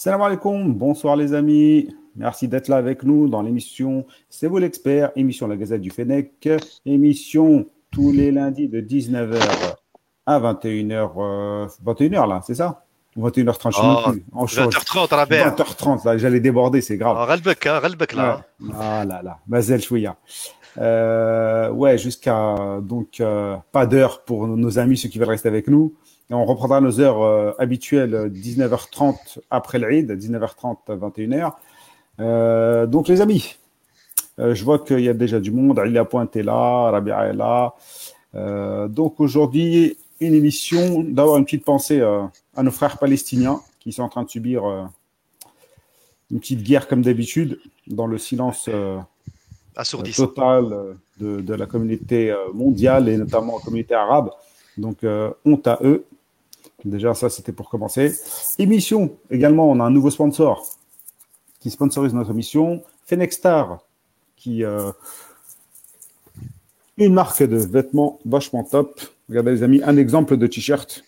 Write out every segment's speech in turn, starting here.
Salam alaikum, bonsoir les amis. Merci d'être là avec nous dans l'émission C'est vous l'expert, émission La Gazette du Fennec, émission tous les lundis de 19h à 21h, 21h là, c'est ça? 21h30, je oh, 20h30 à la 20h30, là, j'allais déborder, c'est grave. Ralbek, hein, là. Ah là là, Mazel Chouia. Euh, ouais, jusqu'à donc euh, pas d'heure pour nos amis, ceux qui veulent rester avec nous. Et on reprendra nos heures euh, habituelles 19h30 après l'Eid, 19h30 21h. Euh, donc les amis, euh, je vois qu'il y a déjà du monde. Ali Pointe est là, Rabia est là. donc aujourd'hui, une émission, d'avoir une petite pensée à nos frères palestiniens qui sont en train de subir une petite guerre comme d'habitude, dans le silence total de, de, la communauté mondiale et notamment la communauté arabe. Donc honte à eux. Déjà, ça, c'était pour commencer. Émission, également, on a un nouveau sponsor qui sponsorise notre émission. Fenexstar, qui euh, une marque de vêtements vachement top. Regardez les amis, un exemple de t-shirt.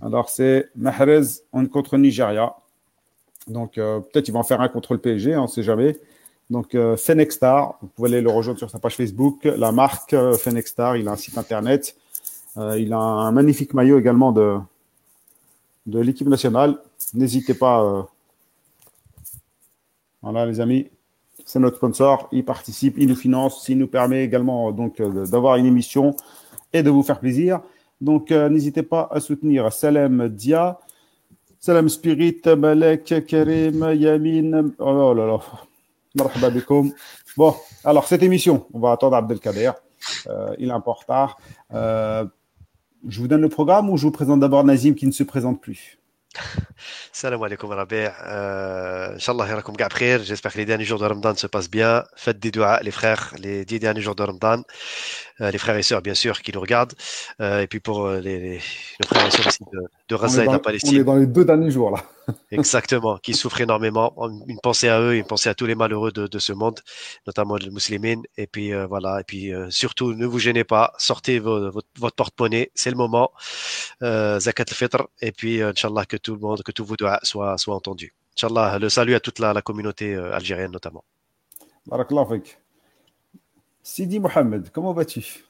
Alors c'est Mahrez contre Nigeria. Donc euh, peut-être ils vont en faire un contre le PSG, on ne sait jamais. Donc euh, Fenexstar, vous pouvez aller le rejoindre sur sa page Facebook. La marque euh, Fenexstar, il a un site internet. il a un magnifique maillot également de, de l'équipe nationale. N'hésitez pas. Euh, voilà, les amis, c'est notre sponsor. Il participe, il nous finance, il nous permet également donc euh, d'avoir une émission et de vous faire plaisir. Donc, euh, n'hésitez pas à soutenir Salem Dia, Salem Spirit, Malek, Karim, Yamin. Oh là là. Bon, alors cette émission, on va attendre Abdelkader. il est un peu en. Je vous donne le programme ou je vous présente d'abord Nazim qui ne se présente plus? Salam alaikum Rabia. Euh, J'espère que les derniers jours de Ramadan se passent bien. Faites des doigts, les frères, les dix derniers jours de Ramadan. Euh, les frères et sœurs, bien sûr, qui nous regardent. Euh, et puis pour euh, les, frères et sœurs aussi de, de Raza et de la Palestine. On est dans les deux derniers jours, là. Exactement, qui souffrent énormément. Une pensée à eux, une pensée à tous les malheureux de, de ce monde, notamment les musulmans. Et puis voilà, et puis surtout, ne vous gênez pas, sortez votre, votre porte-monnaie, c'est le moment. Zakat al-Fitr. Et puis, Inch'Allah, que tout le monde, que tous vos doigts soient, soient entendus. Inch'Allah, le salut à toute la, la communauté algérienne notamment. Barakallah Sidi Mohamed, comment vas-tu?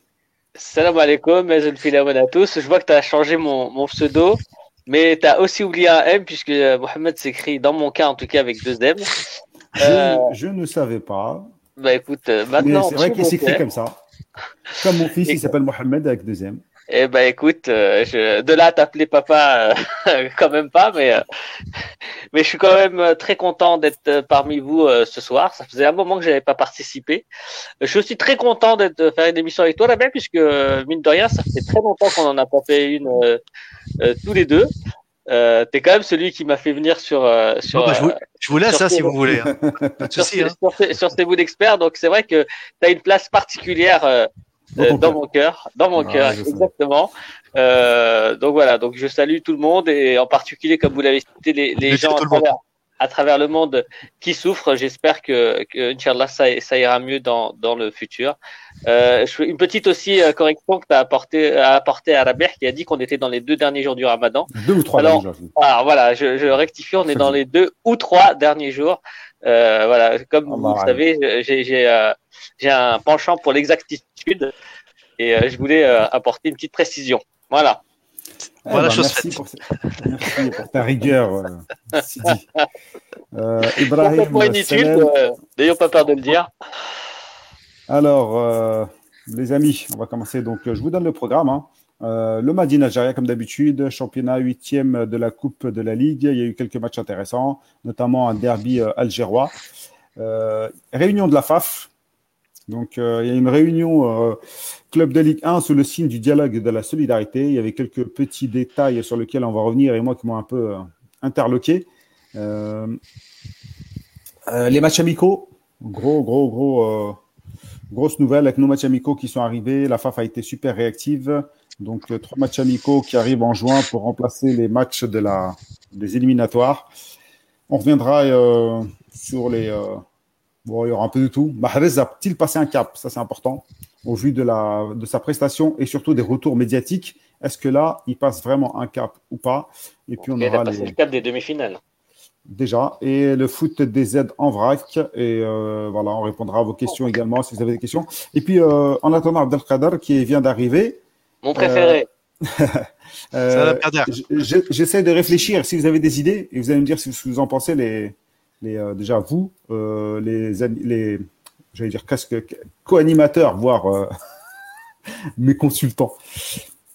Salam alaikum, à tous. Je vois que tu as changé mon, mon pseudo, mais tu as aussi oublié un M, puisque Mohamed s'écrit, dans mon cas en tout cas, avec deux M. Je, euh, ne savais pas. Bah écoute, euh, maintenant. C'est vrai qu'il s'écrit comme ça. Comme mon fils, il s'appelle Mohamed avec deux M. Eh ben écoute, euh, je, de là à t'appeler papa, euh, quand même pas, mais euh, mais je suis quand même très content d'être parmi vous ce soir. Ça faisait un moment que j'avais pas participé. Je suis aussi très content d'être faire une émission avec toi, là puisque mine de rien, ça fait très longtemps qu'on en a pas fait une tous les deux. Euh, T'es quand même celui qui m'a fait venir sur sur. Bah, je, vous, laisse hein, si vous voulez. Hein. Pas de souci, sur, hein. sur, sur, d'experts, donc c'est vrai que tu as une place particulière euh, dans, mon cœur, dans mon cœur, exactement. Euh, donc voilà, donc je salue tout le monde et en particulier, comme vous l'avez cité, les, les gens à travers, à travers, le monde qui souffrent. J'espère que, que Inch'Allah, ça, ça, ira mieux dans, dans le futur. Euh, une petite aussi euh, correction que tu as apporté, à apporté à Rabih qui a dit qu'on était dans les deux derniers jours du Ramadan. Deux ou trois alors, jours. Alors voilà, je, je rectifie, on est dans les deux ou trois derniers jours. Euh, voilà, comme vous savez, j'ai euh, j'ai un penchant pour l'exactitude et euh, je voulais euh, apporter une petite précision. Voilà. Eh voilà, ben, merci, pour, merci, pour, ta rigueur, euh, Sidi. Euh, Ibrahim, pour une étude, n'ayons pas peur de le dire. Alors, les amis, on va commencer. Donc, je vous donne le programme. Hein. Euh, le Madi Nigeria, comme d'habitude, championnat huitième de la Coupe de la Ligue. Il y a eu quelques matchs intéressants, notamment un derby euh, algérois. Euh, réunion de la FAF. Donc, euh, il y a une réunion club de Ligue 1 sous le signe du dialogue et de la solidarité. Il y avait quelques petits détails sur lesquels on va revenir et moi qui m'ont un peu interloqué. les matchs amicaux, gros, gros, gros, grosse nouvelle avec nos matchs amicaux qui sont arrivés. La FAF a été super réactive. Donc, euh, trois matchs amicaux qui arrivent en juin pour remplacer les matchs de la, des éliminatoires. On reviendra euh, sur les. Euh, bon, il y aura un peu de tout. Mahrez a-t-il passé un cap? Ça, c'est important. Au vu de, la, de sa prestation et surtout des retours médiatiques, est-ce que là, il passe vraiment un cap ou pas? Et puis, on aura. Il a passé le cap des demi-finales. déjà, et le foot des aides en vrac. Et voilà, on répondra à vos questions également si vous avez des questions. Et puis, en attendant Abdelkader qui vient d'arriver. Mon préféré. J'essaie de réfléchir. Si vous avez des idées, et vous allez me dire si vous en pensez, les, les déjà vous, les, les j'allais dire presque co-animateurs, voire mes consultants,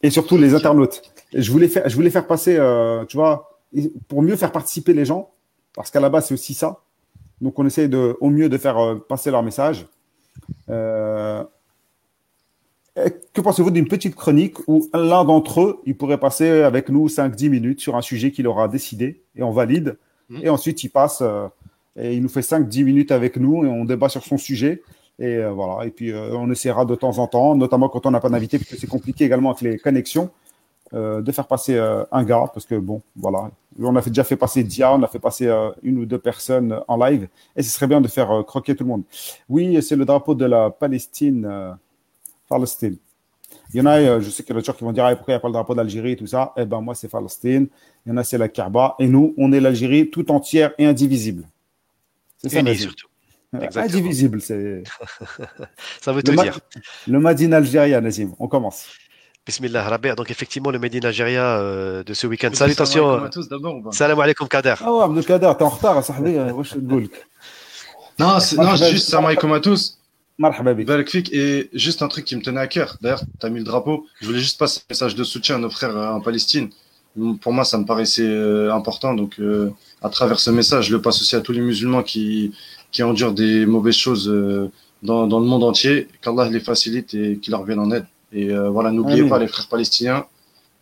et surtout les internautes. Je voulais faire, je voulais faire passer, euh, tu vois, pour mieux faire participer les gens, parce qu'à la base c'est aussi ça. Donc on essaie de, au mieux de faire euh, passer leur message. Euh, que pensez-vous d'une petite chronique où l'un d'entre eux, il pourrait passer avec nous 5-10 minutes sur un sujet qu'il aura décidé et on valide. Mmh. Et ensuite, il passe et il nous fait 5-10 minutes avec nous et on débat sur son sujet. Et euh, voilà. Et puis, euh, on essaiera de temps en temps, notamment quand on n'a pas d'invité, parce que c'est compliqué également avec les connexions, euh, de faire passer un gars, parce que bon, voilà. On a déjà fait passer Dia, on a fait passer une ou deux personnes en live, et ce serait bien de faire croquer tout le monde. Oui, c'est le drapeau de la Palestine, Palestine. Il y en a, je sais qu'il y a d'autres gens qui vont dire ah, pourquoi il n'y a pas le drapeau d'Algérie et tout ça? Eh ben moi, c'est Palestine. Il y en a, c'est la Kaaba. Et nous, on est l'Algérie tout entière et indivisible. C'est ça, surtout. Indivisible, c'est. Ça veut tout dire. Le Madine Algérie, Nazim. On commence. Bismillah, Rabia. Donc, effectivement, le Medina Algéria euh, de ce week-end. Salutations. Salam alaikum, Kader. Ah ouais, Abdel Kader, t'es en retard, sahbi. Non, non, juste salam alaikum à tous. Et juste un truc qui me tenait à cœur. D'ailleurs, tu as mis le drapeau. Je voulais juste passer un message de soutien à nos frères euh, en Palestine. Pour moi, ça me paraissait euh, important. Donc, à travers ce message, je le passe aussi à tous les musulmans qui, qui endurent des mauvaises choses euh, dans, dans le monde entier, qu'Allah les facilite et qu'il leur vienne en aide. Et euh, voilà, n'oubliez pas les frères palestiniens.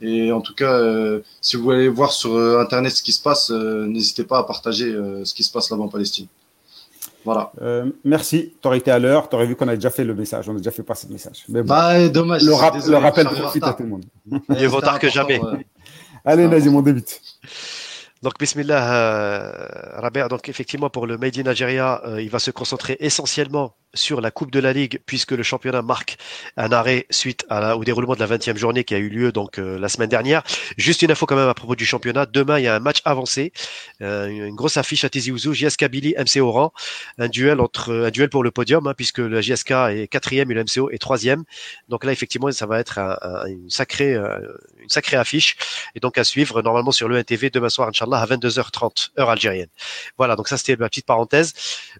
Et en tout cas, euh, si vous voulez voir sur Internet ce qui se passe, n'hésitez pas à partager ce qui se passe là-bas en Palestine. Voilà. merci. Tu aurais été à l'heure. Tu aurais vu qu'on a déjà fait le message. On a déjà fait passer le message. Mais bah, dommage. Le, le rappel profite à tout le monde. Il vaut tard que jamais. Allez, on débute. Donc, bismillah, euh, Rabia. Donc, effectivement, pour le Made in Nigeria, euh, il va se concentrer essentiellement sur la Coupe de la Ligue puisque le championnat marque un arrêt suite à au déroulement de la 20e journée qui a eu lieu donc euh, la semaine dernière. Juste une info quand même à propos du championnat. Demain, il y a un match avancé, une grosse affiche à Tizi Ouzou, JSK Billy, MC Oran, un duel entre un duel pour le podium hein, puisque le JSK est quatrième et le MCO est troisième. Donc là, effectivement, ça va être un, une sacrée sacrée affiche et donc à suivre normalement sur le NTV demain soir, inchallah, à 22h30 heure algérienne. Voilà, donc ça c'était ma petite parenthèse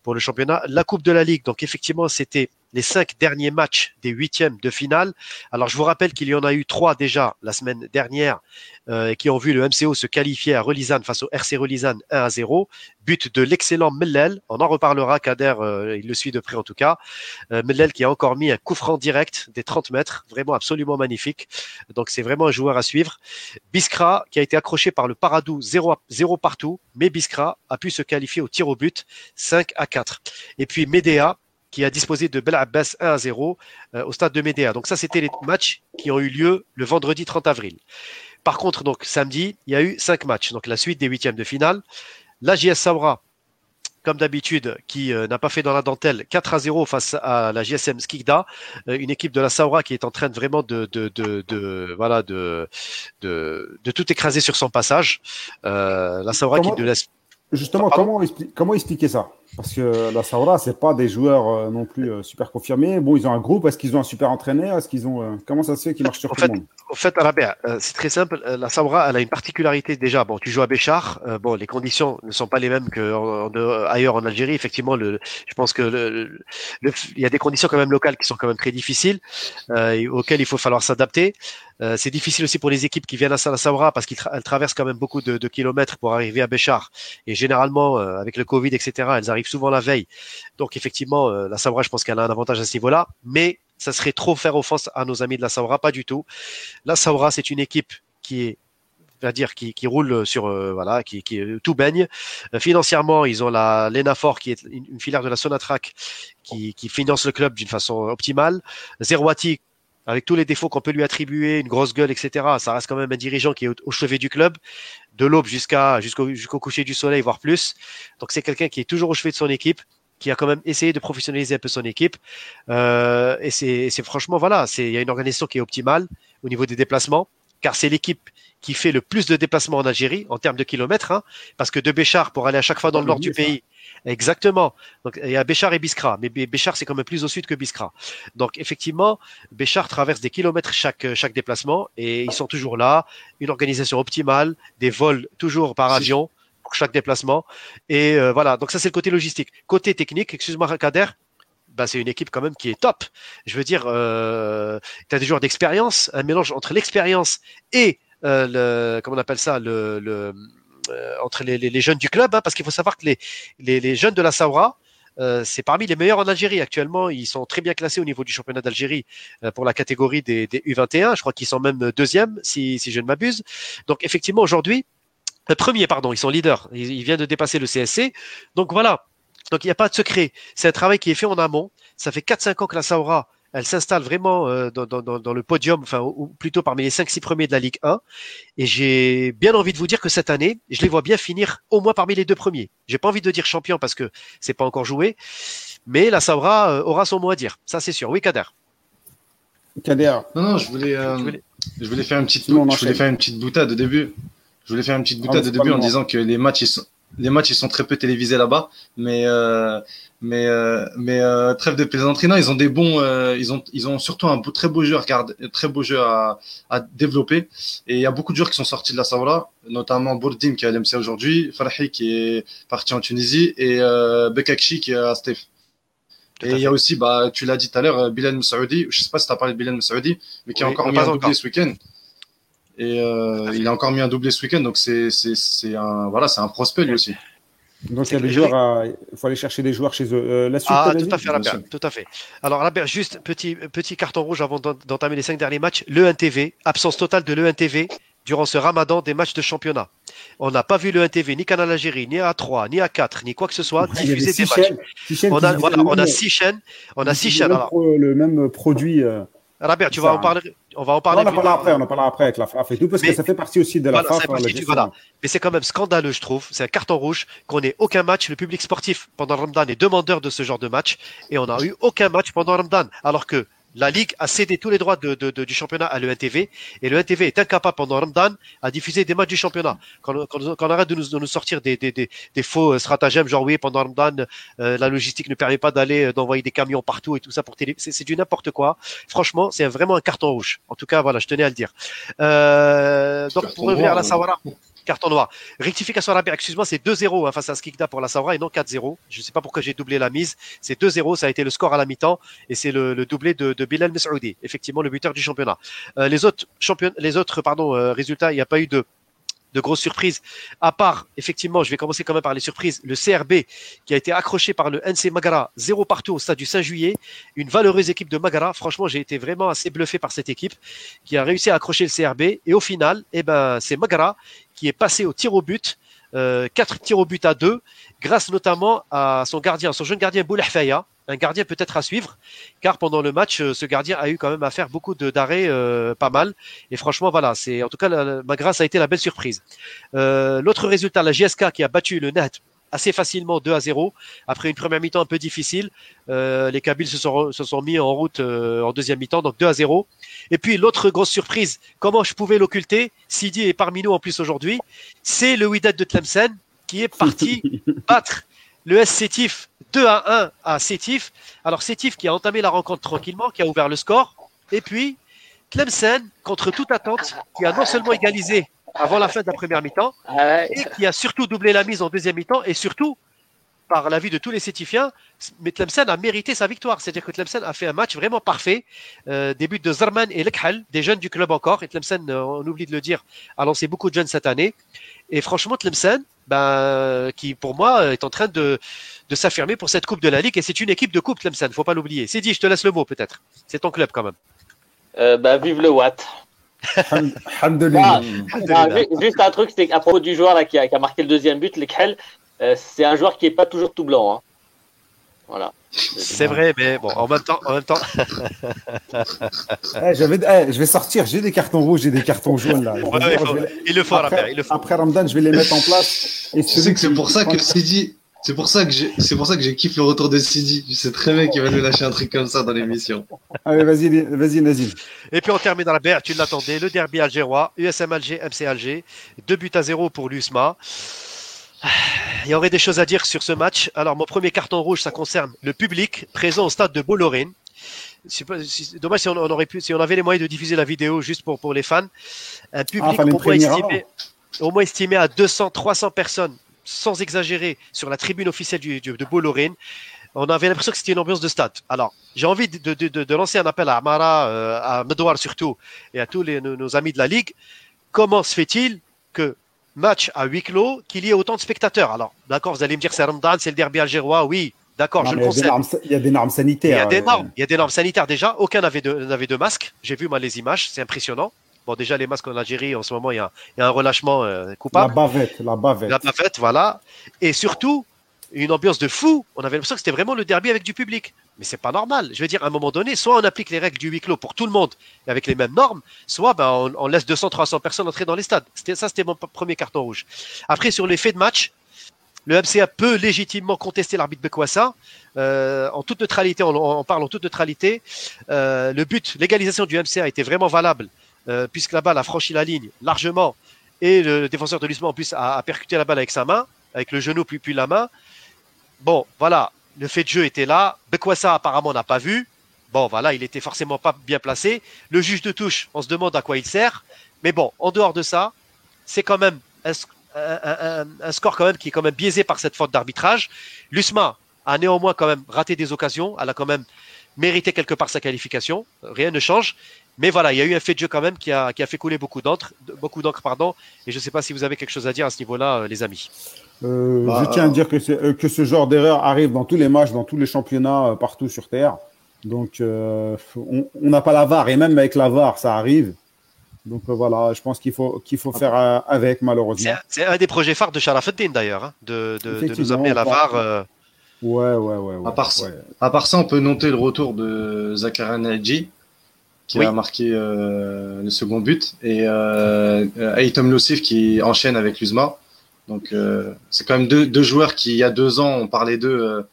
pour le championnat. La Coupe de la Ligue, donc effectivement effectivement, c'était les cinq derniers matchs des huitièmes de finale. Alors, je vous rappelle qu'il y en a eu trois déjà la semaine dernière euh, qui ont vu le MCO se qualifier à Relizane face au RC Relizane 1 à 0. But de l'excellent Mellel. On en reparlera, Kader, euh, il le suit de près en tout cas. Euh, Mellel qui a encore mis un coup franc direct des 30 mètres, vraiment absolument magnifique. Donc, c'est vraiment un joueur à suivre. Biskra qui a été accroché par le Paradou 0, 0 partout, mais Biskra a pu se qualifier au tir au but 5 à 4. Et puis Medea qui a disposé de Bel Abbas 1 à 0 euh, au stade de Médéa. Donc ça, c'était les matchs qui ont eu lieu le vendredi 30 avril. Par contre, donc samedi, il y a eu cinq matchs. Donc la suite des huitièmes de finale. La JS Saoura, comme d'habitude, qui euh, n'a pas fait dans la dentelle 4 à 0 face à la JSM Skikda, euh, une équipe de la Saoura qui est en train de vraiment de, de, de, de voilà de, de, de tout écraser sur son passage. la Saoura qui ne laisse Justement, comment, comment expliquer ça? Parce que la Saoura, c'est pas des joueurs euh, non plus euh, super confirmés. Bon, ils ont un groupe. Est-ce qu'ils ont un super entraîneur? Est-ce qu'ils ont euh, comment ça se fait qu'ils marchent sur tout le monde? En fait, Arabia, c'est très simple. La Saoura, elle a une particularité déjà. Bon, tu joues à Béchar. bon, les conditions ne sont pas les mêmes que ailleurs en Algérie. Effectivement, le, je pense que le, il y a des conditions quand même locales qui sont quand même très difficiles, auxquelles il faut falloir s'adapter. Euh, c'est difficile aussi pour les équipes qui viennent à Saoura parce qu'elles traversent quand même beaucoup de, kilomètres pour arriver à Béchar. Et généralement, euh, avec le Covid, etc., elles arrivent souvent la veille. Donc effectivement, euh, la Saoura, je pense qu'elle a un avantage à ce niveau-là. Mais ça serait trop faire offense à nos amis de la Saoura, pas du tout. La Saoura, c'est une équipe qui est dire qui, roule sur voilà qui, qui tout baigne financièrement ils ont la l'Enafor qui est une, filière de la Sonatrac qui, qui finance le club d'une façon optimale Zerwati avec tous les défauts qu'on peut lui attribuer, une grosse gueule, etc. Ça reste quand même un dirigeant qui est au, chevet du club, de l'aube jusqu'à jusqu'au jusqu'au coucher du soleil, voire plus. Donc c'est quelqu'un qui est toujours au chevet de son équipe, qui a quand même essayé de professionnaliser un peu son équipe. Euh, et c'est franchement voilà, c'est il y a une organisation qui est optimale au niveau des déplacements. car c'est l'équipe qui fait le plus de déplacements en Algérie en termes de kilomètres, hein, parce que de Béchar pour aller à chaque fois dans le nord du pays. Exactement. Donc il y a Béchar et Biskra, mais Béchar c'est quand même plus au sud que Biskra. Donc effectivement, Béchar traverse des kilomètres chaque chaque déplacement et ils sont toujours là. Une organisation optimale, des vols toujours par avion pour chaque déplacement et euh, voilà. Donc ça c'est le côté logistique. Côté technique, excuse-moi Kader, bah, c'est une équipe quand même qui est top. Je veux dire, euh, tu as des joueurs d'expérience, un mélange entre l'expérience et euh, le, comment on appelle ça, le, le euh, entre les, les, jeunes du club, hein, parce qu'il faut savoir que les, les, les, jeunes de la Saoura, euh, c'est parmi les meilleurs en Algérie actuellement. Ils sont très bien classés au niveau du championnat d'Algérie euh, pour la catégorie des, des U21. Je crois qu'ils sont même deuxième, si, si je ne m'abuse. Donc effectivement, aujourd'hui, le premier, pardon, ils sont leaders. Ils, ils viennent de dépasser le CSC. Donc voilà. Donc il n'y a pas de secret. C'est un travail qui est fait en amont. Ça fait 4-5 ans que la Saoura elle s'installe vraiment euh, dans, dans, dans, le podium, enfin ou plutôt parmi les 5-6 premiers de la Ligue 1. Et j'ai bien envie de vous dire que cette année, je les vois bien finir au moins parmi les deux premiers. J'ai pas envie de dire champion parce que c'est pas encore joué, mais la Sabra euh, aura son mot à dire. Ça c'est sûr. Oui, Kader. Kader. Non, non, je voulais, euh, je voulais, faire une petite, je voulais faire une petite boutade au début. Je voulais faire une petite boutade au début en disant que les matchs ils sont, les matchs ils sont très peu télévisés là-bas, mais euh, mais euh, mais euh, trêve de plaisanterie, non, ils ont des bons, euh, ils ont ils ont surtout un beau, très beau jeu à regarder, très beau jeu à, à développer. Et il y a beaucoup de joueurs qui sont sortis de la Saoula, notamment Bourdim qui est à l'MC aujourd'hui, Farhi qui est parti en Tunisie et euh, Bekakchi qui est à Steph. Et il y a aussi, bah, tu l'as dit tout à l'heure, Bilal Moussaoudi. Je sais pas si tu as parlé de Bilal Moussaoudi, mais qui a encore mis un doublé ce week-end. Et euh, il a encore mis un doublé ce week-end, donc c'est c'est c'est un voilà, c'est un prospect lui aussi. Donc il y a des joueurs, il faut aller chercher des joueurs chez eux. Euh, la suite, ah, tout à fait, Robert, tout à fait. Alors Robert, juste petit petit carton rouge avant d'entamer les cinq derniers matchs. Le 1 TV, absence totale de le 1 TV durant ce Ramadan des matchs de championnat. On n'a pas vu le 1 TV, ni Canal Algérie, ni A3, ni A4, ni quoi que ce soit diffuser des matchs. on a, voilà, on a six chaînes, on a six chaînes. Le même produit. Euh, Robert, tu vas en parler. On va en parler. on en parlera après, on en parlera après avec la FAF et tout, parce que ça fait partie aussi de la FAF. Hein, Mais c'est quand même scandaleux, je trouve. C'est un carton rouge qu'on ait aucun match. Le public sportif pendant Ramadan est demandeur de ce genre de match et on n'a eu aucun match pendant Ramadan. Alors que la Ligue a cédé tous les droits de, de, de, du championnat à l'ENTV et l'ENTV est incapable pendant Ramadan à diffuser des matchs du championnat. Quand, quand, quand on arrête de nous, de nous sortir des, des, des, des, faux stratagèmes, genre oui, pendant Ramadan, euh, la logistique ne permet pas d'aller euh, d'envoyer des camions partout et tout ça pour télé. C'est du n'importe quoi. Franchement, c'est vraiment un carton rouge. En tout cas, voilà, je tenais à le dire. Euh, donc pour revenir à la Sawara carton noir. Rectification rapide, excuse-moi, c'est 2-0 hein, face à Skikda pour la Saoura et non 4-0. Je ne sais pas pourquoi j'ai doublé la mise. C'est 2-0, ça a été le score à la mi-temps et c'est le, doublé de, de Bilal Mesoudi, effectivement le buteur du championnat. Euh, les autres euh, résultats, il n'y a pas eu de de grosses surprises, à part, effectivement, je vais commencer quand même par les surprises, le CRB qui a été accroché par le NC Magara, zéro partout au stade du 5 juillet, une valeureuse équipe de Magara. Franchement, j'ai été vraiment assez bluffé par cette équipe qui a réussi à accrocher le CRB. Et au final, eh ben, c'est Magara qui est passé au tir au but, euh, quatre tirs au but à deux, grâce notamment à son gardien, son jeune gardien Boulahfaya, un gardien peut-être à suivre, car pendant le match, euh, ce gardien a eu quand même à faire beaucoup d'arrêts, euh, pas mal. Et franchement, voilà, c'est en tout cas, la, grâce a été la belle surprise. Euh, l'autre résultat, la JSK qui a battu le Net assez facilement 2 à 0 après une première mi-temps un peu difficile. les Kabyles se sont, se sont mis en route en deuxième mi-temps, donc 2 à 0. Et puis l'autre grosse surprise, comment je pouvais l'occulter? Sidi est parmi nous en plus aujourd'hui, c'est le Wydad de Tlemcen qui est parti battre le SC Sétif 2 à 1 à Sétif. Alors Sétif qui a entamé la rencontre tranquillement, qui a ouvert le score. Et puis Tlemcen, contre toute attente, qui a non seulement égalisé avant la fin de la première mi-temps, ah et qui a surtout doublé la mise en deuxième mi-temps, et surtout, par l'avis de tous les Sétifiens, mais Tlemcen a mérité sa victoire. C'est-à-dire que Tlemcen a fait un match vraiment parfait. Euh, des buts de Zarman et Lekhal, des jeunes du club encore. Et Tlemcen, euh, on oublie de le dire, a lancé beaucoup de jeunes cette année. Et franchement, Tlemcen, ben, qui pour moi est en train de, de s'affirmer pour cette Coupe de la Ligue. Et c'est une équipe de Coupe, Tlemcen, faut pas l'oublier. C'est dit, je te laisse le mot peut-être. C'est ton club quand même. Euh, ben, vive le Watt. ah, juste un truc, c'est à propos du joueur là, qui, a, qui a marqué le deuxième but, lequel euh, c'est un joueur qui est pas toujours tout blanc. Hein. Voilà. C'est vrai, mais bon, en même temps, en même temps. Eh, eh, je vais sortir, j'ai des cartons rouges, j'ai des cartons jaunes là. il, le faut, après, il le faut. Après Ramadan, je vais les mettre en place. Et tu sais que c'est pour ça que Sidi, C'est pour ça que j'ai, c'est pour ça que j'ai kiffé le retour de Sidi. Je sais très bien qu'il va nous lâcher un truc comme ça dans l'émission. Allez, vas-y, vas-y, Nazim. Et puis on termine dans la BR, tu l'attendais, le derby algérois, USM Alger, MC Alger, deux buts à zéro pour l'USMA. Il y aurait des choses à dire sur ce match. Alors, mon premier carton rouge, ça concerne le public présent au stade de. C'est dommage si on, aurait pu, si on avait les moyens de diffuser la vidéo juste pour, pour les fans. Un public ah, au, moins estimé, au moins estimé à 200, 300 personnes sans exagérer, sur la tribune officielle du, de Bollorène. On avait l'impression que c'était une ambiance de stade. Alors, j'ai envie de, de, de, lancer un appel à Amara, euh, à Medouar surtout, et à tous les, nos, amis de la Ligue. Comment se fait-il que match à huis clos, qu'il y ait autant de spectateurs Alors, d'accord, vous allez me dire c'est Ramadan, c'est le derby algérois, oui, D'accord, je le conseille. Il y a des normes sanitaires. Il y a des normes, il y a des normes sanitaires déjà. Aucun n'avait de, n'avait de masque. J'ai vu moi les images, c'est impressionnant. Bon, déjà, les masques en Algérie, en ce moment, il y a, un relâchement euh, coupable. La bavette, la bavette. La bavette, voilà. Et surtout, une ambiance de fou. On avait l'impression que c'était vraiment le derby avec du public. Mais c'est pas normal. Je veux dire, à un moment donné, soit on applique les règles du huis clos pour tout le monde avec les mêmes normes, soit ben, on, laisse 200, 300 personnes entrer dans les stades. Ça, c'était mon premier carton rouge. Après, sur l'effet de match, le MCA peut légitimement contester l'arbitre Bekwassa. Euh, en toute neutralité, on, parle en toute neutralité. Euh, le but, l'égalisation du MCA était vraiment valable euh, puisque la balle a franchi la ligne largement et le défenseur de l'USMA en plus a, percuté la balle avec sa main, avec le genou puis la main. Bon, voilà, le fait de jeu était là. Bekwassa apparemment n'a pas vu. Bon, voilà, il était forcément pas bien placé. Le juge de touche, on se demande à quoi il sert. Mais bon, en dehors de ça, c'est quand même un, un, score quand même qui est quand même biaisé par cette faute d'arbitrage. L'USMA a néanmoins quand même raté des occasions. Elle a quand même mérité quelque part sa qualification. Rien ne change. Mais voilà, il y a eu un fait de jeu quand même qui a, qui a fait couler beaucoup d'encre, beaucoup d'encre, pardon. Et je ne sais pas si vous avez quelque chose à dire à ce niveau-là, euh, les amis. Euh, bah, je tiens à dire que, euh, que ce genre d'erreur arrive dans tous les matchs, dans tous les championnats, partout sur Terre. Donc, on n'a pas la VAR, et même avec la VAR, ça arrive. Donc voilà, je pense qu'il faut, qu'il faut faire avec, malheureusement. C'est un des projets phares de Sharafuddin d'ailleurs, hein, de, de, de, nous amener à la VAR. Ouais, ouais, ouais. à, part, à, part, ça, on peut noter le retour de Zakaria Naji qui a marqué euh, le second but, et euh, Aitom Lossif qui enchaîne avec l'USMA. Donc euh, c'est quand même deux, deux, joueurs qui, il y a deux ans, on parlait d'eux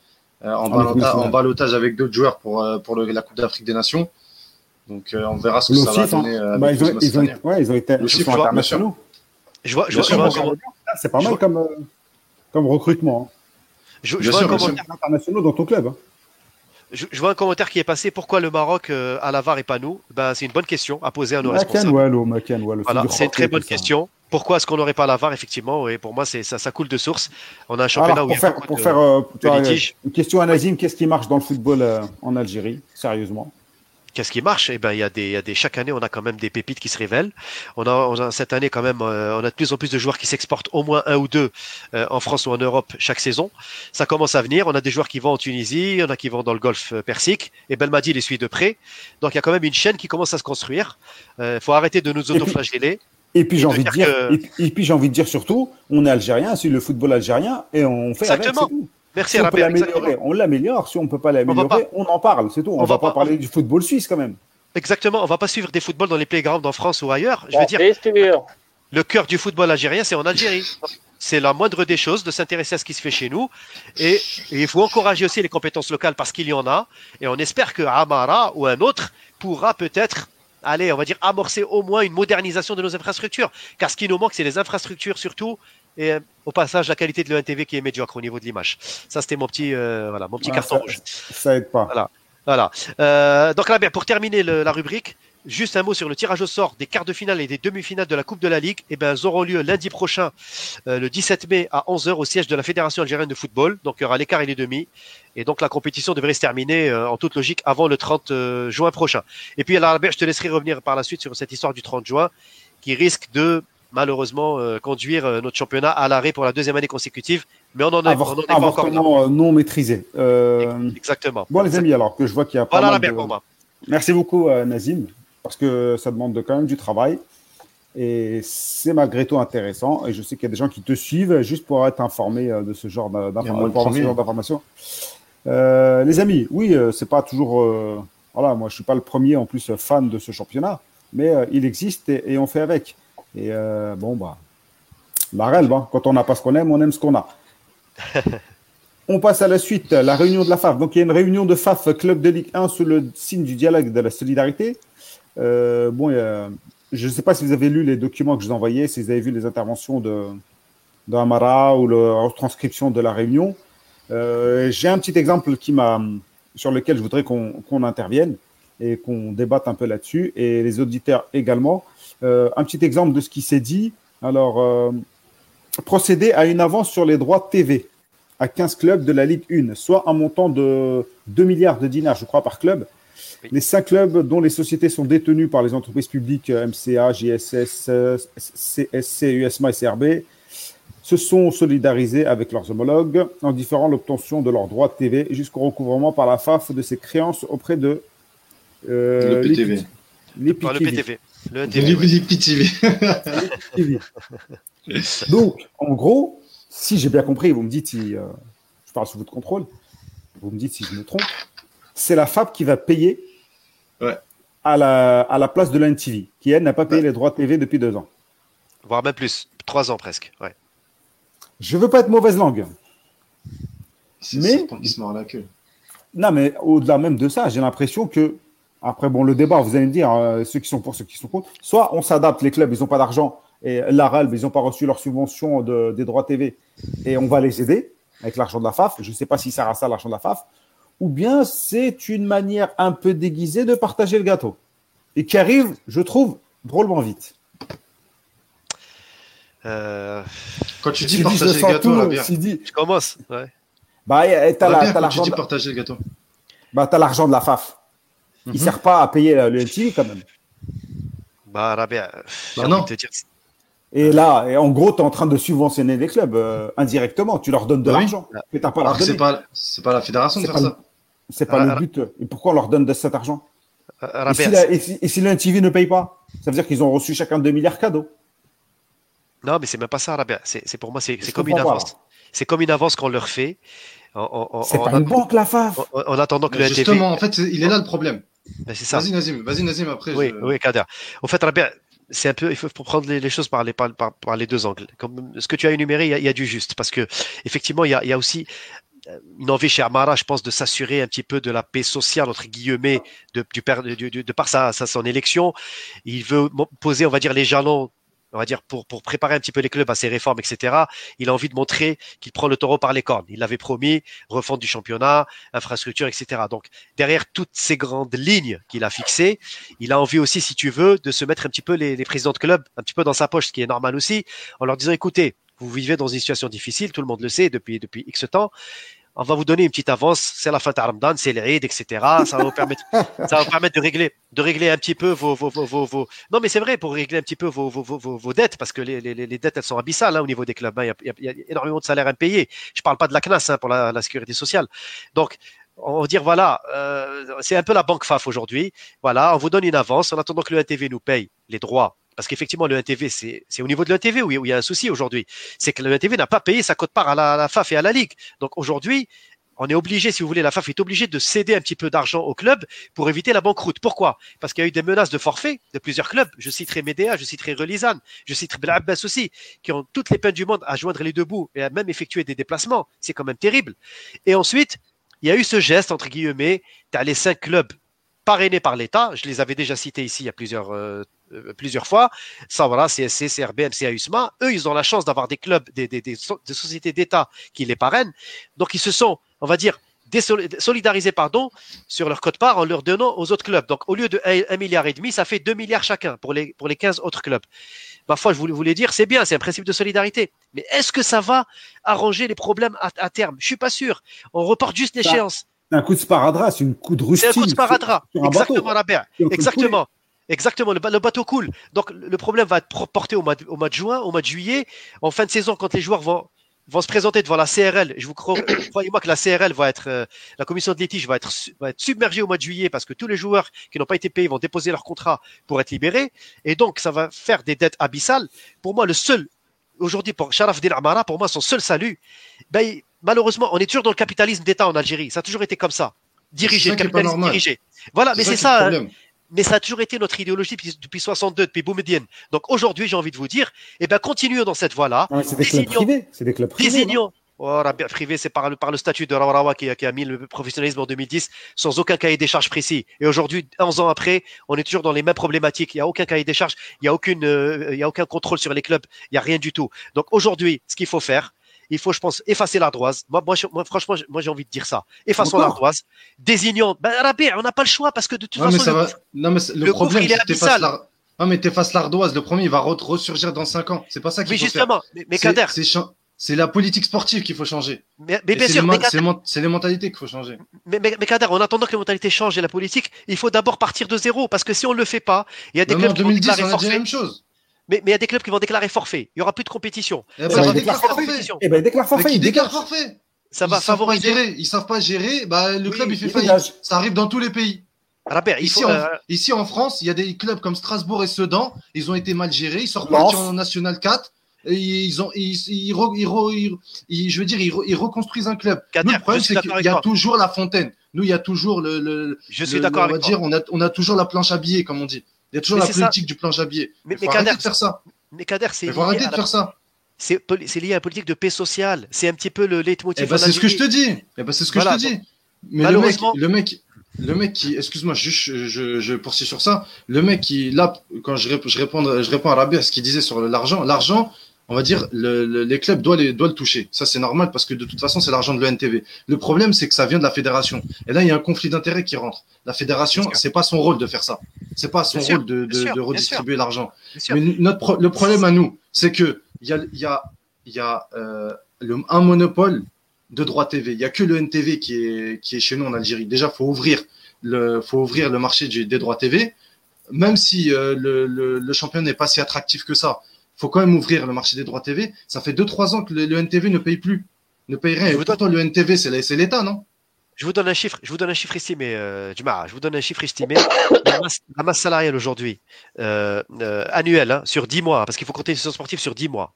euh, en, balotage, en balotage avec d'autres joueurs pour, pour le, la Coupe d'Afrique des Nations. Donc on verra ce que ça va donner. Hein. Bah, ils, ont, ils, ont, ouais, ils ont été ils internationaux. Je vois, je vois, c'est pas mal comme, comme recrutement. Hein. Je, je vois commentaire internationaux dans ton club. Hein. Je, vois un commentaire qui est passé. Pourquoi le Maroc euh, à la VAR et pas nous? Ben, C'est une bonne question à poser à nos responsables. Voilà, c'est une très bonne question. Pourquoi est-ce qu'on n'aurait pas la VAR effectivement? Et pour moi, c'est ça, ça coule de source. On a un championnat où il y a pour faire, euh, Une question à Nazim qu'est-ce qui marche dans le football euh, en Algérie Sérieusement? Qu'est-ce qui marche? Eh ben, il y, a des, il y a des, chaque année, on a quand même des pépites qui se révèlent. On a, on a cette année quand même, euh, on a de plus en plus de joueurs qui s'exportent au moins un ou deux euh, en France ou en Europe chaque saison. Ça commence à venir. On a des joueurs qui vont en Tunisie, en a qui vont dans le Golfe euh, Persique, et Belmadi les suit de près. Donc il y a quand même une chaîne qui commence à se construire. Il faut arrêter de nous autoflageller. Et puis j'ai envie de dire, et, puis j'ai envie de dire surtout, on est algérien, c'est le football algérien, et on fait Exactement. avec. Merci on, on l'améliore. Si on ne peut pas l'améliorer, on, en parle, c'est tout. On ne va, pas parler du football suisse quand même. Exactement, on va pas suivre des footballs dans les playgrounds en France ou ailleurs. Je veux dire, le cœur du football algérien, c'est en Algérie. C'est la moindre des choses de s'intéresser à ce qui se fait chez nous. Et, il faut encourager aussi les compétences locales parce qu'il y en a. Et on espère que Amara ou un autre pourra peut-être aller, on va dire, amorcer au moins une modernisation de nos infrastructures. Car ce qui nous manque, c'est les infrastructures surtout. Et euh, au passage, la qualité de l'ENTV qui est médiocre au niveau de l'image. Ça, c'était mon petit, euh, voilà, mon petit carton rouge. Ça aide pas. Voilà. Voilà. Euh, donc là, bien, pour terminer la rubrique, juste un mot sur le tirage au sort des quarts de finale et des demi-finales de la Coupe de la Ligue. Eh ben, elles auront lieu lundi prochain, euh, le 17 mai à 11h au siège de la Fédération algérienne de football. Donc il y aura les quarts et les demi. Et donc la compétition devrait se terminer euh, en toute logique avant le 30 euh, juin prochain. Et puis à je te laisserai revenir par la suite sur cette histoire du 30 juin qui risque de malheureusement conduire notre championnat à l'arrêt pour la deuxième année consécutive mais on en est, on pas encore non maîtrisé. Euh, Exactement. Bon, les amis, alors que je vois qu'il y a pas voilà mal de... Merci beaucoup, euh, Nazim, parce que ça demande quand même du travail. Et c'est malgré tout intéressant. Et je sais qu'il y a des gens qui te suivent juste pour être informés euh, de ce genre d'informations. les amis, oui, c'est pas toujours. voilà, moi, je suis pas le premier en plus fan de ce championnat, mais il existe et, et, on fait avec. Et bon, bah, la hein. quand on n'a pas ce qu'on aime, on aime ce qu'on a. On passe à la suite, la réunion de la FAF. Donc, il y a une réunion de FAF, club de Ligue 1, sous le signe du dialogue et de la solidarité. Euh, bon, je ne sais pas si vous avez lu les documents que je vous ai envoyés, si vous avez vu les interventions de, de Amara ou la transcription de la réunion. Euh, j'ai un petit exemple qui m'a, sur lequel je voudrais qu'on intervienne et qu'on débatte un peu là-dessus, et les auditeurs également. Euh, un petit exemple de ce qui s'est dit. Alors, procéder à une avance sur les droits TV à 15 clubs de la Ligue 1, soit un montant de 2 milliards de dinars, je crois, par club. Les cinq clubs dont les sociétés sont détenues par les entreprises publiques euh, MCA, JSS, CSC, USMA et CRB se sont solidarisés avec leurs homologues en différant l'obtention de leurs droits de TV jusqu'au recouvrement par la FAF de ses créances auprès de euh, l'EPTV. L'EPTV. Le Donc, en gros, si j'ai bien compris, vous me dites si euh, je parle sous votre contrôle, vous me dites si je me trompe, c'est la FAB qui va payer à, la, à la place de l'NTV, qui elle n'a pas payé les droits TV depuis deux ans. Voire même plus, trois ans presque. Ouais. Je veux pas être mauvaise langue. Mais la queue. Non, mais au-delà même de ça, j'ai l'impression que après, bon, le débat, vous allez me dire, euh, ceux qui sont pour, ceux qui sont contre, soit on s'adapte, les clubs, ils n'ont pas d'argent, et l'ARALB, ils n'ont pas reçu leur subvention de, des droits TV et on va les aider avec l'argent de la FAF. Je ne sais pas si ça sert à ça l'argent de la FAF. Ou bien c'est une manière un peu déguisée de partager le gâteau et qui arrive, je trouve, drôlement vite. Euh, Quand tu dis partager le gâteau, là, bien. Dit... Tu commences. Ouais. Bah, t'as l'argent. Tu dis partager le gâteau. Bah, t'as l'argent de la FAF. Il ne mhm. sert pas à payer le, le quand même. Bah, Rabia, bah non. Te dire, et là, et en gros, tu es en train de subventionner les clubs euh, indirectement. Tu leur donnes de l'argent. Mais t'as pas C'est pas, c'est pas la fédération de faire ça. C'est pas le but. Et pourquoi on leur donne de cet argent? Et si, la, et, si, ne paye pas, ça veut dire qu'ils ont reçu chacun 2 milliards cadeaux. Non, mais c'est même pas ça, Rabia. C'est pour moi, c'est comme une avance. C'est comme une avance qu'on leur fait. C'est pas une banque, la FAF. En, attendant que le Justement, en fait, il est là le problème. Ben, c'est ça. Vas-y, Nazim. Vas-y, Nazim, après. Oui, oui, Kader. En fait, Rabia, c'est un peu, il faut prendre les, choses par les, par, par, les deux angles. Comme ce que tu as énuméré, il y a, il y a du juste, parce que effectivement, il y a, il y a aussi euh, une envie chez Amara, je pense, de s'assurer un petit peu de la paix sociale entre guillemets de, du, de, de par sa, sa, son élection. Il veut poser, on va dire, les jalons on va dire, pour, pour préparer un petit peu les clubs à ces réformes, etc., il a envie de montrer qu'il prend le taureau par les cornes. Il l'avait promis, refonte du championnat, infrastructure, etc. Donc, derrière toutes ces grandes lignes qu'il a fixées, il a envie aussi, si tu veux, de se mettre un petit peu les, les présidents de club un petit peu dans sa poche, ce qui est normal aussi, en leur disant, écoutez, vous vivez dans une situation difficile, tout le monde le sait depuis, depuis X temps on va vous donner une petite avance, c'est la fin de Ramadan, c'est l'Eid, etc. Ça va vous permettre, de régler, de régler un petit peu vos, non mais c'est vrai pour régler un petit peu vos, vos, dettes parce que les, dettes elles sont abyssales hein, au niveau des clubs. Hein. Il, y a, énormément de salaires impayés. Je parle pas de la CNAS hein, pour la, sécurité sociale. Donc on va dire voilà, euh, c'est un peu la banque FAF aujourd'hui. Voilà, on vous donne une avance en attendant que le ATV nous paye les droits parce qu'effectivement, le NTV, c'est au niveau de l'ETV où, il y a un souci aujourd'hui. C'est que le NTV n'a pas payé sa cote-part à la, FAF et à la Ligue. Donc aujourd'hui, on est obligé, si vous voulez, la FAF est obligée de céder un petit peu d'argent au club pour éviter la banqueroute. Pourquoi? Parce qu'il y a eu des menaces de forfait de plusieurs clubs. Je citerai Médéa, je citerai Relizane, je citerai Abbas aussi, qui ont toutes les peines du monde à joindre les deux bouts et à même effectuer des déplacements. C'est quand même terrible. Et ensuite, il y a eu ce geste, entre guillemets, tu as les cinq clubs parrainés par l'État. Je les avais déjà cités ici il y a plusieurs euh, euh, plusieurs fois. Ça, voilà, CSC, CRB, MCA, USMA. Eux, ils ont la chance d'avoir des clubs, des, des, des, sociétés d'État qui les parrainent. Donc, ils se sont, on va dire, solidarisés pardon, sur leur code-part en leur donnant aux autres clubs. Donc, au lieu de 1 milliard et demi, ça fait 2 milliards chacun pour les, pour les 15 autres clubs. Ma foi, je voulais, dire, c'est bien, c'est un principe de solidarité. Mais est-ce que ça va arranger les problèmes à, terme? Je suis pas sûr. On reporte juste l'échéance. Un coup de sparadrap, c'est une coup de rustine. C'est un coup de sparadrap. Exactement, la Exactement. Exactement, le, bateau coule. Donc le problème va être porté au mois, de, au mois de juin, au mois de juillet, en fin de saison, quand les joueurs vont, vont se présenter devant la CRL. Je vous crois, croyez-moi que la CRL va être, euh, la commission de litige va être, va être submergée au mois de juillet parce que tous les joueurs qui n'ont pas été payés vont déposer leur contrat pour être libérés. Et donc, ça va faire des dettes abyssales. Pour moi, le seul, aujourd'hui, pour Sharaf Din Amara, pour moi, son seul salut, ben, malheureusement, on est toujours dans le capitalisme d'État en Algérie. Ça a toujours été comme ça. Dirigé, le capitalisme dirigé. Voilà, mais c'est ça mais ça a toujours été notre idéologie depuis, depuis 62, depuis Boumedienne. Donc aujourd'hui, j'ai envie de vous dire, eh ben, continuons dans cette voie-là. c'est des clubs privés. C'est des clubs privés. Oh, privé, c'est par le, par le statut de Rawarawa qui, qui, a mis le professionnalisme en 2010 sans aucun cahier des charges précis. Et aujourd'hui, 11 ans après, on est toujours dans les mêmes problématiques. Il n'y a aucun cahier des charges, il n'y a, aucune, euh, il y a aucun contrôle sur les clubs, il n'y a rien du tout. Donc aujourd'hui, ce qu'il faut faire, il faut, je pense, effacer l'ardoise. Moi, moi, moi, franchement, moi, j'ai envie de dire ça. Effaçons l'ardoise. Désignons. Ben, Rabé, on n'a pas le choix parce que de toute façon. le, non, mais le, problème, c'est que la... Non, mais t'effaces l'ardoise. Le premier, il va ressurgir dans 5 ans. C'est pas ça qu'il faut justement, faire. Mais, Kader. C'est la politique sportive qu'il faut changer. Mais, bien sûr, c'est les, mentalités qu'il faut changer. Mais, mais, Kader, en attendant que les mentalités changent et la politique, il faut d'abord partir de zéro parce que si on ne le fait pas, il y a des clubs qui vont déclarer forfait. même chose. Mais, mais il y a des clubs qui vont déclarer forfait. Il y aura plus de compétition. Eh ben, ça va déclarer forfait. Eh ben, déclare forfait. Ils déclarent forfait. Ça va favoriser. Gérer. Ils savent pas gérer. Bah, le club, il fait faillite. Ça arrive dans tous les pays. Robert, ici, en, euh, ici en France, il y a des clubs comme Strasbourg et Sedan. Ils ont été mal gérés. Ils sont repartis en National 4 ils ont, ils, ils, je veux dire, ils, reconstruisent un club. Nous, le problème, c'est qu'il y a toujours la fontaine. Nous, il y a toujours le, je suis d'accord avec dire, on a, on a toujours la planche à billets, comme on dit. Il y a toujours la politique du à billets. Mais, mais, faut arrêter de faire ça. Mais Kader, c'est. faut arrêter de faire ça. C'est lié à la politique de paix sociale. C'est un petit peu le leitmotiv. Eh ben, c'est ce que je te dis. Eh ben, c'est ce que je te dis. Mais le mec, le mec, le mec qui, excuse-moi, je, je, je, poursuis sur ça. Le mec qui, là, quand je, je réponds, je réponds à Rabia, ce qu'il disait sur l'argent, l'argent, on va dire, le, les clubs doivent, les, doivent le toucher. Ça, c'est normal parce que de toute façon, c'est l'argent de l'ONTV. Le problème, c'est que ça vient de la fédération. Et là, il y a un conflit d'intérêts qui rentre. La fédération, c'est pas son rôle de faire ça. C'est pas son rôle de, de, de redistribuer l'argent. Mais notre, le problème à nous, c'est que il y a, y a, y a euh, le, un monopole de droit TV. Il y a que le NTV qui est, qui est chez nous en Algérie. Déjà, faut ouvrir le, faut ouvrir le marché des droits TV. Même si euh, le, le, le championnat n'est pas si attractif que ça, faut quand même ouvrir le marché des droits TV. Ça fait 2-3 ans que le, NTV ne paye plus, ne paye rien. Et pourtant, le NTV, c'est l'État, non? Je vous donne un chiffre, je vous donne un chiffre estimé, euh, je vous donne un chiffre estimé. la, masse, salariale aujourd'hui, euh, euh, annuelle, hein, sur 10 mois, parce qu'il faut compter les sessions sportives sur 10 mois,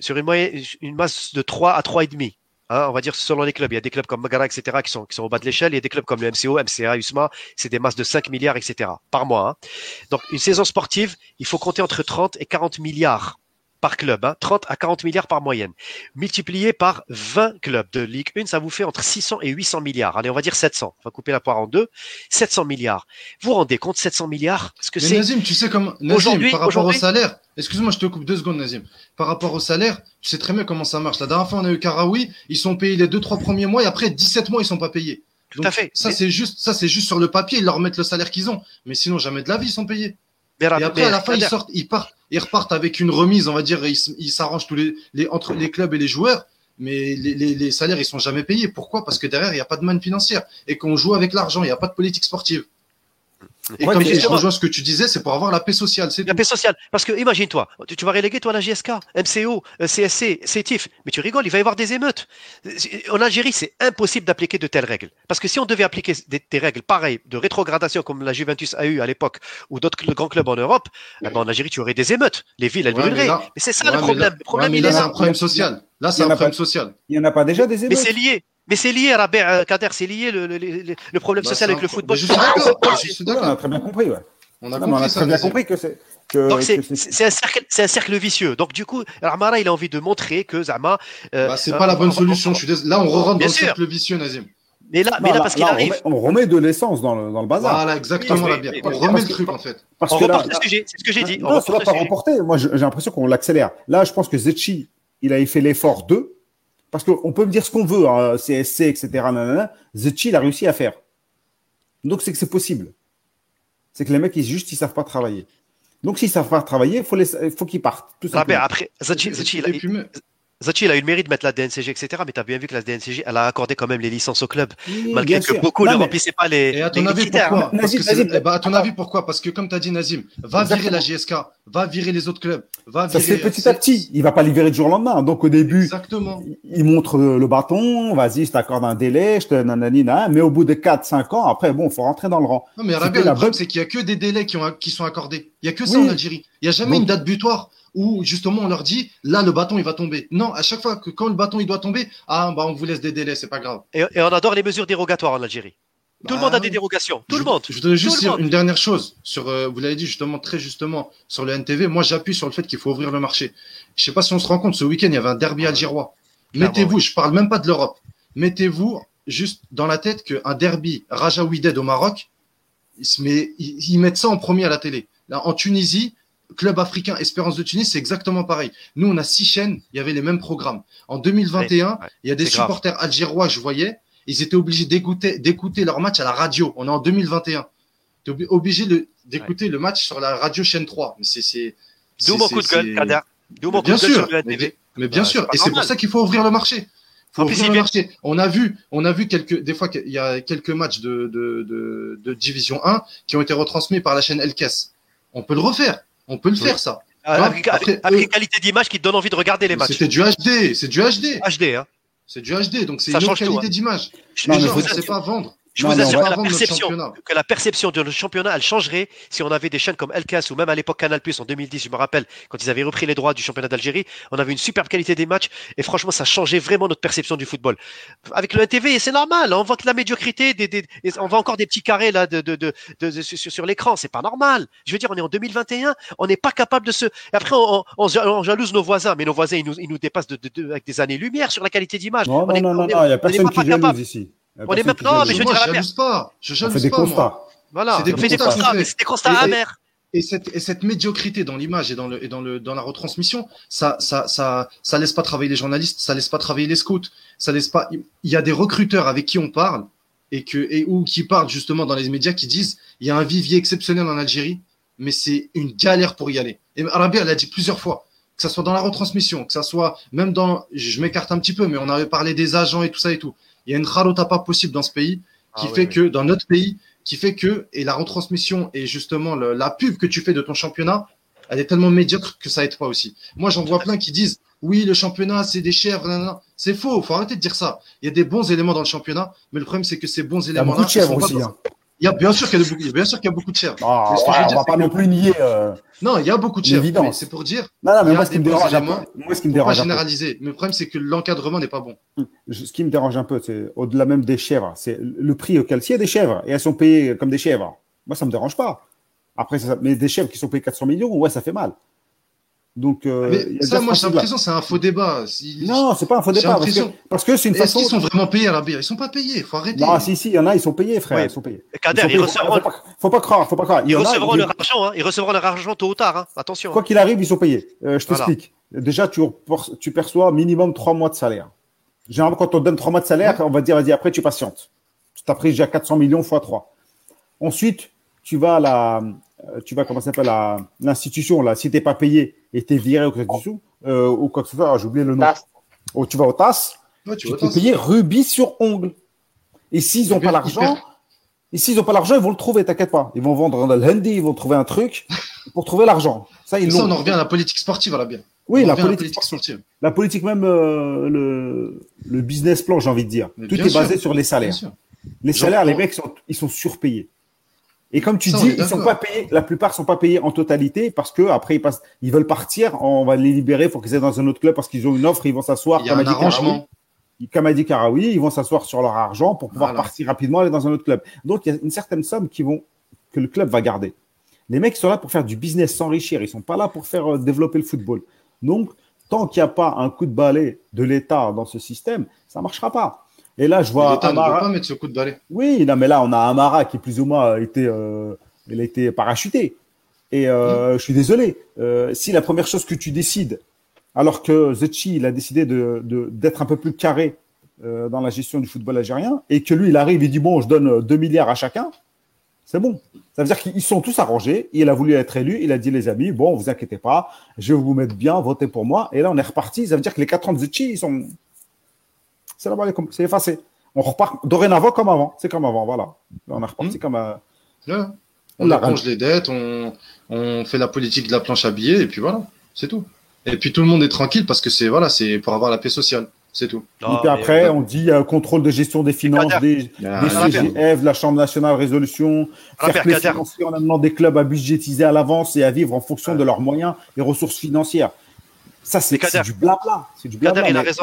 sur une moyenne, une masse de 3 à 3,5 Hein, on va dire selon les clubs. Il y a des clubs comme Magara, etc., qui sont, qui sont au bas de l'échelle. Il y a des clubs comme le MCO, MCA, USMA, c'est des masses de 5 milliards, etc. par mois. Hein. Donc, une saison sportive, il faut compter entre 30 et 40 milliards par club, hein, 30 à 40 milliards par moyenne. Multiplié par 20 clubs de Ligue 1, ça vous fait entre 600 et 800 milliards. Allez, on va dire 700. On va couper la poire en deux. 700 milliards. Vous vous rendez compte 700 milliards ce que c'est Nazim, tu sais comment Nazim, par rapport au salaire, excuse-moi, je te coupe deux secondes, Nazim. Par rapport au salaire, tu sais très bien comment ça marche. La dernière fois, on a eu Karaoui, ils sont payés les deux trois premiers mois et après 17 mois, ils sont pas payés. Tout à fait. Ça, c'est juste, ça, c'est juste sur le papier, ils leur mettent le salaire qu'ils ont. Mais sinon, jamais de la vie, ils sont payés. Et après, à la fin, ils sortent, ils partent, ils repartent avec une remise, on va dire, ils s'arrangent tous les, les, entre les clubs et les joueurs, mais les, les, les salaires, ils sont jamais payés. Pourquoi? Parce que derrière, il n'y a pas de manne financière et qu'on joue avec l'argent, il n'y a pas de politique sportive. Et comme je rejoins ce que tu disais, c'est pour avoir la paix sociale. La paix sociale. Parce que imagine-toi, tu, vas reléguer toi la JSK, MCO, CSC, CETIF, mais tu rigoles, il va y avoir des émeutes. En Algérie, c'est impossible d'appliquer de telles règles. Parce que si on devait appliquer des, règles pareilles de rétrogradation comme la Juventus a eu à l'époque ou d'autres grands clubs en Europe, eh ben, en Algérie, tu aurais des émeutes. Les villes, elles brûleraient. Mais, c'est ça le problème. le problème, il là, c'est un problème social. Là, c'est un problème social. Il n'y en a pas déjà des émeutes. Mais c'est lié. Mais c'est lié, Rabert euh, Kader, c'est lié le, le, le, problème bah, social avec le football. Je suis d'accord. On a très bien compris, ouais. On a, compris, on a très bien compris que c'est. Donc c'est un cercle, c'est un cercle vicieux. Donc du coup, Armara, il a envie de montrer que Zama. Euh, bah, c'est pas la bonne solution. Je suis Là, on re rentre dans le cercle vicieux, Nazim. Mais là, mais là, parce qu'il arrive. On remet, de l'essence dans le, dans le bazar. Voilà, exactement. la bière. on remet le truc, en fait. Parce on que là, c'est ce que j'ai dit. Non, ça va pas remporter. Moi, j'ai l'impression qu'on l'accélère. Là, je pense que Zetchi, il avait fait l'effort de parce qu'on peut me dire ce qu'on veut, hein, CSC, etc. Nanana, Zetchi, il a réussi à faire. Donc, c'est que c'est possible. C'est que les mecs, ils juste, ils savent pas travailler. Donc, s'ils savent pas travailler, il faut, les, faut qu'ils partent. Tout ah ben, Zachi, il a eu le mérite de mettre la DNCG, etc. Mais tu as bien vu que la DNCG, elle a accordé quand même les licences au club, malgré que beaucoup ne remplissaient pas les. Et à ton avis, pourquoi Parce que eh ben, à ton avis, pourquoi? Parce que comme tu as dit, Nazim, va virer la JSK, va virer les autres clubs, va virer. Ça se fait petit à petit. Il va pas libérer du jour au lendemain. Donc au début, Exactement. il montre le bâton, vas-y, je t'accorde un délai, je te nananina, mais au bout de 4-5 ans, après, bon, faut rentrer dans le rang. Non, mais Rabia, le problème, c'est qu'il y a que des délais qui, ont, qui sont accordés. Il y a que ça en Algérie. Il y a jamais une date butoir où justement on leur dit là le bâton il va tomber. Non, à chaque fois que quand le bâton il doit tomber, ah bah on vous laisse des délais, c'est pas grave. Et, on adore les mesures dérogatoires en Algérie. Tout le monde a bah des dérogations. Tout le monde. Je voudrais juste dire une dernière chose sur. Euh, vous l'avez dit justement très justement sur le NTV. Moi, j'appuie sur le fait qu'il faut ouvrir le marché. Je sais pas si on se rend compte. Ce week-end, il y avait un derby algérois. Mettez-vous, je parle même pas de l'Europe. Mettez-vous juste dans la tête qu'un derby Raja Ouided au Maroc, ils, ils, mettent ça en premier à la télé. Là, en Tunisie, Club africain Espérance de Tunis, c'est exactement pareil. Nous, on a six chaînes, il y avait les mêmes programmes. En 2021, il y a des supporters algérois, je voyais, ils étaient obligés d'écouter leur match à la radio. On est en 2021. Tu es obligé d'écouter le match sur la radio chaîne 3. C'est D'où mon coup de gueule, Kader. D'où mon coup de gueule sur TV. Mais, bien sûr, et c'est pour ça qu'il faut ouvrir le marché. Faut ouvrir le marché. On a vu, on a vu quelques, des fois, il y a quelques matchs de, de, de, de Division 1 qui ont été retransmis par la chaîne Elkes. On peut le refaire. On peut le faire, ça. Ah, avec, une qualité d'image qui te donne envie de regarder les matchs. C'était du HD, c'est du HD. HD, hein. C'est du HD, donc c'est une autre qualité hein. d'image. Je ne sais pas vendre. Je vous assure que la, perception, que la perception de notre championnat, elle changerait si on avait des chaînes comme Elkas ou même à l'époque Canal Plus en 2010, je me rappelle, quand ils avaient repris les droits du championnat d'Algérie, on avait une superbe qualité des matchs et franchement, ça changeait vraiment notre perception du football. Avec le NTV, c'est normal, on voit que la médiocrité, des, des, on voit encore des petits carrés là de, de, de, de sur, sur l'écran, c'est pas normal. Je veux dire, on est en 2021, on n'est pas capable de se. Et après, on, on, on, jalouse nos voisins, mais nos voisins, ils nous, ils nous dépassent de, avec des années-lumière sur la qualité d'image. Non, non, non, il n'y a personne qui jalouse ici. On est maintenant, mais je veux dire, je jalouse pas. Je jalouse pas, moi. Voilà, c'est des, constats, mais c'est des constats amers. Et cette, et cette médiocrité dans l'image et dans le et dans le dans la retransmission, ça ça ça ça laisse pas travailler les journalistes, ça laisse pas travailler les scouts, ça laisse pas. Il y a des recruteurs avec qui on parle et que et ou qui parlent justement dans les médias qui disent il y a un vivier exceptionnel en Algérie, mais c'est une galère pour y aller. Et Arabia l'a dit plusieurs fois, que ça soit dans la retransmission, que ça soit même dans, je m'écarte un petit peu, mais on avait parlé des agents et tout ça et tout. Il y a une charota pas possible dans ce pays qui ah fait que, dans notre pays, qui fait que, et la retransmission et justement la pub que tu fais de ton championnat, elle est tellement médiocre que ça aide pas aussi. Moi, j'en vois plein qui disent, oui, le championnat, c'est des chèvres, c'est faux, faut arrêter de dire ça. Il y a des bons éléments dans le championnat, mais le problème, c'est que ces bons éléments-là. Il y a beaucoup de chèvres aussi, hein. Il y a bien sûr qu'il y a, beaucoup, bien sûr qu'il y a beaucoup de chèvres. Ah, on va pas non plus nier. Euh, non, il y a beaucoup de chèvres. C'est pour dire. Non, non, mais moi, ce qui me dérange un peu. Moi, ce qui me dérange. Pas généraliser. Mais le problème, c'est que l'encadrement n'est pas bon. Ce qui me dérange un peu, c'est au-delà même des chèvres, c'est le prix auquel. S'il y a des chèvres et elles sont payées comme des chèvres, moi, ça me dérange pas. Après, ça, mais des chèvres qui sont payées 400 millions, ouais, ça fait mal. Donc, euh, ça, moi, j'ai l'impression c'est un faux débat. Non, c'est pas un faux débat. Parce que c'est une façon. Est-ce qu'ils sont vraiment payés à la bière? Ils sont pas payés. Faut arrêter. Non, si, si, il y en a, ils sont payés, frère. Ils sont payés. Kader, ils, recevront. Faut pas, croire, faut pas croire. Ils recevront leur argent. Hein. Ils recevront leur argent tôt ou tard. Hein. Attention. Quoi qu'il arrive, ils sont payés. Euh, je t'explique. Déjà, tu, tu perçois minimum trois mois de salaire. Généralement, quand on donne trois mois de salaire, on va dire, vas-y, après, tu patientes. Tu as pris déjà 400 millions fois 3. Ensuite, tu vas à la, tu vas, comment ça s'appelle, l'institution, là, si t'es pas payé et t'es viré ou quelque chose, euh, ou quoi que ce soit, ah, j'ai oublié le nom. Oh, tu vas au TAS, tu, vas payer rubis sur ongle. Et s'ils n'ont pas l'argent, et s'ils n'ont pas l'argent, ils vont le trouver, t'inquiète pas. Ils vont vendre le handy, ils vont trouver un truc pour trouver l'argent. Ça, ils ça, on en revient à la politique sportive, là, bien. Oui, la politique, sportive. La politique, même euh, le, le, business plan, j'ai envie de dire. Tout est basé sur les salaires. Les salaires, les mecs, sont, ils sont surpayés. Et comme tu dis, ils sont pas payés, la plupart sont pas payés en totalité parce que après ils passent, ils veulent partir, on va les libérer pour qu'ils aient dans un autre club parce qu'ils ont une offre, ils vont s'asseoir. Il y a un arrangement. Comme a dit Karaoui, ils vont s'asseoir sur leur argent pour pouvoir partir rapidement aller dans un autre club. Donc il y a une certaine somme qui vont que le club va garder. Les mecs sont là pour faire du business, s'enrichir. Ils sont pas là pour faire euh, développer le football. Donc tant qu'il n'y a pas un coup de balai de l'État dans ce système, ça marchera pas. Et là, je vois. Amara... pas mettre ce coup de balai. Oui, non, mais là, on a Amara qui, plus ou moins, a été, euh, il a été parachuté. Et euh, mm. je suis désolé. Euh, si la première chose que tu décides, alors que Zetchi, il a décidé de, d'être un peu plus carré dans la gestion du football algérien, et que lui, il arrive, il dit bon, je donne 2 milliards à chacun, c'est bon. Ça veut dire qu'ils sont tous arrangés. Il a voulu être élu. Il a dit les amis, bon, vous inquiétez pas, je vais vous mettre bien, votez pour moi. Et là, on est reparti. Ça veut dire que les quatre ans de Zetchi, ils sont, c'est effacé. On repart dorénavant comme avant. C'est comme avant, voilà. On a reparti hmm. comme. Euh, on arrange les dettes, on, on, fait la politique de la planche à billets, et puis voilà, c'est tout. Et puis tout le monde est tranquille parce que c'est voilà, c'est pour avoir la paix sociale. C'est tout. et puis après, on dit euh, contrôle de gestion des finances, des, des CGF, la Chambre nationale résolution, faire plaisir en amenant des clubs à budgétiser à l'avance et à vivre en fonction de leurs moyens et ressources financiires. Ça, c'est du blabla. C'est du blabla. il a raison,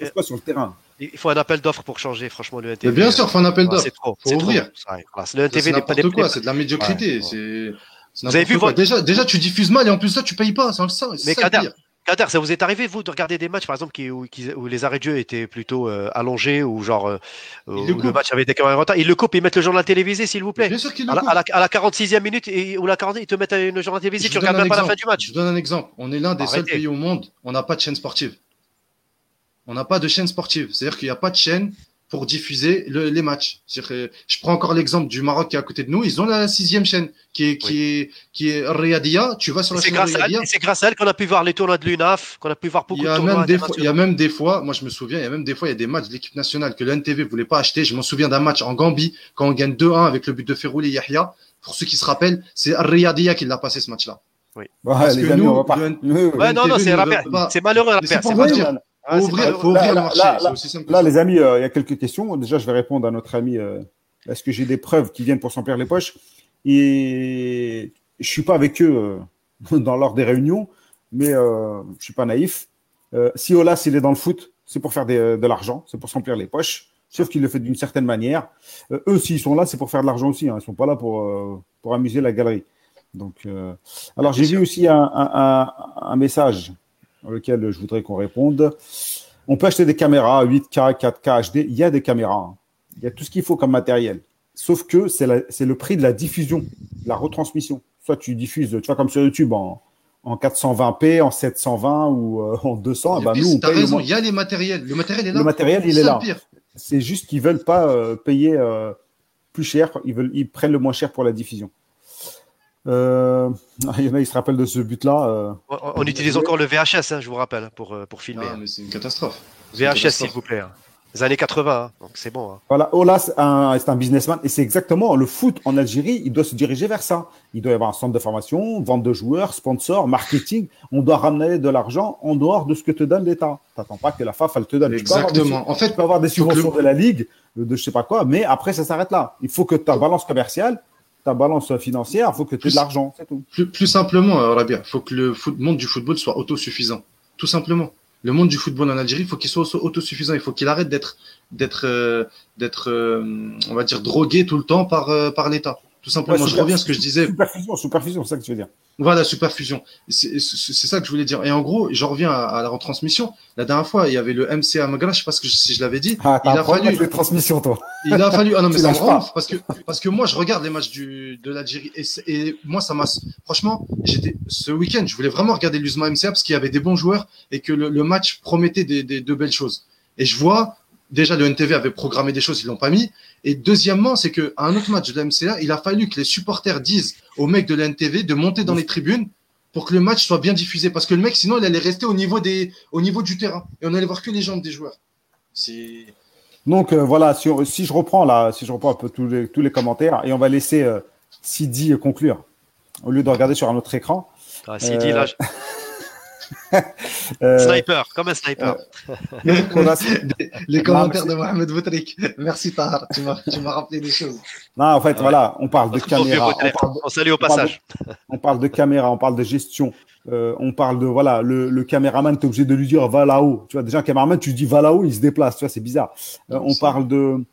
C'est quoi sur le terrain il faut un appel d'offres pour changer, franchement, le NTV. Mais bien sûr, il faut un appel d'offres. C'est trop. Faut ouvrir. le NTV n'est pas quoi, c'est de la médiocrité. C'est. Vous avez vu déjà, déjà, tu diffuses mal et en plus ça, tu payes pas. C'est ça. Mais Kader, Kader, ça vous est arrivé, vous, de regarder des matchs, par exemple, qui, où, les arrêts de jeu étaient plutôt euh, allongés ou genre euh, où le, match avait été quand même retard? Ils le coupent, ils mettent le journal télévisé, s'il vous plaît. Bien sûr qu'ils le à, la, à, la, 46e minute et, ou la 40 ils te mettent le journal télévisé, tu regardes même pas la fin du match. Je vous donne un exemple. On est l'un des seuls pays au monde, on n'a pas de chaîne sportive. On n'a pas de chaîne sportive. C'est-à-dire qu'il n'y a pas de chaîne pour diffuser les matchs. Je prends encore l'exemple du Maroc qui est à côté de nous. Ils ont la sixième chaîne qui est qui est qui est Riyadiyah. Tu vas sur la chaîne Riyadiyah. C'est grâce à elle qu'on a pu voir les tournois de l'UNAF, qu'on a pu voir beaucoup il y a de tournois. Même des fois, il y a même des fois, moi je me souviens, il y a même des fois, il y a des matchs de l'équipe nationale que l'NTV voulait pas acheter. Je m'en souviens d'un match en Gambie quand on gagne 2-1 avec le but de Ferrouli Yahya. Pour ceux qui se rappellent, c'est Riyadiyah qui l'a passé ce match-là. Oui. Parce les que amis, nous, on va pas... ouais, non, non, c'est malheureux. C'est pas ah, là, les amis, euh, il y a quelques questions. Déjà, je vais répondre à notre ami. Euh, est-ce que j'ai des preuves qui viennent pour s'emplir les poches? Et je suis pas avec eux euh, dans l'ordre des réunions, mais je suis pas naïf. si Olas, il est dans le foot, c'est pour faire de l'argent, c'est pour s'emplir les poches. Sauf qu'il le fait d'une certaine manière. eux, s'ils sont là, c'est pour faire de l'argent aussi. Hein. Ils sont pas là pour pour amuser la galerie. Donc, alors j'ai vu aussi un, un, un message lequel je voudrais qu'on réponde. On peut acheter des caméras 8K, 4K, HD. Il y a des caméras. Hein. Il y a tout ce qu'il faut comme matériel. Sauf que c'est le prix de la diffusion, la retransmission. Soit tu diffuses, tu vois, comme sur YouTube, en, 420p, en 720 ou euh, en 200. bah, nous, as raison, il y a les matériels. Le matériel est là. Le matériel, il est là. C'est juste qu'ils veulent pas euh, payer euh, plus cher. Ils, veulent, ils prennent le moins cher pour la diffusion. Euh, il y en a, ils se rappellent de ce but-là. Euh. On, utilise encore le VHS, hein, je vous rappelle, pour, euh, pour filmer. Ah, mais c'est une catastrophe. VHS, s'il vous plaît. Hein. Les années 80, hein, donc c'est bon. Hein. Voilà, Ola, c'est un, un, businessman et c'est exactement le foot en Algérie. Il doit se diriger vers ça. Il doit y avoir un centre de formation, vente de joueurs, sponsors, marketing. On doit ramener de l'argent en dehors de ce que te donne l'État. T'attends pas que la FAF elle te donne. Exactement. en fait, tu peux avoir des subventions de la ligue, de je sais pas quoi, mais après ça s'arrête là. Il faut que ta balance commerciale ta balance financière, il faut que tu aies de l'argent, c'est tout. Plus, simplement, euh, Rabia, il faut que le monde du football soit autosuffisant. Tout simplement. Le monde du football en Algérie, il faut qu'il soit autosuffisant. Il faut qu'il arrête d'être, d'être, euh, d'être, euh, on va dire, drogué tout le temps par, par l'État. Tout simplement, je reviens à ce que je disais. Superfusion, superfusion, c'est ça que tu veux dire. Voilà, superfusion. C'est ça que je voulais dire. Et en gros, j'en reviens à, la retransmission. La dernière fois, il y avait le MCA Magra, je sais pas si je l'avais dit. Ah, il a fallu. De transmission, toi. Il a fallu. Ah non, mais ça me parce que parce que moi, je regarde les matchs du de l'Algérie et, et moi, ça m'a. Franchement, j'étais ce week-end, je voulais vraiment regarder l'USMA MCA parce qu'il y avait des bons joueurs et que le, le match promettait des, des, de belles choses. Et je vois déjà le NTV avait programmé des choses, ils l'ont pas mis. Et deuxièmement, c'est qu'à un autre match de la MCA, il a fallu que les supporters disent aux mecs de la NTV de monter dans les tribunes pour que le match soit bien diffusé. Parce que le mec, sinon, il allait rester au niveau, des, au niveau du terrain. Et on allait voir que les jambes des joueurs. C'est. Donc euh, voilà, si, si, je reprends là, si je reprends un peu tous les, tous les commentaires, et on va laisser euh, Sidi conclure, au lieu de regarder sur un autre écran. Ah, Sidi, là, euh, sniper, comme un sniper. Euh, les, commentaires de Mohamed Boutrik. Merci Tahar, tu m'as rappelé des choses. Non, en fait, voilà, on parle de caméra. On, salue au passage. On parle de, caméra, on parle de gestion. Euh, on parle de voilà le, le caméraman, tu es obligé de lui dire va là-haut. Tu vois déjà un caméraman, tu dis va là-haut, il se déplace. Tu vois, c'est bizarre. on parle de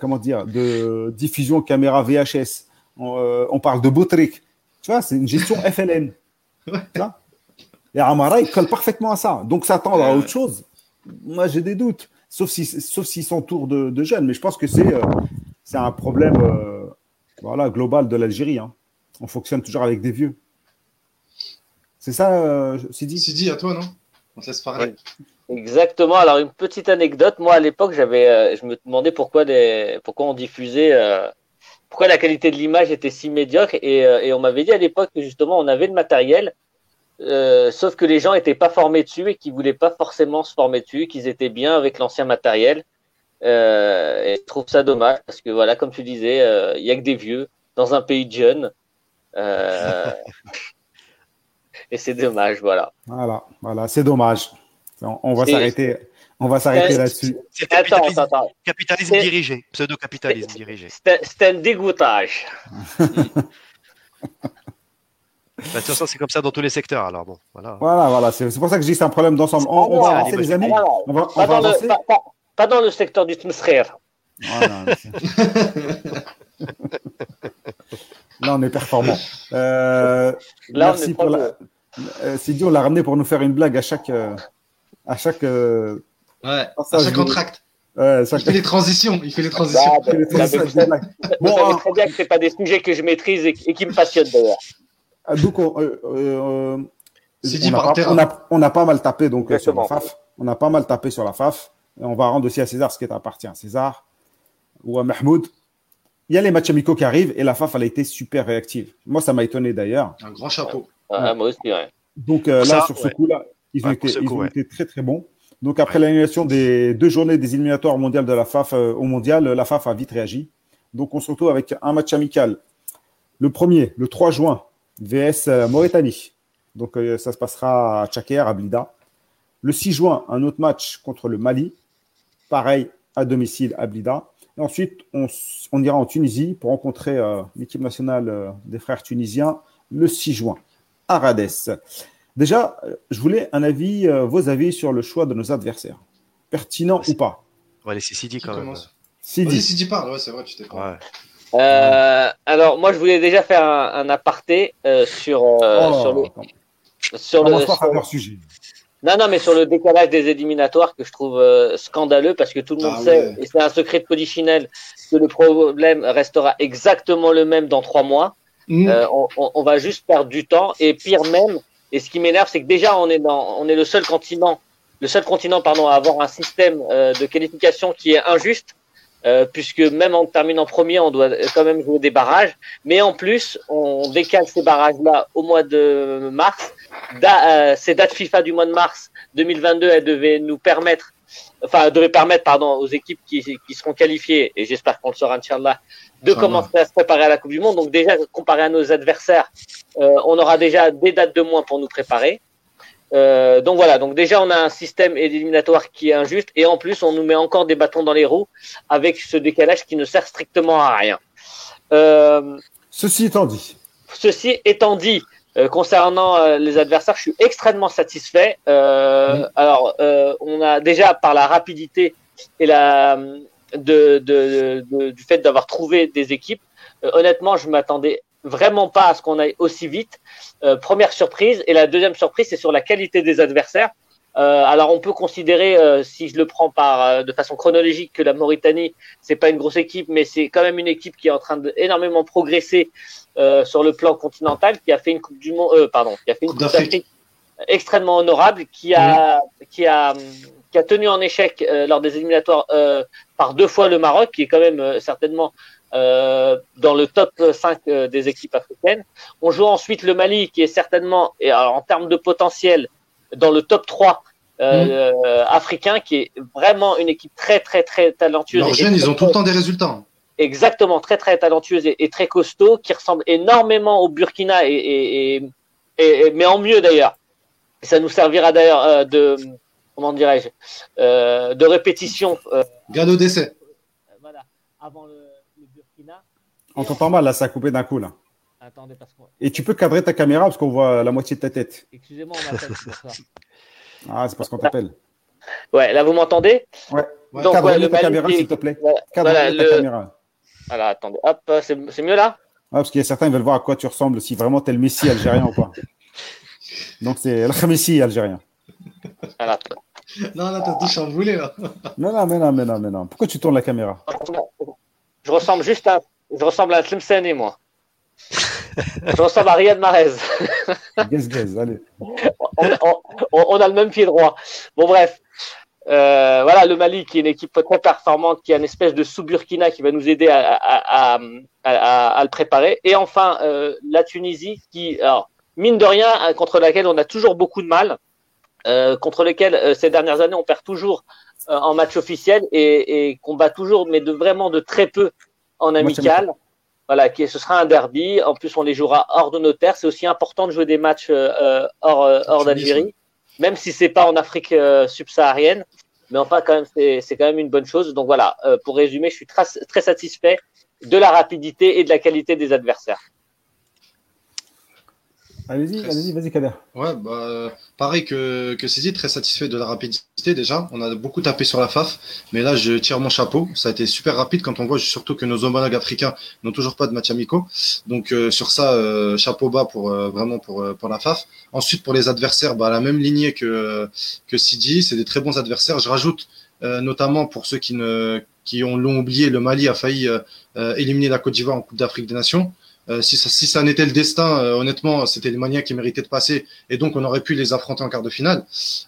comment dire de diffusion caméra VHS. On, parle de Boutrik. Tu vois, c'est une gestion FLN. Tu vois et Amara, il colle parfaitement à ça. Donc s'attendre à autre chose, moi j'ai des doutes. Sauf si, sauf s'ils s'entourent de, de, jeunes. Mais je pense que c'est euh, c'est un problème euh, voilà, global de l'Algérie. Hein. On fonctionne toujours avec des vieux. C'est ça, euh, Sidi? Sidi, à toi, non? On te laisse parler. Exactement. Alors, une petite anecdote. Moi, à l'époque, j'avais, je me demandais pourquoi, des, pourquoi on diffusait, pourquoi la qualité de l'image était si médiocre. Et, et on m'avait dit à l'époque que justement, on avait le matériel euh, sauf que les gens n'étaient pas formés dessus et qu'ils voulaient pas forcément se former dessus, qu'ils étaient bien avec l'ancien matériel. Euh, et je trouve ça dommage parce que voilà, comme tu disais, euh, il y a que des vieux dans un pays de jeunes. et c'est dommage, voilà. Voilà, voilà, c'est dommage. On, va s'arrêter. On va s'arrêter là-dessus. C'est capitalisme, capitalisme dirigé, pseudo-capitalisme dirigé. C'est un dégoûtage. Bah, de toute façon, c'est comme ça dans tous les secteurs. Alors bon, voilà. Voilà, voilà. C'est pour ça que je dis que c'est un problème d'ensemble. On, va avancer, les amis. On va, pas, dans le, pas, dans le, secteur du. Voilà. Là, on est performant. Euh, Là, merci on est pour la... Euh, Sidi, on l'a ramené pour nous faire une blague à chaque. Euh, à chaque ouais, à chaque contract. Ouais, Il fait les transitions. Il fait les transitions. Bah, bah, bah, bon, hein. très bien que ce pas des sujets que je maîtrise et, qui me passionnent d'ailleurs. Ah, donc, on, on, a, pas mal tapé donc, sur la FAF. On a pas mal tapé sur la FAF. Et on va rendre aussi à César ce qui appartient à César ou à Mahmoud. Il y a les matchs amicaux qui arrivent et la FAF, elle a été super réactive. Moi, ça m'a étonné d'ailleurs. Un grand chapeau. moi aussi, ouais. Donc euh, là, sur ce coup-là, ils, ont, été, très très bons. Donc après l'annulation des deux journées des éliminatoires mondiales de la FAF euh, au mondial, la FAF a vite réagi. Donc on se retrouve avec un match amical. Le premier, le 3 juin, VS euh, Mauritanie. Donc ça se passera à Tchaker, à Blida. Le 6 juin, un autre match contre le Mali. Pareil, à domicile à Blida. Et ensuite, on, ira en Tunisie pour rencontrer l'équipe nationale des frères tunisiens le 6 juin à Rades. Déjà, je voulais un avis, euh, vos avis sur le choix de nos adversaires. Pertinent ou pas? On va laisser Sidi quand même. Sidi. Sidi parle, ouais, c'est vrai, tu t'es ouais. Euh, alors, moi, je voulais déjà faire un, aparté euh, sur, euh, oh, sur le. Sur le sur... sujet. Non, non, mais sur le décalage des éliminatoires que je trouve scandaleux parce que tout le monde ah sait, et c'est un secret de polichinelle, que le problème restera exactement le même dans trois mois. Mm. Euh, on, va juste perdre du temps. Et pire même, et ce qui m'énerve, c'est que déjà on est dans, on est le seul continent, le seul continent pardon à avoir un système euh, de qualification qui est injuste. Euh, puisque même en terminant premier, on doit quand même jouer des barrages. Mais en plus, on décale ces barrages-là au mois de mars. ces dates FIFA du mois de mars 2022, elles devaient nous permettre, enfin, devaient permettre, pardon, aux équipes qui, qui seront qualifiées, et j'espère qu'on le saura, Inch'Allah, de commencer à se préparer à la Coupe du Monde. Donc déjà, comparé à nos adversaires, euh, on aura déjà des dates de moins pour nous préparer. Euh, donc voilà, donc déjà on a un système éliminatoire qui est injuste et en plus on nous met encore des bâtons dans les roues avec ce décalage qui ne sert strictement à rien. Euh, ceci étant dit. Ceci étant dit, euh, concernant les adversaires, je suis extrêmement satisfait. Alors on a déjà par la rapidité et la de, de, de, du fait d'avoir trouvé des équipes. Honnêtement, je m'attendais vraiment pas à ce qu'on aille aussi vite. Euh, première surprise. Et la deuxième surprise, c'est sur la qualité des adversaires. Euh, alors on peut considérer, euh, si je le prends par de façon chronologique, que la Mauritanie c'est pas une grosse équipe, mais c'est quand même une équipe qui est en train d'énormément progresser sur le plan continental, qui a fait une coupe du monde, pardon, qui a fait une coupe d'Afrique extrêmement honorable, qui a, qui a, qui a tenu en échec lors des éliminatoires par deux fois le Maroc, qui est quand même euh, certainement euh, dans le top 5 euh, des équipes africaines. On joue ensuite le Mali, qui est certainement, et en termes de potentiel, dans le top 3 euh, mmh. africain, qui est vraiment une équipe très, très, très talentueuse. Les jeunes, ils ont tout le temps des résultats. Exactement, très, très talentueuse et, très costaud, qui ressemble énormément au Burkina, et, et mais en mieux d'ailleurs. Ça nous servira d'ailleurs de comment dirais-je, euh, de répétition. Euh, au décès. voilà, avant le. On t'entend mal, là, ça a coupé d'un coup, là. Attendez, parce que... Et tu peux cadrer ta caméra parce qu'on voit la moitié de ta tête. Excusez-moi, on m'appelle pour ça. Ah, c'est parce qu'on t'appelle. Ouais, là, vous m'entendez? Ouais. Donc, cadre ouais, ta caméra, s'il te plaît. Cadre voilà, ta caméra. Voilà, attendez. Hop, c'est mieux là? Ouais, parce qu'il y a certains qui veulent voir à quoi tu ressembles, si vraiment t'es le Messi algérien ou pas. Donc, c'est le Messi algérien. Voilà. Non, là, t'as tout chamboulé, là. Non, non, mais non, mais non, mais non. Pourquoi tu tournes la caméra? Je ressemble juste à. Je ressemble à Tlemcen moi. Je ressemble à Riyad Mahrez. Guess, guess, allez. On, a le même pied droit. Bon, bref. Euh, voilà, le Mali qui est une équipe très performante, qui a une espèce de sous-Burkina qui va nous aider à, à, à, à, le préparer. Et enfin, euh, la Tunisie qui, alors, mine de rien, contre laquelle on a toujours beaucoup de mal. Euh, contre lesquels ces dernières années on perd toujours en match officiel et, et qu'on bat toujours, mais de vraiment de très peu en amical. Voilà, qui, ce sera un derby. En plus, on les jouera hors de nos terres. C'est aussi important de jouer des matchs hors, hors d'Algérie, même si c'est pas en Afrique subsaharienne. Mais enfin, quand même, c'est quand même une bonne chose. Donc voilà, pour résumer, je suis très, très satisfait de la rapidité et de la qualité des adversaires. Allez-y, allez-y, vas-y, Kader. Ouais, bah, pareil que, que Cézi, très satisfait de la rapidité déjà. On a beaucoup tapé sur la FAF, mais là, je tire mon chapeau. Ça a été super rapide quand on voit surtout que nos homologues africains n'ont toujours pas de match amicaux. Donc, euh, sur ça, euh, chapeau bas pour euh, vraiment pour, pour la FAF. Ensuite, pour les adversaires, bah, la même lignée que, que Sidi, c'est des très bons adversaires. Je rajoute notamment pour ceux qui ne qui ont l'ont oublié, le Mali a failli éliminer la Côte d'Ivoire en Coupe d'Afrique des Nations. Euh, si, ça, si le destin, euh, honnêtement, c'était les Maliens qui méritaient de passer, et donc on aurait pu les affronter en quart de finale.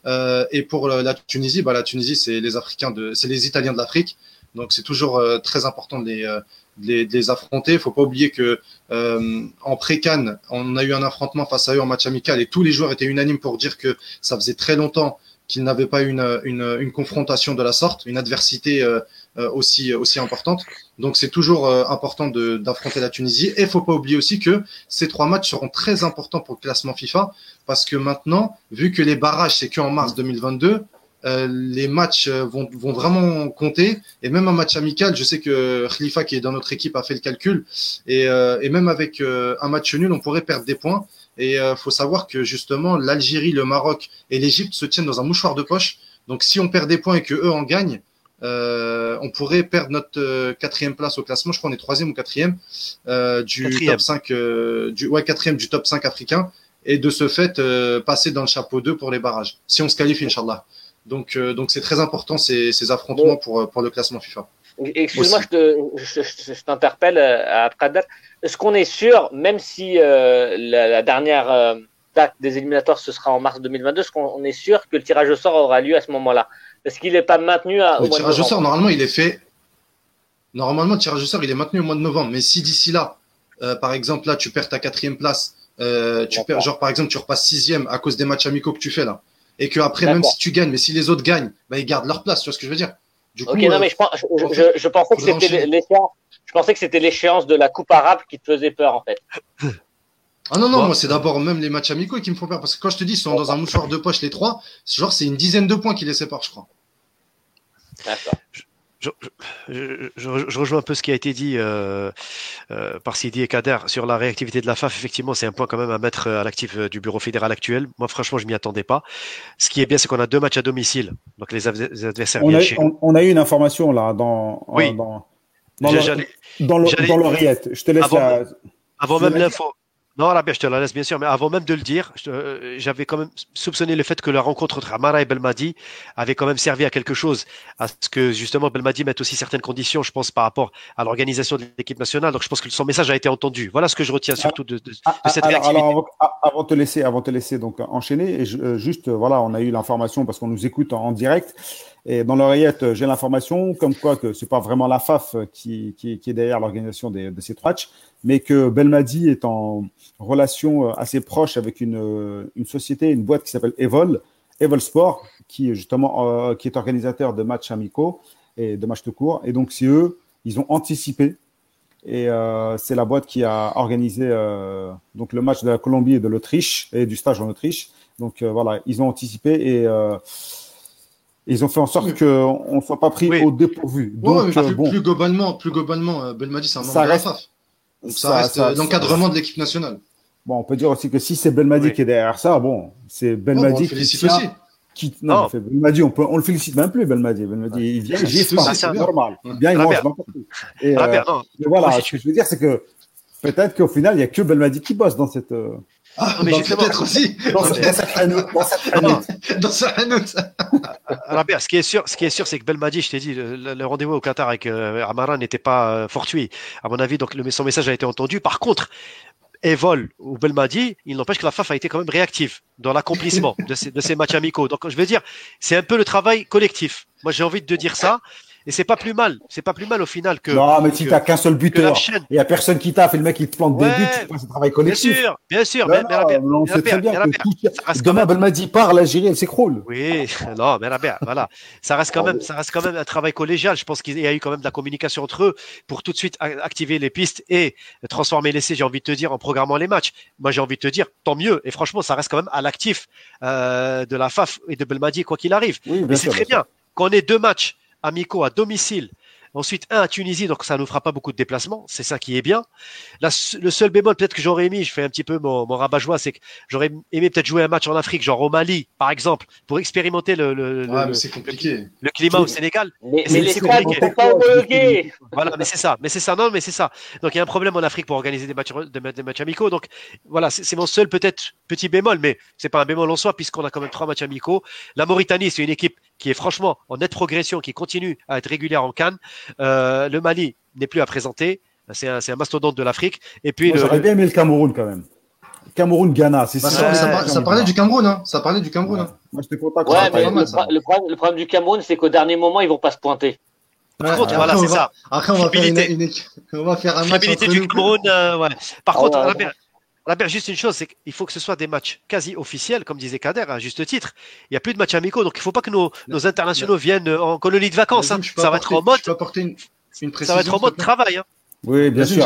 Euh, et pour la Tunisie, bah, la Tunisie, c'est les Africains c'est les Italiens de l'Afrique, donc c'est toujours très important de les, de les, de les affronter. Il faut pas oublier que en pré-canne, on a eu un affrontement face à eux en match amical, et tous les joueurs étaient unanimes pour dire que ça faisait très longtemps qu'ils n'avaient pas une, une, une, confrontation de la sorte, une adversité aussi, aussi importante. Donc c'est toujours euh, important d'affronter la Tunisie. Et faut pas oublier aussi que ces trois matchs seront très importants pour le classement FIFA, parce que maintenant, vu que les barrages, c'est qu'en mars 2022, euh, les matchs vont, vont vraiment compter. Et même un match amical, je sais que Khalifa, qui est dans notre équipe, a fait le calcul. Et, et même avec un match nul, on pourrait perdre des points. Et euh, faut savoir que justement l'Algérie, le Maroc et l'Égypte se tiennent dans un mouchoir de poche. Donc si on perd des points et que eux en gagnent, euh, on pourrait perdre notre euh, quatrième place au classement. Je crois qu'on est troisième ou quatrième euh, du top 5, euh, du ouais quatrième du top 5 africain, et de ce fait passer dans le chapeau 2 pour les barrages. Si on se qualifie, inchallah. Donc donc c'est très important ces, ces affrontements pour pour le classement FIFA. Excuse-moi, je t'interpelle à Abkader. Est-ce qu'on est sûr, même si euh, la, dernière euh, date des éliminatoires ce sera en mars 2022, est-ce qu'on est sûr que le tirage au sort aura lieu à ce moment-là? Est-ce qu'il n'est pas maintenu à, au Le tirage au sort, normalement, il est fait. Normalement, le tirage au sort, il est maintenu au mois de novembre. Mais si d'ici là, euh, par exemple, là, tu perds ta quatrième place, tu perds, genre par exemple, tu repasses sixième à cause des matchs amicaux que tu fais là, et que après, même si tu gagnes, mais si les autres gagnent, bah, ils gardent leur place. Tu vois ce que je veux dire? Ok, non, mais je, je, pensais que c'était l'échéance. Je pensais que c'était l'échéance de la Coupe arabe qui te faisait peur, en fait. Ah non, non, moi c'est d'abord même les matchs amicaux qui me font peur. Parce que quand je te dis, ils sont dans un mouchoir de poche les trois, genre c'est une dizaine de points qui les séparent, je crois. D'accord je, rejoins un peu ce qui a été dit euh, euh, par Sidi et Kader sur la réactivité de la FAF. Effectivement, c'est un point quand même à mettre à l'actif euh, du bureau fédéral actuel. Moi, franchement, je m'y attendais pas. Ce qui est bien, c'est qu'on a deux matchs à domicile. Donc, les, adversaires on a, on, a eu une information là dans, oui. dans, dans l'oreillette. Je te laisse avant, avant même l'info. Non, Rabia, je te la laisse bien sûr, mais avant même de le dire, euh, j'avais quand même soupçonné le fait que la rencontre entre Amara et Belmadi avait quand même servi à quelque chose, à ce que justement Belmadi mette aussi certaines conditions, je pense, par rapport à l'organisation de l'équipe nationale. Donc je pense que son message a été entendu. Voilà ce que je retiens surtout de, de, ah, cette alors, réactivité. Alors, avant, de te laisser, avant de te laisser donc enchaîner, et euh, juste voilà, on a eu l'information parce qu'on nous écoute en, direct. Et dans l'oreillette, j'ai l'information comme quoi que c'est pas vraiment la FAF qui, qui, est derrière l'organisation de ces trois mais que Belmadi est en relation euh, assez proche avec une, euh, une société, une boîte qui s'appelle Evol, Evol Sport, qui justement euh, qui est organisateur de matchs amicaux et de matchs de cours. Et donc c'est eux, ils ont anticipé. Et c'est la boîte qui a organisé donc le match de la Colombie et de l'Autriche et du stage en Autriche. Donc voilà, ils ont anticipé et ils ont fait en sorte qu'on ne soit pas pris au dépourvu. Donc, plus, bon, plus, globalement, plus globalement, Belmadi, c'est un membre de la FAF. Donc ça, reste l'encadrement de l'équipe nationale. Bon, on peut dire aussi que si c'est Belmadi qui est derrière ça, bon, c'est Belmadi qui félicite aussi. Qui, non, oh. Belmadi, on peut, on le félicite même plus, Belmadi. Belmadi, il vient, il pas, c'est normal. Bien, il mange n'importe où. Et, euh, voilà, ce que je veux dire, c'est que peut-être qu'au final, il n'y a que Belmadi qui bosse dans cette, euh, ah, mais peut-être aussi. Dans, Dans sa Rabia, ce qui est sûr, ce qui est sûr, c'est que Belmadi, je t'ai dit, le, rendez-vous au Qatar avec euh, Amara n'était pas euh, fortuit. À mon avis, donc le, son message a été entendu. Par contre, Evol ou Belmadi, il n'empêche que la FAF a été quand même réactive dans l'accomplissement de ces, de ces matchs amicaux. Donc, je veux dire, c'est un peu le travail collectif. Moi, j'ai envie de dire ça. Et c'est pas plus mal. C'est pas plus mal au final que. Non, mais si t'as qu'un seul buteur, il y a personne qui t'a fait le mec il te plante des buts, c'est un travail collectif. Bien sûr, bien sûr. mais, mais, on sait très bien que demain Belmadi part, l'Algérie elle s'écroule. Oui, non, mais voilà. Ça reste quand même, ça reste quand même un travail collégial. Je pense qu'il y a eu quand même de la communication entre eux pour tout de suite activer les pistes et transformer l'essai, j'ai envie de te dire, en programmant les matchs. Moi, j'ai envie de te dire, tant mieux. Et franchement, ça reste quand même à l'actif euh, de la FAF et de Belmadi, quoi qu'il arrive. mais c'est très bien. Qu'on ait deux matchs amicaux à domicile Ensuite, un à Tunisie, donc ça nous fera pas beaucoup de déplacements. C'est ça qui est bien. Le seul bémol peut-être que j'aurais mis, je fais un petit peu mon, mon rabat-joie, c'est que j'aurais aimé peut-être jouer un match en Afrique, genre au Mali, par exemple, pour expérimenter le, le, le, compliqué. le, climat au Sénégal. Mais, mais les stades ne sont pas homologués. Voilà, mais c'est ça. Mais c'est ça. Non, mais c'est ça. Donc il y a un problème en Afrique pour organiser des matchs, des matchs amicaux. Donc voilà, c'est mon seul peut-être petit bémol, mais c'est pas un bémol en soi puisqu'on a quand même trois matchs amicaux. La Mauritanie, c'est une équipe qui est franchement en nette progression, qui continue à être régulière en Cannes. Euh, le Mali n'est plus à présenter. C'est un, un, mastodonte de l'Afrique. Et puis, j'aurais bien aimé le Cameroun quand même. Cameroun-Ghana, c'est bah, ça. Ça, ça, parlait du Cameroun, hein. Ça parlait du Cameroun. Hein. Moi, j'étais content. Ouais, mais le, problème, le, problème, du Cameroun, c'est qu'au dernier moment, ils vont pas se pointer. Par contre, voilà, c'est ça. Après, on va, faire une, on va faire un match. Entre du Cameroun, euh, ouais. Par ah, contre, ouais, Albert, juste une chose, c'est qu'il faut que ce soit des matchs quasi officiels, comme disait Kader, à juste titre. Il n'y a plus de matchs amicaux, donc il ne faut pas que nos, nos internationaux viennent en colonie de vacances. Hein. Ça, va être en mode, une, une ça va être en mode travail. Hein. Oui, bien sûr.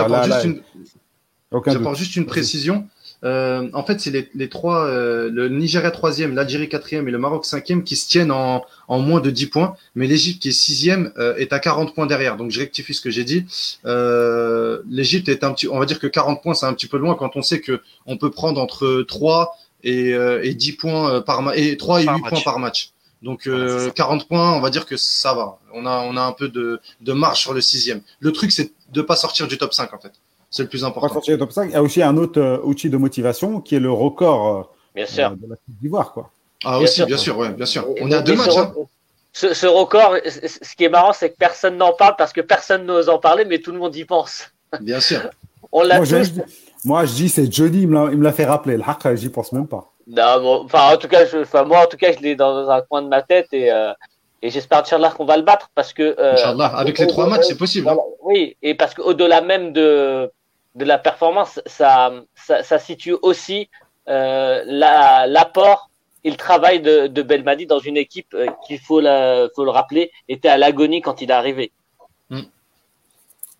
J'apporte juste une précision. Euh, en fait, c'est les, les, trois, euh, le Nigeria troisième, l'Algérie quatrième et le Maroc cinquième qui se tiennent en, en moins de 10 points, mais l'Égypte qui est sixième euh, est à 40 points derrière. Donc je rectifie ce que j'ai dit. Euh, L'Égypte est un petit, on va dire que 40 points c'est un petit peu loin quand on sait que on peut prendre entre 3 et, euh, et 10 points par match et 3 et 8 points par match. Donc 40 points, on va dire que ça va. On a on a un peu de, de marge sur le sixième. Le truc c'est de pas sortir du top 5 en fait. C'est le plus important. Il y a aussi un autre euh, outil de motivation qui est le record euh, bien sûr. de la Côte d'Ivoire. Quoi. Ah, aussi, bien sûr, ouais, bien sûr. On est à deux matchs. Hein. Ce, record, ce qui est marrant, c'est que personne n'en parle parce que personne n'ose en parler, mais tout le monde y pense. Bien sûr. On l'a moi, je, moi, je dis, c'est Johnny, il me l'a fait rappeler. Le hack, j'y pense même pas. Non, enfin, en tout cas, je, enfin, moi, en tout cas, je l'ai dans un coin de ma tête et, euh, et j'espère, Inch'Allah, qu'on va le battre parce que. Euh, avec les trois matchs, c'est possible. Hein. Oui, et parce qu'au-delà même de, de la performance, ça, ça, situe aussi euh, l'apport et le travail de, de, Belmadi dans une équipe euh, qu'il faut, faut le rappeler était à l'agonie quand il est arrivé. Mm.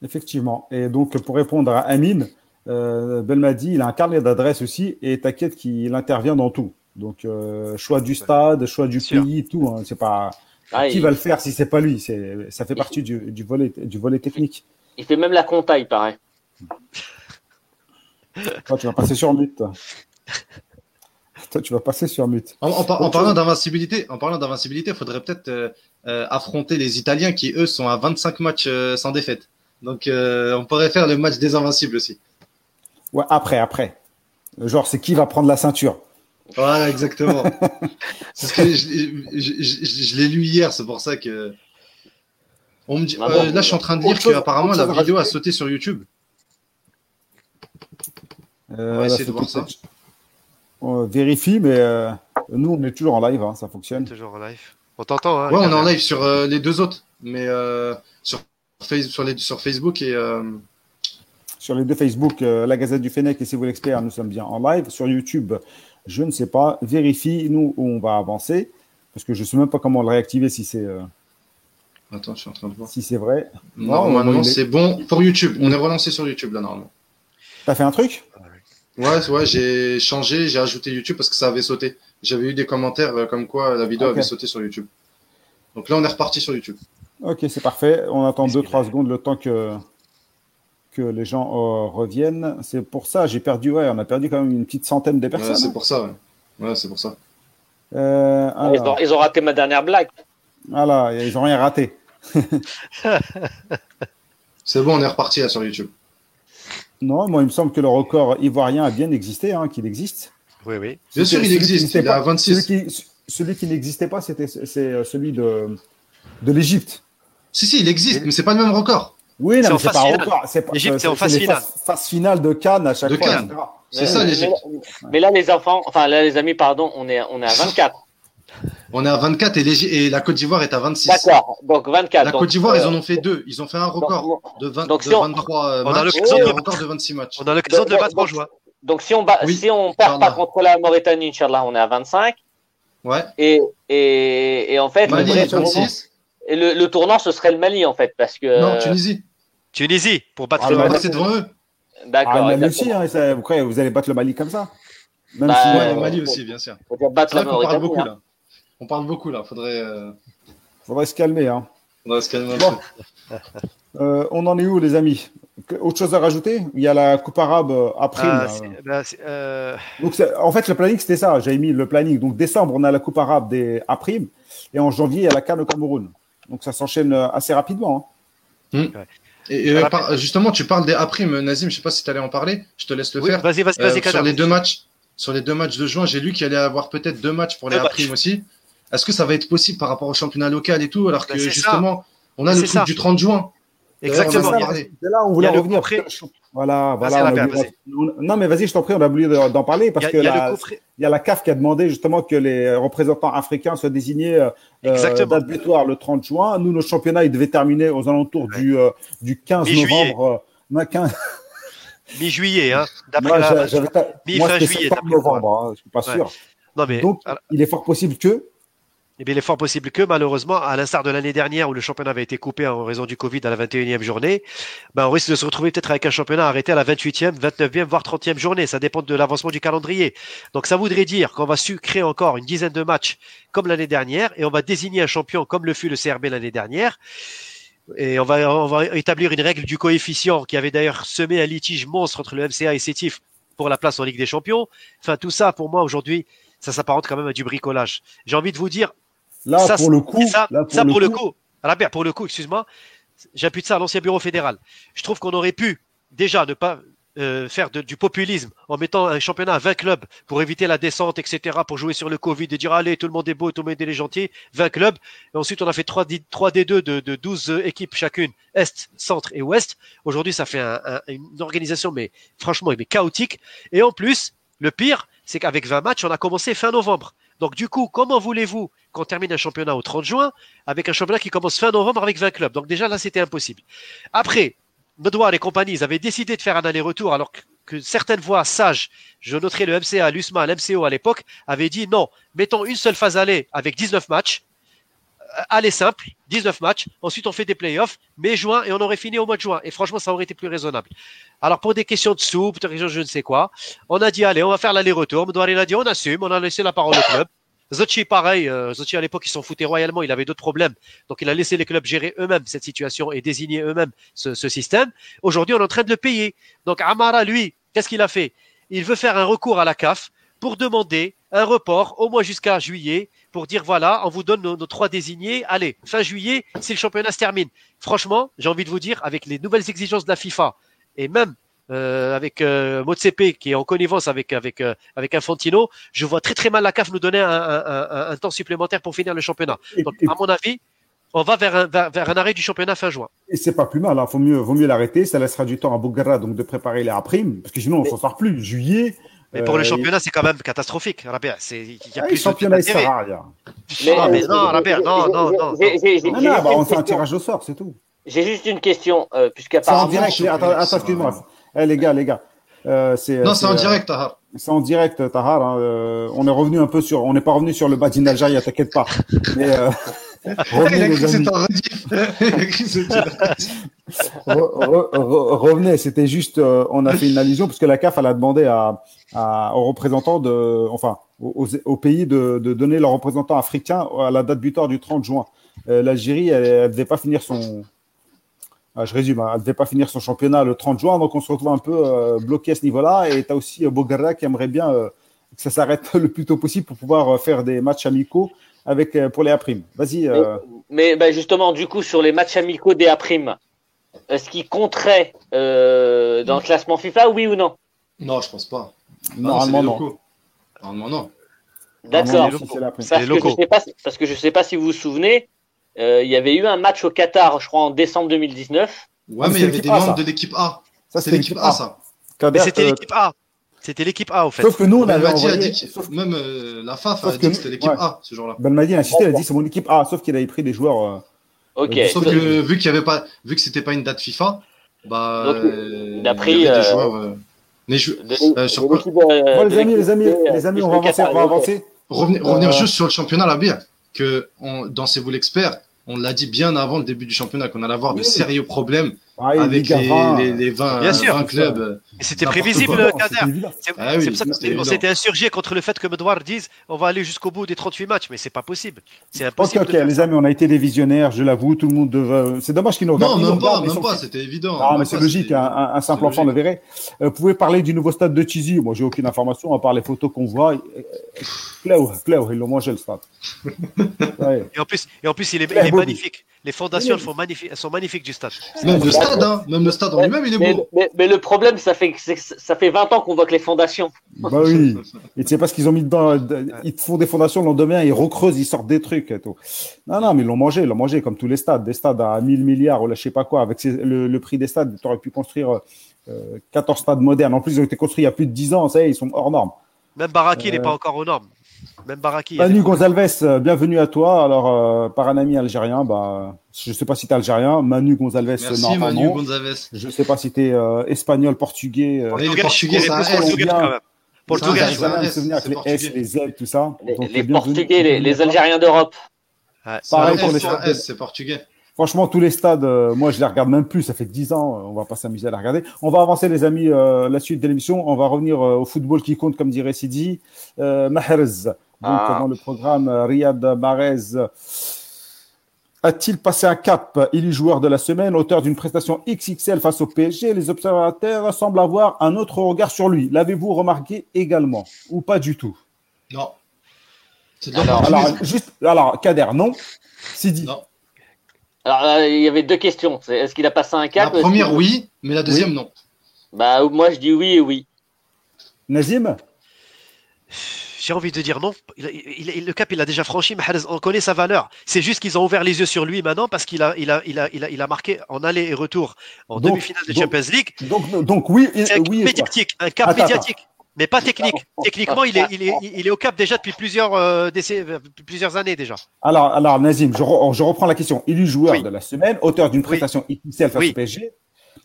Effectivement. Et donc pour répondre à Amine, euh, Belmadi, il a un carnet d'adresses aussi et t'inquiète qu'il intervient dans tout. Donc euh, choix du stade, choix du pays, tout. Hein, c'est pas ah, qui va le faire si c'est pas lui? C'est ça fait partie du, du, volet du volet technique. Il fait même la compta, il paraît. Toi, tu vas passer sur mute. Toi, tu vas passer sur mute. En, parlant d'invincibilité, en parlant d'invincibilité, il faudrait peut-être euh, euh, affronter les Italiens qui eux sont à 25 matchs euh, sans défaite. Donc, on pourrait faire le match des invincibles aussi. Ouais, après, après. Genre, c'est qui va prendre la ceinture? Voilà, exactement. ce que je, l'ai lu hier, c'est pour ça que. On me dit, ah là, je suis en train de lire qu'apparemment la vidéo a sauté sur YouTube. Euh, on va essayer de voir ça. On vérifie, mais euh, nous, on est toujours en live, hein, ça fonctionne. Toujours en live. On t'entend, hein Ouais, on est en live sur euh, les deux autres, mais sur, sur, les, sur Facebook et. Sur les deux Facebook, la Gazette du Fennec et C'est vous l'expert, nous sommes bien en live. Sur YouTube, je ne sais pas. Vérifie, nous, on va avancer. Parce que je ne sais même pas comment le réactiver si c'est. Attends, je suis en train de voir. Si c'est vrai. Normalement, c'est bon pour YouTube. On est relancé sur YouTube, là, normalement. T'as fait un truc? Ouais, ouais, j'ai changé, j'ai ajouté YouTube parce que ça avait sauté. J'avais eu des commentaires euh, comme quoi la vidéo avait sauté sur YouTube. Donc là, on est reparti sur YouTube. Ok, c'est parfait. On attend 2-3 secondes le temps que, que les gens euh, reviennent. C'est pour ça, j'ai perdu, ouais, on a perdu quand même une petite centaine de personnes. Ouais, c'est pour ça, ouais. ouais c'est pour ça. Euh, ils, ont, raté ma dernière blague. Voilà, ils n'ont rien raté. c'est bon, on est reparti là sur YouTube. Non, moi, il me semble que le record ivoirien a bien existé, hein, qu'il existe. Oui, oui. Bien sûr, il existe. Il a 26. Celui qui, n'existait pas, c'était c'est euh, celui de, de l'Égypte. Si, si, il existe, mais c'est pas le même record. Oui, non, c'est pas un record. L'Égypte, c'est en phase finale. Phase finale de Cannes à chaque de fois. C'est ça, l'Égypte. Mais, là, les enfants, enfin, là, les amis, pardon, on est, on est à 24. On est à 24 et, la Côte d'Ivoire est à 26. D'accord, donc 24. La Côte d'Ivoire, ils en ont fait deux. Ils ont fait un record de, 20, de 23 on, matchs et un record de 26 matchs. On a l'occasion de le battre en juin. Donc si on bat, si on perd pas contre la Mauritanie, Inch'Allah, on est à 25. Ouais. Et, et, et en fait, Mali le, 26. Et le, le, tournant, ce serait le Mali, en fait, parce que. Non, Tunisie. Tunisie, pour battre ah, le Mali. c'est devant eux. D'accord. Ah, Mali aussi, hein, vous croyez, vous allez battre le Mali comme ça Même bah, si, ouais, le Mali aussi, bien sûr. Faut battre la Mauritanie. Beaucoup, hein. là. On parle beaucoup là, faudrait. Euh... Faudrait se calmer, hein. On va se calmer euh, on en est où, les amis? Autre chose à rajouter? Il y a la Coupe arabe à prime. Ah, bah, donc, en fait, le planning, c'était ça. J'avais mis le planning. Donc, décembre, on a la Coupe arabe des à prime. Et en janvier, il y a la Cannes au Cameroun. Donc, ça s'enchaîne assez rapidement. Hein. Hmm. Et, justement, tu parles des A prime, Nazim. Je sais pas si tu allais en parler. Je te laisse le faire. Vas-y, vas-y, vas-y. sur les deux matchs, sur les deux matchs de juin, j'ai lu qu'il allait y avoir peut-être deux matchs pour les A prime aussi. Est-ce que ça va être possible par rapport au championnat local et tout, alors bah, que justement, on a le truc du 30 juin Exactement. C'est là où on voulait revenir. Voilà, voilà. Non, mais vas-y, je t'en prie, on a oublié d'en parler parce que il y a la CAF qui a demandé justement que les représentants africains soient désignés euh, euh date butoir le 30 juin. Nous, nos championnats, ils devaient terminer aux alentours du, euh, du 15 novembre. Euh, 15... Mi-juillet, hein. D'après la... Mi-fin juillet. novembre, hein, je suis pas sûr. Non, mais... Donc, il est fort possible que eh bien, il est fort possible que, malheureusement, à l'instar de l'année dernière où le championnat avait été coupé en raison du Covid à la 21e journée, ben, on risque de se retrouver peut-être avec un championnat arrêté à la 28e, 29e, voire 30e journée. Ça dépend de l'avancement du calendrier. Donc, ça voudrait dire qu'on va sucrer encore une dizaine de matchs comme l'année dernière et on va désigner un champion comme le fut le CRB l'année dernière. Et on va, on va établir une règle du coefficient qui avait d'ailleurs semé un litige monstre entre le MCA et Sétif pour la place en Ligue des Champions. Enfin, tout ça, pour moi, aujourd'hui, ça s'apparente quand même à du bricolage. J'ai envie de vous dire, Là, pour le coup, ça, pour, le coup, pour le coup, excuse-moi, j'appuie de ça à l'ancien bureau fédéral. Je trouve qu'on aurait pu déjà ne pas euh, faire du populisme en mettant un championnat à 20 clubs pour éviter la descente, etc., pour jouer sur le Covid et dire allez, tout le monde est beau, tout le monde est gentil, 20 clubs. Et ensuite, on a fait 3, D2 de, de 12 équipes chacune, Est, Centre et Ouest. Aujourd'hui, ça fait une organisation, mais franchement, mais chaotique. Et en plus, le pire, c'est qu'avec 20 matchs, on a commencé fin novembre. Donc du coup, comment voulez-vous qu'on termine un championnat au 30 juin avec un championnat qui commence fin novembre avec 20 clubs? Donc déjà là, c'était impossible. Après, Medouard et compagnie, ils avaient décidé de faire un aller-retour alors que, certaines voix sages, je noterai le MCA, l'USMA, l'MCO à l'époque, avaient dit non, mettons une seule phase aller avec 19 matchs, aller simple, 19 matchs. Ensuite, on fait des playoffs, mai, juin, et on aurait fini au mois de juin. Et franchement, ça aurait été plus raisonnable. Alors, pour des questions de sous, je ne sais quoi, on a dit, allez, on va faire l'aller-retour. il a dit, on assume, on a laissé la parole au club. Zochi, pareil. Euh, Zochi, à l'époque, il s'en foutait royalement. Il avait d'autres problèmes. Donc, il a laissé les clubs gérer eux-mêmes cette situation et désigner eux-mêmes ce, ce système. Aujourd'hui, on est en train de le payer. Donc, Amara, lui, qu'est-ce qu'il a fait? Il veut faire un recours à la CAF pour demander un report au moins jusqu'à juillet pour dire voilà, on vous donne nos, trois désignés. Allez, fin juillet, si le championnat se termine. Franchement, j'ai envie de vous dire, avec les nouvelles exigences de la FIFA et même euh, avec euh, Motsepe qui est en connivence avec avec euh, avec Infantino, je vois très très mal la CAF nous donner un, un, un, temps supplémentaire pour finir le championnat. Donc, à mon avis, on va vers un, vers, un arrêt du championnat fin juin. Et c'est pas plus mal, il hein. faut mieux, vaut mieux l'arrêter, ça laissera du temps à Bougara donc de préparer les primes, parce que sinon on s'en sort plus. Juillet, mais pour le euh, championnat, c'est quand même catastrophique, Rabia. Il y a ah, plus championnat, ça sert à rien. Mais, mais non, Rabia, non, non, non. non, bah, on fait un tirage au sort, c'est tout. J'ai juste une question, euh, puisqu'apparemment. C'est en direct, attends, excuse-moi. Eh, les gars, les gars. Euh, non, c'est en direct, Tahar. C'est en direct, Tahar. Hein, euh, on est revenu un peu sur, on n'est pas revenu sur le Badin d'Algérie, t'inquiète pas. Mais euh, revenez, c'était juste, euh, on a fait une allusion parce que la CAF elle a demandé à, à aux représentants de, enfin, aux, aux pays de, de, donner leurs représentants africains à la date butoir du 30 juin. Euh, L'Algérie, elle, ne devait pas finir son, ah, je résume, hein, elle ne devait pas finir son championnat le 30 juin, donc on se retrouve un peu euh, bloqué à ce niveau-là. Et tu as aussi Bogarra qui aimerait bien que ça s'arrête le plus tôt possible pour pouvoir faire des matchs amicaux avec pour les A'. Vas-y. Mais, ben justement, du coup, sur les matchs amicaux des A', est-ce qu'il compterait euh, dans le classement FIFA, oui ou non? Non, je pense pas. Normalement, non. Normalement, non. D'accord. Parce, que je ne sais pas si vous vous souvenez, euh, il y avait eu un match au Qatar, je crois, en décembre 2019. Ouais, mais il y avait des membres de l'équipe A. Ça, c'est l'équipe A, ça. C'était euh, l'équipe A. C'était l'équipe A, au fait. Sauf que nous, on avait envoyé... dit même la FAF a dit que c'était l'équipe A, ce jour-là. Ben Madi a insisté, il a dit c'est mon équipe A, sauf qu'il avait pris des joueurs Ok. Sauf que vu qu'il y avait pas, vu que c'était pas une date FIFA, bah, euh, il a pris. Euh, joueurs, euh, mais je, euh, sur quoi les amis, les amis, les amis, on va avancer, on va avancer. Revenir, revenir juste sur le championnat, la bière, que on, dans C'est vous l'expert, on l'a dit bien avant le début du championnat qu'on allait avoir de sérieux problèmes ah, avec les, les, 20, Bien sûr. clubs. C'était prévisible, Kader. Ah c'est pour ça qu'on s'était insurgé contre le fait que Medouard dise on va aller jusqu'au bout des 38 matchs, mais c'est pas possible. C'est impossible. Ok, ok, les amis, on a été des visionnaires, je l'avoue, tout le monde devait... C'est dommage qu'ils nous regardent. Non, même pas, même pas, c'était évident. Ah, mais c'est logique, un, simple enfant le verrait. Euh, vous pouvez parler du nouveau stade de Tizi. Moi, j'ai aucune information, à part les photos qu'on voit. Cléo, Cléo, ils l'ont mangé le stade. Et en plus, et en plus il est magnifique. Les fondations sont magnifiques, sont magnifiques du stade. Même le stade, hein. même le stade en lui-même, il est beau. Mais, le problème, ça fait, ça fait 20 ans qu'on voit que les fondations. Bah oui. Et tu sais pas ce qu'ils ont mis dedans. Ils font des fondations le lendemain, ils recreusent, ils sortent des trucs et tout. Non, non, mais ils l'ont mangé, ils l'ont mangé comme tous les stades. Des stades à 1000 milliards ou là, je sais pas quoi. Avec le, prix des stades, tu aurais pu construire 14 euh, stades modernes. En plus, ils ont été construits il y a plus de 10 ans, ça y est, ils sont hors normes. Même Baraki, il n'est pas encore aux normes. Même Baraki. Manu Gonzalves, euh, bienvenue à toi. Alors, euh, par un ami algérien, bah, je ne sais pas si tu es algérien. Manu Gonzalves, Merci, Manu Gonzalves. Je ne sais pas si tu es euh, espagnol, portugais. Portugais, portugais, ça portugais quand même. Portugais, me souvenir avec les S, les Z, tout ça. Les, Portugais, les, Algériens d'Europe. Pareil pour les c'est portugais. Franchement, tous les stades, euh, moi, je les regarde même plus. Ça fait dix ans, on va pas s'amuser à les regarder. On va avancer, les amis, euh, la suite de l'émission. On va revenir euh, au football qui compte, comme dirait Sidi. Euh, Mahrez, donc ah. dans le programme, Riyad Mahrez a-t-il passé un cap? Il est joueur de la semaine, auteur d'une prestation XXL face au PSG. Les observateurs semblent avoir un autre regard sur lui. L'avez-vous remarqué également ou pas du tout? Non. Alors, alors, juste, alors, Kader, non? Sidi. Non. Alors, euh, il y avait deux questions. Est-ce qu'il a passé un cap La première, oui, mais la deuxième, non. Bah, moi, je dis oui et oui. Nazim? J'ai envie de dire non. le cap, il a déjà franchi. On connaît sa valeur. C'est juste qu'ils ont ouvert les yeux sur lui maintenant parce qu'il a, il a, il a, il a, marqué en aller et retour en demi-finale de Champions League. Donc, donc oui, un oui. Médiatique, un cap médiatique mais pas technique. Techniquement, il est, il est, il est au cap déjà depuis plusieurs, euh, euh plusieurs années déjà. Alors, alors Nazim, je, je reprends la question. Il est joueur de la semaine, auteur d'une prestation oui. face au PSG.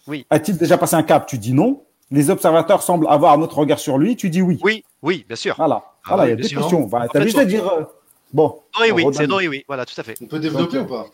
Oui. A-t-il déjà passé un cap? Tu dis non. Les observateurs semblent avoir un autre regard sur lui. Tu dis oui. Oui, oui, bien sûr. Voilà. Ah voilà, il y a deux questions. Bah, tu as juste à dire. Euh, bon. Non et oui, c'est non et oui. Voilà, tout à fait. On peut développer ou pas?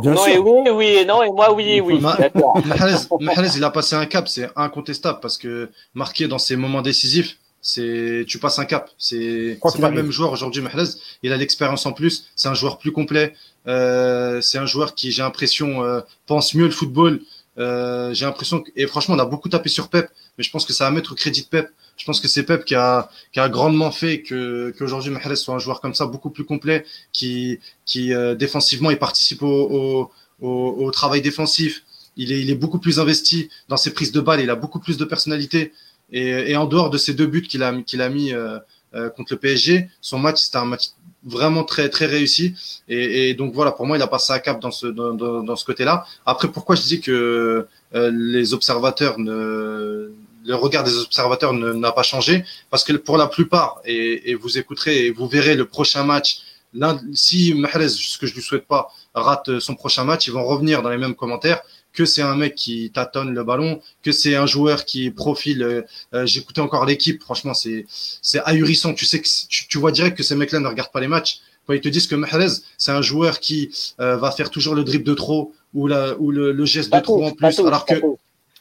Bien Non et oui, oui et non et moi oui et oui. Mahrez, il a passé un cap, c'est incontestable parce que marqué dans ses moments décisifs, c'est tu passes un cap. C'est pas le même joueur aujourd'hui, Mahrez. Il a l'expérience en plus. C'est un joueur plus complet. Euh, c'est un joueur qui, j'ai l'impression, euh, pense mieux le football. Euh, j'ai l'impression que, et franchement, on a beaucoup tapé sur Pep, mais je pense que ça va mettre au crédit de Pep. Je pense que c'est Pep qui a, qui a grandement fait que qu'aujourd'hui Mahrez soit un joueur comme ça, beaucoup plus complet, qui, qui euh, défensivement, il participe au, au, au, travail défensif. Il est, il est beaucoup plus investi dans ses prises de balles. Il a beaucoup plus de personnalité. Et, et, en dehors de ces deux buts qu'il a, qu'il a mis euh, euh, contre le PSG, son match, c'était un match vraiment très très réussi. Et, et, donc voilà, pour moi, il a passé un cap dans ce, dans, dans, ce côté-là. Après, pourquoi je dis que euh, les observateurs ne le regard des observateurs n'a pas changé? Parce que pour la plupart et, et, vous écouterez et vous verrez le prochain match si Mahrez ce que je lui souhaite pas rate son prochain match ils vont revenir dans les mêmes commentaires que c'est un mec qui tâtonne le ballon, que c'est un joueur qui profile. Euh, euh, J'écoutais encore l'équipe, franchement, c'est c'est ahurissant. Tu sais que tu, vois direct que ces mecs-là ne regardent pas les matchs. Quand ils te disent que Mahrez, c'est un joueur qui euh, va faire toujours le dribble de trop ou la ou le, le geste de trop en plus, alors que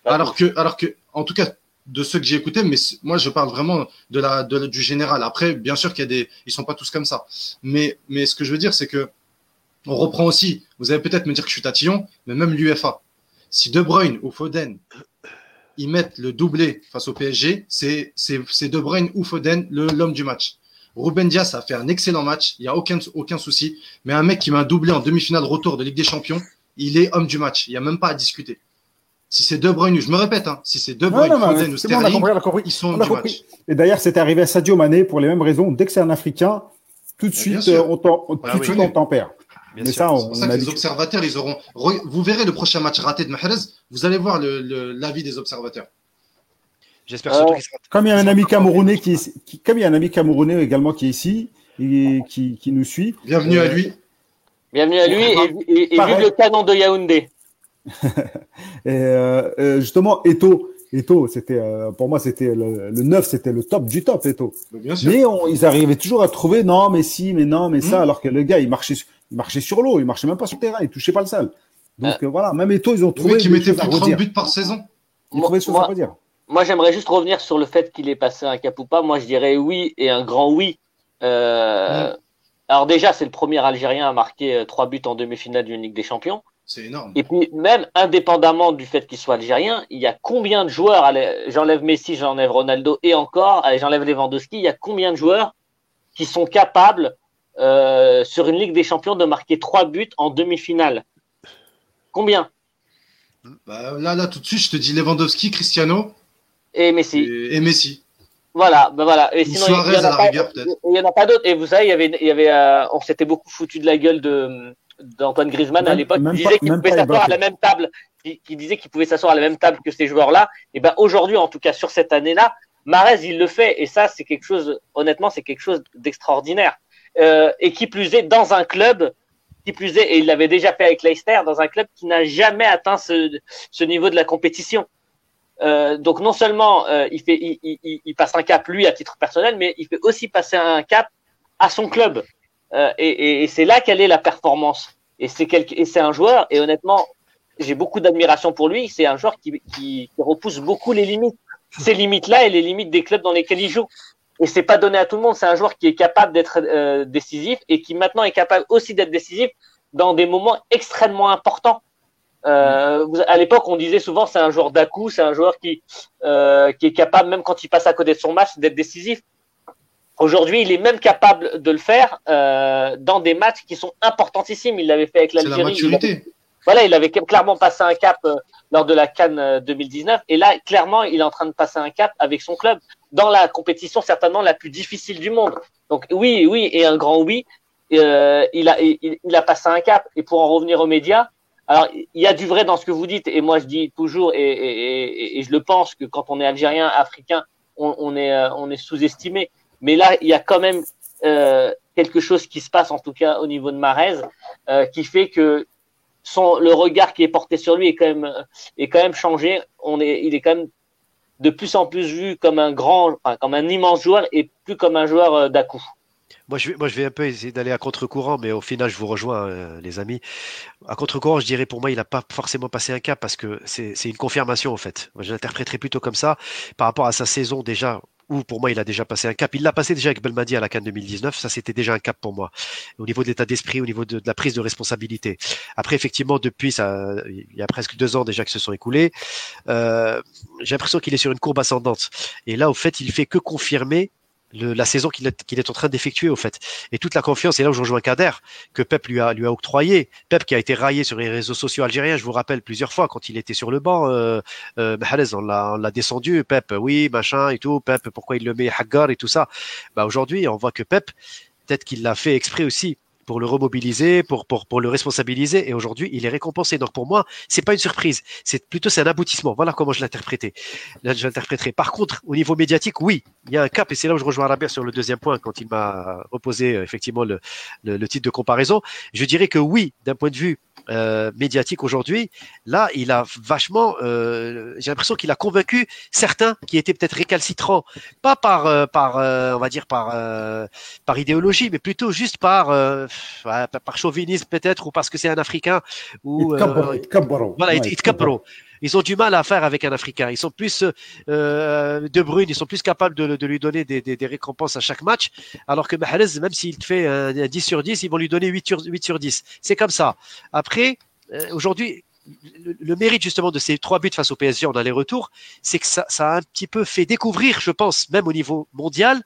alors que alors que en tout cas de ceux que j'ai écoutés, mais moi je parle vraiment de la de, du général. Après, bien sûr qu'il y a des, ils sont pas tous comme ça. Mais mais ce que je veux dire, c'est que on reprend aussi. Vous allez peut-être me dire que je suis tatillon, mais même l'UFA, si De Bruyne ou Foden ils mettent le doublé face au PSG, c'est De Bruyne ou Foden l'homme du match. Ruben Dias a fait un excellent match, il n'y a aucun, aucun souci. Mais un mec qui met un doublé en demi-finale retour de Ligue des Champions, il est homme du match. Il n'y a même pas à discuter. Si c'est De Bruyne, je me répète, hein, si c'est De Bruyne, Foden ou Sterling, ils sont homme du match. Et d'ailleurs, c'est arrivé à Sadio Mané pour les mêmes raisons. Dès que c'est un Africain, tout de suite, euh, on, tout de suite, on tempère. Bien Mais ça, on, c'est pour ça que les observateurs, ils auront. Vous verrez le prochain match raté de Mahrez, vous allez voir l'avis des observateurs. J'espère surtout qu'il sera. Comme il y a un ami camerounais qui, qui, comme il y a un ami camerounais également qui est ici et qui, qui nous suit. Bienvenue à lui. Bienvenue à lui et, et, et vive le canon de Yaoundé. et euh, euh, justement, Eto, Eto, c'était euh, pour moi c'était le, le 9, c'était le top du top Eto. Mais, mais on, ils arrivaient toujours à trouver non, mais si, mais non, mais ça, hmm. alors que le gars il marchait, il marchait sur l'eau, il marchait même pas sur le terrain, il touchait pas le sol. Donc voilà, même Eto, ils ont trouvé. Qui mettait plus de 30 buts par saison. Ils trouvaient des choses à redire. Moi, j'aimerais juste revenir sur le fait qu'il ait passé un cap ou pas. Moi, je dirais oui et un grand oui. Euh, alors déjà, c'est le premier Algérien à marquer euh, trois buts en demi-finale d'une Ligue des Champions. C'est énorme. Et puis, même indépendamment du fait qu'il soit algérien, il y a combien de joueurs, j'enlève Messi, j'enlève Ronaldo et encore, j'enlève Lewandowski, il y a combien de joueurs qui sont capables, euh, sur une Ligue des Champions, de marquer trois buts en demi-finale Combien? Bah, Là, là, tout de suite, je te dis Lewandowski, Cristiano, et Messi. Et, Messi. Voilà, ben voilà. Et sinon, il n'y en, a pas d'autres. Et vous savez, il y avait, il y avait, euh, on s'était beaucoup foutu de la gueule de d'Antoine Griezmann à l'époque, qui disait qu'il pouvait s'asseoir à la même table, qui, disait qu'il pouvait s'asseoir à la même table que ces joueurs-là. Et ben aujourd'hui, en tout cas sur cette année-là, Marez il le fait, et ça c'est quelque chose, honnêtement, c'est quelque chose d'extraordinaire. Euh, et qui plus est dans un club, qui plus est, et il l'avait déjà fait avec Leicester, dans un club qui n'a jamais atteint ce, ce niveau de la compétition. Euh, donc non seulement euh, il, fait, il, il, il, passe un cap lui à titre personnel, mais il fait aussi passer un cap à son club. Euh, et, et, et c'est là quelle est la performance. Et c'est un joueur. Et honnêtement, j'ai beaucoup d'admiration pour lui. C'est un joueur qui, qui, qui, repousse beaucoup les limites. Ces limites-là et les limites des clubs dans lesquels il joue. Et c'est pas donné à tout le monde. C'est un joueur qui est capable d'être euh, décisif et qui maintenant est capable aussi d'être décisif dans des moments extrêmement importants. Euh, à l'époque, on disait souvent c'est un joueur d'à c'est un joueur qui euh, qui est capable, même quand il passe à côté de son match, d'être décisif. Aujourd'hui, il est même capable de le faire euh, dans des matchs qui sont importantissimes. Il l'avait fait avec l'Algérie. Voilà, il avait clairement passé un cap euh, lors de la Cannes 2019, euh, et là, clairement, il est en train de passer un cap avec son club dans la compétition certainement la plus difficile du monde. Donc oui, oui, et un grand oui. Euh, il a il, il a passé un cap. Et pour en revenir aux médias, alors, il y a du vrai dans ce que vous dites, et moi je dis toujours, et, je le pense, que quand on est algérien, africain, on, est, euh, on est sous-estimé. Mais là, il y a quand même euh, quelque chose qui se passe, en tout cas au niveau de Marez, euh, qui fait que son, le regard qui est porté sur lui est quand même, est quand même changé. On est, il est quand même de plus en plus vu comme un grand, comme un immense joueur et plus comme un joueur d'à coup. Moi je, vais, moi, je vais un peu essayer d'aller à contre-courant, mais au final, je vous rejoins, euh, les amis. À contre-courant, je dirais pour moi, il n'a pas forcément passé un cap parce que c'est une confirmation, en fait. Moi, je l'interpréterais plutôt comme ça par rapport à sa saison déjà où pour moi il a déjà passé un cap. Il l'a passé déjà avec Belmadi à la Cannes 2019, ça c'était déjà un cap pour moi. Au niveau de l'état d'esprit, au niveau de, la prise de responsabilité. Après effectivement depuis ça, il y a presque deux ans déjà que se sont écoulés, euh, j'ai l'impression qu'il est sur une courbe ascendante. Et là au fait il fait que confirmer la saison qu'il est, est, en train d'effectuer au fait. Et toute la confiance, et là où je rejoins Kader, que Pep lui a, lui a octroyé. Pep qui a été raillé sur les réseaux sociaux algériens, je vous rappelle plusieurs fois quand il était sur le banc, euh, euh, on l'a, descendu, Pep, oui, machin et tout, Pep, pourquoi il le met Hagar et tout ça. Bah aujourd'hui, on voit que Pep, peut-être qu'il l'a fait exprès aussi pour le remobiliser, pour, pour, pour le responsabiliser. Et aujourd'hui, il est récompensé. Donc pour moi, c'est pas une surprise. C'est plutôt c'est un aboutissement. Voilà comment je l'interprétais. Je l'interpréterai. Par contre, au niveau médiatique, oui, il y a un cap. Et c'est là où je rejoins Rabert sur le deuxième point quand il m'a reposé euh, effectivement le, le, titre de comparaison. Je dirais que oui, d'un point de vue euh, médiatique aujourd'hui, là, il a vachement, euh, j'ai l'impression qu'il a convaincu certains qui étaient peut-être récalcitrants, pas par, par, on va dire par, par idéologie, mais plutôt juste par, par chauvinisme peut-être ou parce que c'est un Africain ou voilà, ils ont du mal à faire avec un Africain. Ils sont plus euh, de brune, ils sont plus capables de, de lui donner des, des, des, récompenses à chaque match, alors que Mahrez, même s'il fait un, 10 sur 10, ils vont lui donner 8 sur, 8 sur 10. C'est comme ça. Après, euh, aujourd'hui, le, le, mérite justement de ces trois buts face au PSG en aller-retour, c'est que ça, ça a un petit peu fait découvrir, je pense, même au niveau mondial,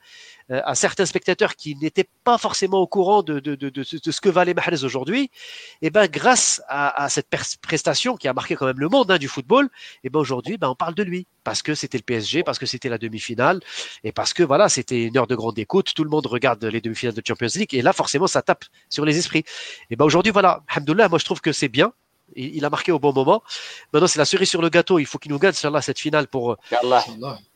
à certains spectateurs qui n'étaient pas forcément au courant de, de, de, ce que valait Mahrez aujourd'hui, et eh ben grâce à, cette prestation qui a marqué quand même le monde hein, du football, et eh ben aujourd'hui ben on parle de lui. Parce que c'était le PSG, parce que c'était la demi-finale et parce que voilà c'était une heure de grande écoute, tout le monde regarde les demi-finales de Champions League et là forcément ça tape sur les esprits. Et eh ben aujourd'hui voilà, alhamdoulilah, moi je trouve que c'est bien il, a marqué au bon moment. Maintenant, c'est la cerise sur le gâteau. Il faut qu'il nous gagne là cette finale pour,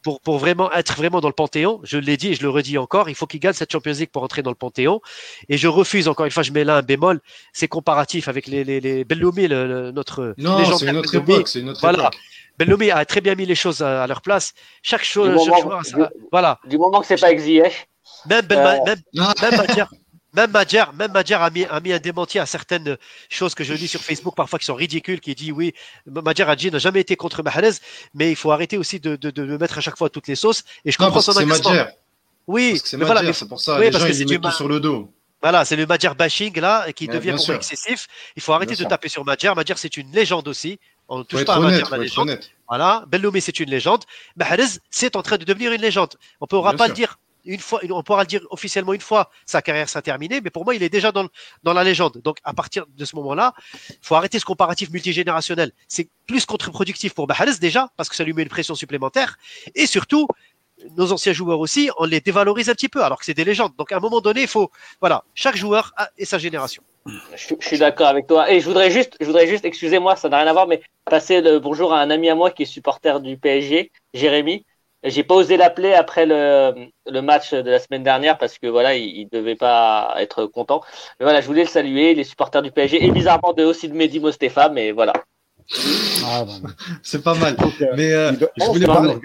pour, pour vraiment être vraiment dans le panthéon. Je l'ai dit et je le redis encore. Il faut qu'il gagne cette Champions League pour entrer dans le panthéon. Et je refuse encore une fois, je mets là un bémol. C'est comparatif avec les, les, les Belloumi, le, notre non, c'est une autre époque. C'est une autre voilà. Belloumi a très bien mis les choses à, leur place. Chaque chose, chaque du, voilà. Du moment que c'est pas Exiyech. Même, ben, euh... même, même, même Madjer, même Madjer a mis, a mis un démenti à certaines choses que je lis sur Facebook parfois qui sont ridicules, qui dit oui, Madjer a dit n'a jamais été contre Mahrez, mais il faut arrêter aussi de, de, de, mettre à chaque fois toutes les sauces. Et je comprends son agacement. Oui, c'est voilà, c'est pour ça. Oui, les parce gens, que ils mettent tout sur le dos. Voilà, c'est le Madjer bashing là qui devient pour excessif. Il faut arrêter de taper sur Madjer. Madjer, c'est une légende aussi. On ne touche pas à Madjer, la légende. Voilà, Belloumi, c'est une légende. Mahrez, c'est en train de devenir une légende. On ne pourra pas le dire une fois, on pourra le dire officiellement une fois, sa carrière sera terminée, mais pour moi, il est déjà dans, la légende. Donc, à partir de ce moment-là, il faut arrêter ce comparatif multigénérationnel. C'est plus contre-productif pour Mahrez déjà, parce que ça lui met une pression supplémentaire. Et surtout, nos anciens joueurs aussi, on les dévalorise un petit peu, alors que c'est des légendes. Donc, à un moment donné, il faut, voilà, chaque joueur a, et sa génération. Je, suis d'accord avec toi. Et je voudrais juste, je voudrais juste, excusez-moi, ça n'a rien à voir, mais passer le bonjour à un ami à moi qui est supporter du PSG, Jérémy. J'ai pas osé l'appeler après le, le, match de la semaine dernière parce que voilà, il, il, devait pas être content. Mais voilà, je voulais le saluer, les supporters du PSG et bizarrement de, aussi de Mehdi Mostefa, mais voilà. Ah, c'est pas mal. mais euh, je voulais parler.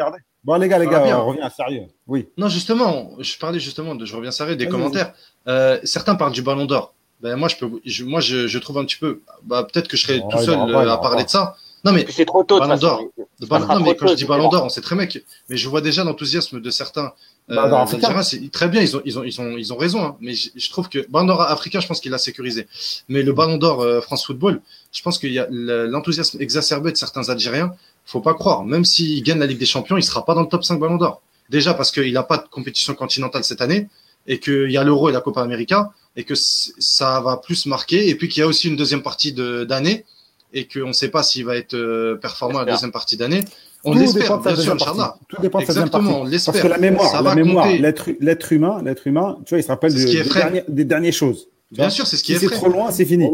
Bon les gars, les gars, on revient sérieux. Oui. Non, justement, je parlais justement de, je reviens sérieux des commentaires. Euh, certains parlent du Ballon d'Or. Ben moi, je peux, je, moi, je, je, trouve un petit peu. Bah, peut-être que je serais tout seul euh, à parler de ça. Non, mais c'est trop tôt. Ballon d'or. Non, mais quand je dis ballon d'or, on sait très que, mais je vois déjà l'enthousiasme de certains. Euh, bah, c'est très bien, ils ont, ils ont, ils ont, ils ont raison, hein, mais je, trouve que ballon d'or africain, je pense qu'il a sécurisé. Mais le ballon d'or euh, France Football, je pense qu'il y a l'enthousiasme exacerbé de certains Algériens. Faut pas croire, même s'il gagne la Ligue des Champions, il sera pas dans le top 5 ballon d'or. Déjà parce qu'il n'a pas de compétition continentale cette année et qu'il y a l'Euro et la Copa América et que ça va plus marquer et puis qu'il y a aussi une deuxième partie d'année et qu'on ne sait pas s'il va être euh, performant à la deuxième partie d'année. On l'espère, bien sûr, Tout dépend de sa deuxième partie. On Parce que la mémoire, la mémoire, l'être humain, l'être humain, tu vois, il se rappelle des, dernières choses. Bien sûr, c'est ce qui est Si c'est trop loin, c'est fini.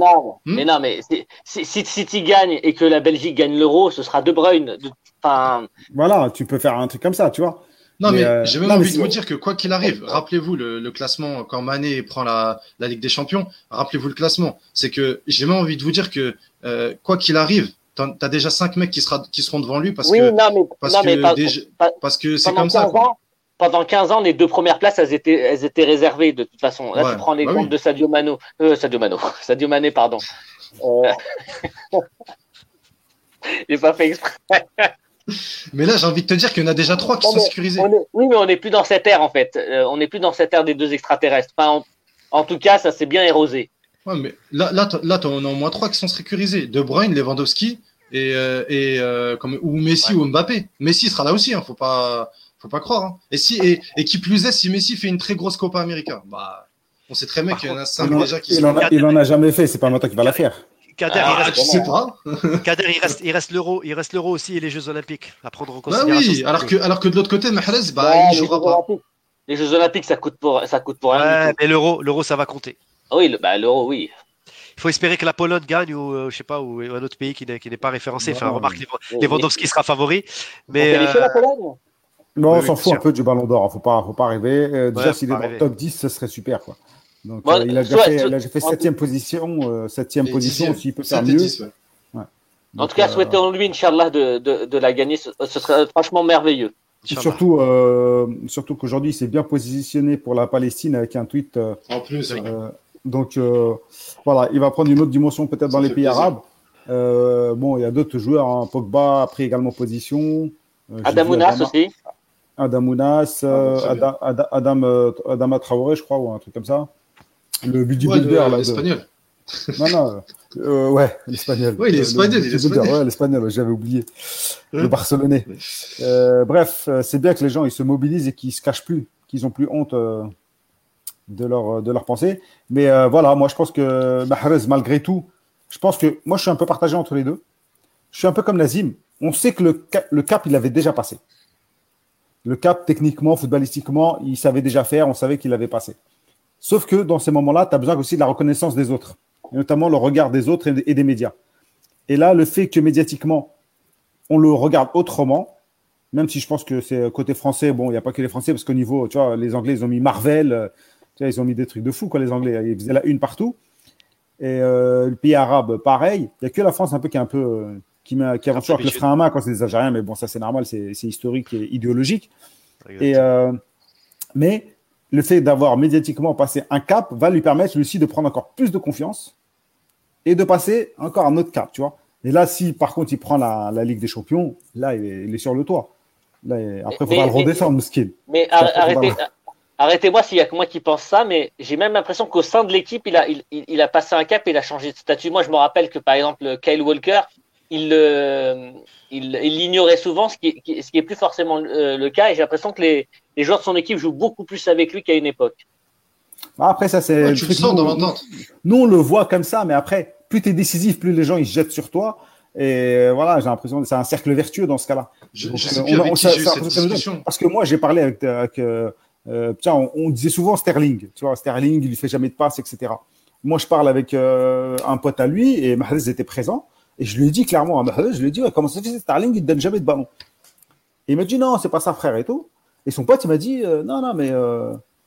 Mais non, mais, hmm si, si City gagne et que la Belgique gagne l'euro, ce sera De Bruyne. Enfin. Voilà, tu peux faire un truc comme ça, tu vois. Non, mais, euh, j'ai même envie de vous dire que quoi qu'il arrive, rappelez-vous le, classement quand Mané prend la, la Ligue des Champions. Rappelez-vous le classement. C'est que j'ai même envie de vous dire que euh, quoi qu'il arrive, tu as déjà cinq mecs qui, sera, qui seront devant lui parce que parce, que parce que c'est comme ça. pendant 15 ans, les deux premières places, elles étaient, elles étaient réservées de toute façon. Là, tu prends les bah comptes de Sadio Mano, euh, Sadio Mano, Sadio Mané, pardon. Euh... J'ai pas fait exprès. Mais là, j'ai envie de te dire qu'il y en a déjà trois qui sont sécurisés. oui, mais on n'est plus dans cette ère, en fait. Euh, on n'est plus dans cette ère des deux extraterrestres. Enfin, en... tout cas, ça s'est bien érosé. Ouais, mais là, là, là, on a au moins trois qui sont sécurisés. De Bruyne, Lewandowski et, euh, et euh, comme, ou Messi ou Mbappé. Messi sera là aussi, hein, faut pas, faut pas croire. Hein. Et si et, et, qui plus est, si Messi fait une très grosse Copa América, bah, on sait très bien qu'il y en a cinq déjà qui. Il, en a, il en a jamais fait. C'est pas longtemps qu'il va la faire. Kader, il ah, reste, sais pas. Kader, il reste, il reste l'euro, il reste l'euro aussi et les Jeux Olympiques à prendre en considération. Bah oui, alors que, alors que de l'autre côté, Mahrez, bah, il jouera pas. Les Jeux Olympiques, ça coûte pour, ça coûte pour rien. Ouais, mais l'euro, l'euro, ça va compter. Oui, bah, l'euro, oui. Il faut espérer que la Pologne gagne ou euh, je sais pas ou un autre pays qui n'est pas référencé. Enfin, remarque, Lewandowski sera favori. Mais euh... la Pologne? Non, on s'en fout un peu du Ballon d'Or. Faut pas, faut pas rêver. Euh, déjà, s'il est dans le top 10, ce serait super, quoi. Donc, euh, il a déjà fait, il a fait septième position, euh, septième position. S'il peut faire mieux. 10, ouais. Ouais. en tout cas, souhaitons-lui, Inch'Allah, de, de, de, la gagner. Ce, serait franchement merveilleux. Surtout, euh, surtout qu'aujourd'hui, il s'est bien positionné pour la Palestine avec un tweet. en plus, oui. Donc euh, voilà, il va prendre une autre dimension peut-être dans les pays arabes. Euh, bon, il y a d'autres joueurs. Hein. Pogba a pris également position. Euh, Adamounas aussi. Adamounas, Adam, Adam, Adam, Traoré, je crois, ou un truc comme ça. Le bodybuilder, ouais, l'espagnol. Non, non, euh, ouais, l'espagnol. Oui, l'espagnol, Ouais, l'espagnol, j'avais oublié. Le barcelonais. Euh, bref, c'est bien que les gens ils se mobilisent et qu'ils se cachent plus, qu'ils ont plus honte de leur, de leur pensée. Mais euh, voilà, moi je pense que Mahrez, malgré tout, je pense que moi je suis un peu partagé entre les deux. Je suis un peu comme Nazim. On sait que le cap, le cap il avait déjà passé. Le cap, techniquement, footballistiquement, il savait déjà faire, on savait qu'il avait passé. Sauf que dans ces moments-là, tu as besoin aussi de la reconnaissance des autres, et notamment le regard des autres et des médias. Et là, le fait que médiatiquement, on le regarde autrement, même si je pense que c'est côté français, bon, il n'y a pas que les Français, parce qu'au niveau, tu vois, les Anglais, ils ont mis Marvel, ils ont mis des trucs de fou, quoi, les Anglais. Ils faisaient la une partout. Et euh, le pays arabe, pareil. Il n'y a que la France un peu qui est un peu euh, qui, qui avance avec le frein à main quand c'est des Algériens, mais bon, ça c'est normal, c'est historique et idéologique. Et, euh, mais le fait d'avoir médiatiquement passé un cap va lui permettre lui aussi de prendre encore plus de confiance et de passer encore un autre cap, tu vois. Et là, si par contre il prend la, Ligue des Champions, là, il est, sur le toit. Là, après, il faudra le redescendre. Mais arrêtez, arrêtez-moi s'il y a que moi qui pense ça, mais j'ai même l'impression qu'au sein de l'équipe, il a, il, a passé un cap et il a changé de statut. Moi, je me rappelle que par exemple, Kyle Walker, il, euh, il, l'ignorait souvent, ce qui, ce qui est plus forcément euh, le cas. Et j'ai l'impression que les, les joueurs de son équipe jouent beaucoup plus avec lui qu'à une époque. Bah, après, ça, c'est. tu le sens dans l'entente. Nous, on le voit comme ça, mais après, plus tu es décisif, plus les gens ils se jettent sur toi. Et voilà, j'ai l'impression que c'est un cercle vertueux dans ce cas-là. Parce que moi, j'ai parlé avec. Euh, euh, tiens, on, disait souvent Sterling. Tu vois, Sterling, il ne fait jamais de passe, etc. Moi, je parle avec euh, un pote à lui et Mahrez était présent. Et je lui ai dit clairement à Mahrez, je lui ai dit, comment ça fait Sterling, il ne donne jamais de ballon. Et il m'a dit, non, c'est pas ça, frère, et tout. Et son pote, il m'a dit, non, non, mais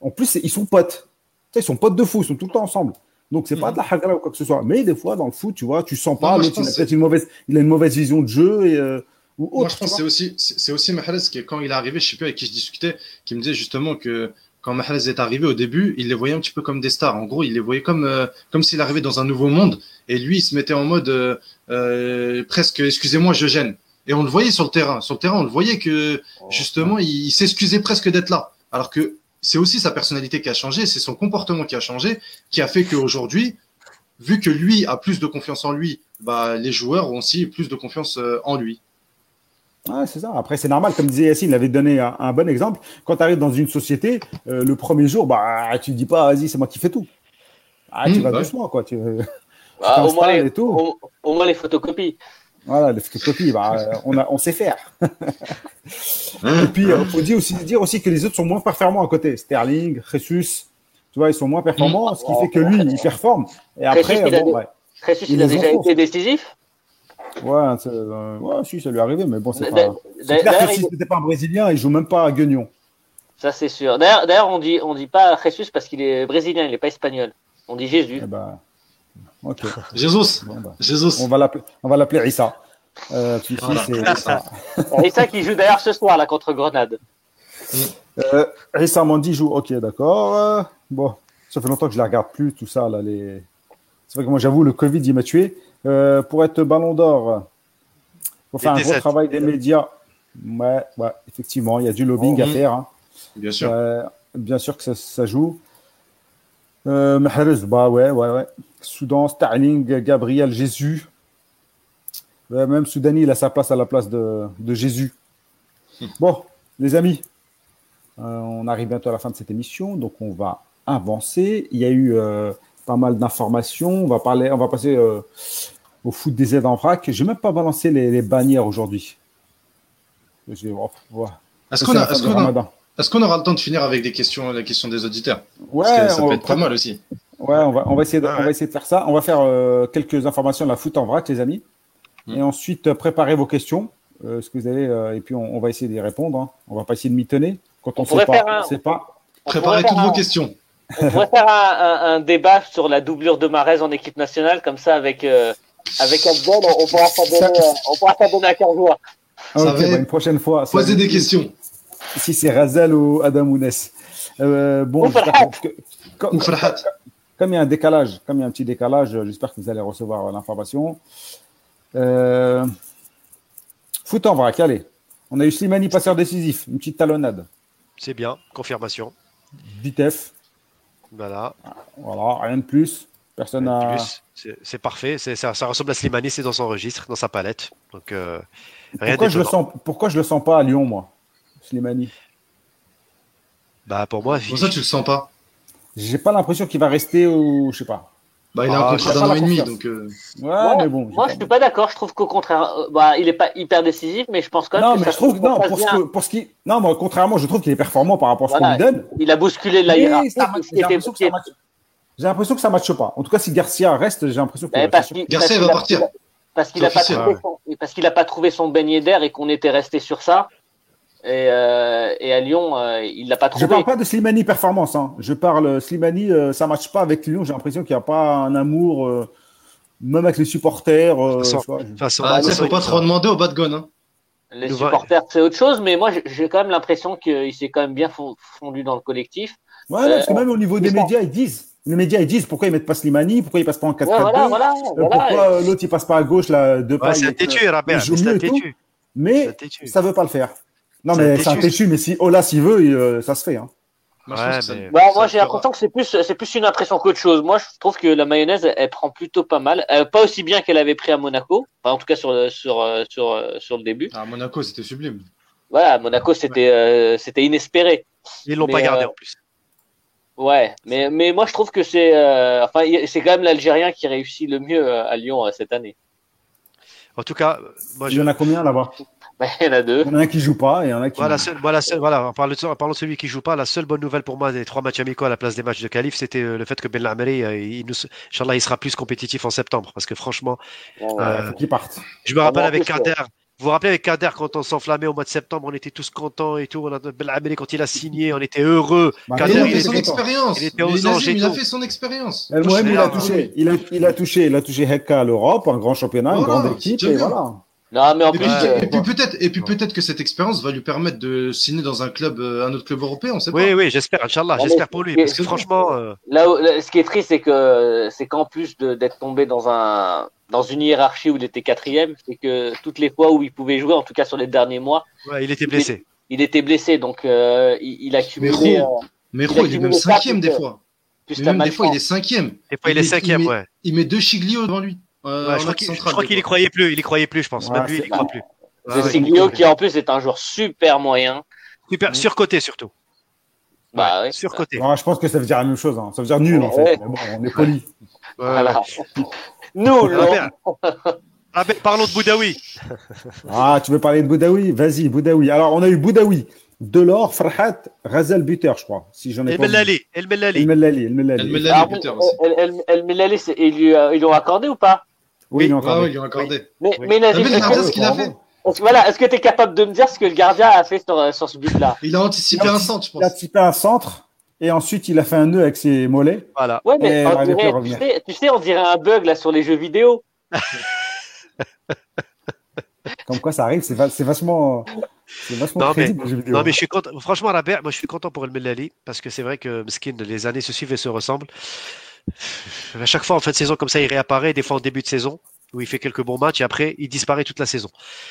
en plus, ils sont potes. Tu sais, ils sont potes de fou, ils sont tout le temps ensemble. Donc, c'est pas mhm. de la hagra ou quoi que ce soit. Mais des fois, dans le foot, tu vois, tu sens pas, il, a peut-être une mauvaise, il a une mauvaise vision de jeu et, euh, ou autre, Moi, je pense que c'est aussi, c'est aussi Mahrez qui, quand il est arrivé, je sais plus avec qui je discutais, qui me disait justement que quand Mahrez est arrivé au début, il les voyait un petit peu comme des stars. En gros, il les voyait comme, euh, comme s'il arrivait dans un nouveau monde. Et lui, il se mettait en mode euh, euh presque, excusez-moi, je gêne. Et on le voyait sur le terrain. Sur le terrain, on le voyait que oh, justement, il s'excusait presque d'être là. Alors que c'est aussi sa personnalité qui a changé, c'est son comportement qui a changé, qui a fait qu'aujourd'hui, vu que lui a plus de confiance en lui, bah, les joueurs ont aussi plus de confiance euh, en lui. Ouais, c'est ça. Après, c'est normal, comme disait Yacine, il avait donné un, bon exemple. Quand tu arrives dans une société, euh, le premier jour, bah, tu ne dis pas, vas-y, c'est moi qui fais tout. Ah, tu mmh, vas doucement, quoi. Tu, ah, au, moins les, au, au, moins les, photocopies. Voilà, les photocopies, bah, on, a, on sait faire. Et puis, il euh, faut dire aussi, dire aussi que les autres sont moins performants à côté. Sterling, Jesus, tu vois, ils sont moins performants, mm. ce qui fait que lui, il performe. Et après, il, bon, a, il a déjà été décisif? Ouais, euh, ouais, si, ça lui est arrivé, mais bon, c'est pas. C'est clair que si c'était pas un Brésilien, il joue même pas à Guignon. Ça, c'est sûr. D'ailleurs, on dit, on dit pas Jesus parce qu'il est brésilien, il n'est pas espagnol. On dit Jésus. Eh ben, Ok. Jesus. Bah, Jesus. On va l'appeler, on va l'appeler Issa. Euh, Issa. qui joue d'ailleurs ce soir là contre Grenade. Euh, Issa Mandi joue. Ok, d'accord. Euh, bon, ça fait longtemps que je la regarde plus tout ça là. Les... C'est vrai que moi j'avoue le Covid il m'a tué. Euh, pour être Ballon d'Or, faut faire un gros travail des médias. Ouais, ouais, effectivement, il y a du lobbying à faire. Hein. Bien sûr. Euh, bien sûr que ça, ça joue. Euh, bah ouais, ouais, ouais. Soudan, Starling, Gabriel, Jésus. même Soudani, il a sa place à la place de, Jésus. Bon, les amis, euh, on arrive bientôt à la fin de cette émission, donc on va avancer. Il y a eu euh, pas mal d'informations. On va parler, on va passer euh, au foot des aides en vrac. J'ai même pas balancé les, bannières aujourd'hui. Est-ce qu'on a, est-ce qu'on aura le temps de finir avec des questions, la question des auditeurs? Ouais, Parce que ça peut être pas mal aussi. Ouais, on va, on va essayer, de, on va essayer de faire ça. On va faire euh, quelques informations de la foot en vrac, les amis. Mm. Et ensuite, euh, préparer vos questions, euh, ce que vous avez, et puis on, va essayer d'y répondre. Hein. On va pas essayer de mitonner. Quand on ne sait pas, on sait pas. Préparez toutes vos questions. On pourrait faire un, un, débat sur la doublure de Marez en équipe nationale, comme ça, avec, avec Abdel, on pourra s'en donner, on pourra donner à cœur joie. Ok, bah, une prochaine fois. Posez des questions. Si c'est Razal ou Adam Ounes. bon, comme, comme il y a un décalage, comme il y a un petit décalage, j'espère que vous allez recevoir l'information. Euh, foot en vrac, allez. On a eu Slimani, passeur décisif, une petite talonnade. C'est bien, confirmation. Vitef. Voilà. Voilà, rien de plus. Personne n'a. C'est parfait. Ça, ça, ressemble à Slimani, c'est dans son registre, dans sa palette. Donc, euh, rien pourquoi, je le sens, pourquoi je le sens pas à Lyon, moi Slimani? Bah, pour moi. Pour ça, tu le sens pas j'ai pas l'impression qu'il va rester au. Je sais pas. Bah, il a un ah, contrat d'un an et demi, donc. Euh... Ouais, mais bon. Moi, je suis pas d'accord. Je trouve qu'au contraire, euh, bah, il est pas hyper décisif, mais je pense quand même non, que mais je trouve non, pour ce, que, pour ce qui, non, moi, contrairement, je trouve qu'il est performant par rapport à ce qu'on lui donne. Il a bousculé la hiérarchie. J'ai l'impression que ça matche. Ça pas. En tout cas, si Garcia reste, j'ai l'impression que. Garcia va partir. Parce qu'il a pas trouvé son, parce qu'il a pas trouvé son beignet d'air et qu'on était resté sur ça. Et, euh, et, à Lyon, euh, il l'a pas trouvé. Je parle pas de Slimani performance. Hein. Je parle Slimani, euh, ça matche pas avec Lyon. J'ai l'impression qu'il n'y a pas un amour, euh, même avec les supporters. Euh, façon, ah, faut pas trop demander au bas de Hein. Les supporters, c'est autre chose, mais moi, j'ai quand même l'impression qu'il s'est quand même bien fondu dans le collectif. Ouais, parce que même au niveau des médias, ils disent. Les médias, ils disent pourquoi ils mettent pas Slimani, pourquoi ils passent pas en 4 4 voilà, voilà, pourquoi l'autre il passe pas à gauche là, de ouais, C'est têtu. C'est têtu. Mais ça veut pas le faire. Non, mais c'est un têtu, mais si Ola s'il veut, ça se fait. Hein. Ouais, bah, moi j'ai l'impression que c'est plus c'est plus une impression qu'autre chose. Moi je trouve que la mayonnaise elle, prend plutôt pas mal, euh, pas aussi bien qu'elle avait pris à Monaco, enfin, en tout cas sur euh, sur euh, sur le début. À ah, Monaco c'était sublime. Voilà, Monaco c'était c'était inespéré. Ils l'ont pas gardé en plus. Ouais, mais mais moi je trouve que c'est enfin c'est quand même l'Algérien qui réussit le mieux à Lyon cette année. En tout cas, moi, il y en a combien là-bas? Il y en a deux. Il y en a un qui joue pas et il y en a qui. Voilà, seul, voilà, seul, voilà en, parlant de, de, celui qui joue pas, la seule bonne nouvelle pour moi des trois matchs amicaux à la place des matchs de qualif, c'était euh, le fait que Ben Lameri, euh, il, nous, il sera plus compétitif en septembre parce que franchement. euh, faut qu'il parte. Je me rappelle avec Kader. Vous vous rappelez avec Kader quand on s'enflammait au mois de septembre, on était tous contents et tout. On a Ben quand il a signé, on était heureux. Bah, Kader, il, son expérience. Il était aux anges il a fait son expérience. il a touché, il a, il a touché, il a touché Hekka à l'Europe, un grand championnat, une grande équipe et voilà. Non, mais en et plus, puis, et puis peut-être, et puis peut-être que cette expérience va lui permettre de signer dans un club, euh, un autre club européen, on sait pas. Oui, oui, j'espère, Inch'Allah, j'espère pour lui, parce que franchement. Euh... Là, ce qui est triste, c'est que, c'est qu'en plus d'être tombé dans un, dans une hiérarchie où il était quatrième, c'est que toutes les fois où il pouvait jouer, en tout cas sur les derniers mois, ouais, il était blessé. Il, était blessé, donc euh, il, il, a cumulé. Mais Ro, il, est même cinquième des fois. Même des fois, il est cinquième. Des fois, il, est cinquième, ouais. Il met deux Chiglio devant lui. Euh, je crois qu'il y croyait plus, il y croyait plus, je pense. Même lui, il y croit plus. C'est Siglio qui en plus est un joueur super moyen. Super, surcoté surtout. Bah, ouais, surcoté. je pense que ça veut dire la même chose. Hein. Ça veut dire nul en fait. Mais bon, on est poli. Voilà. Nous, parlons de Boudaoui. ah, tu veux parler de Boudaoui? Vas-y, Boudaoui. Alors, on a eu Boudaoui, Delors, Farhat, Razel buteur, je crois. Si j'en ai El Mellali. El Mellali. El Mellali. El Mellali, ils lui ont accordé ou pas? Oui, ils lui ont accordé. Ah, oui, ils lui ont accordé. Mais, mais ce qu'il a fait voilà, est-ce que tu es capable de me dire ce que le gardien a fait sur, euh, sur ce but-là? Il a anticipé un centre, je pense. Il a anticipé un centre et ensuite il a fait un nœud avec ses mollets. Voilà. Ouais, mais on dirait, tu, sais, tu, sais, on dirait un bug là sur les jeux vidéo. Comme quoi ça arrive, c'est vachement. C'est vachement non, mais, vidéo. non, mais je suis content. Franchement, Robert, moi je suis content pour El Melali parce que c'est vrai que Skin, les années se suivent et se ressemblent. À chaque fois en fin de saison, comme ça, il réapparaît, des fois en début de saison où il fait quelques bons matchs et après il disparaît toute la saison.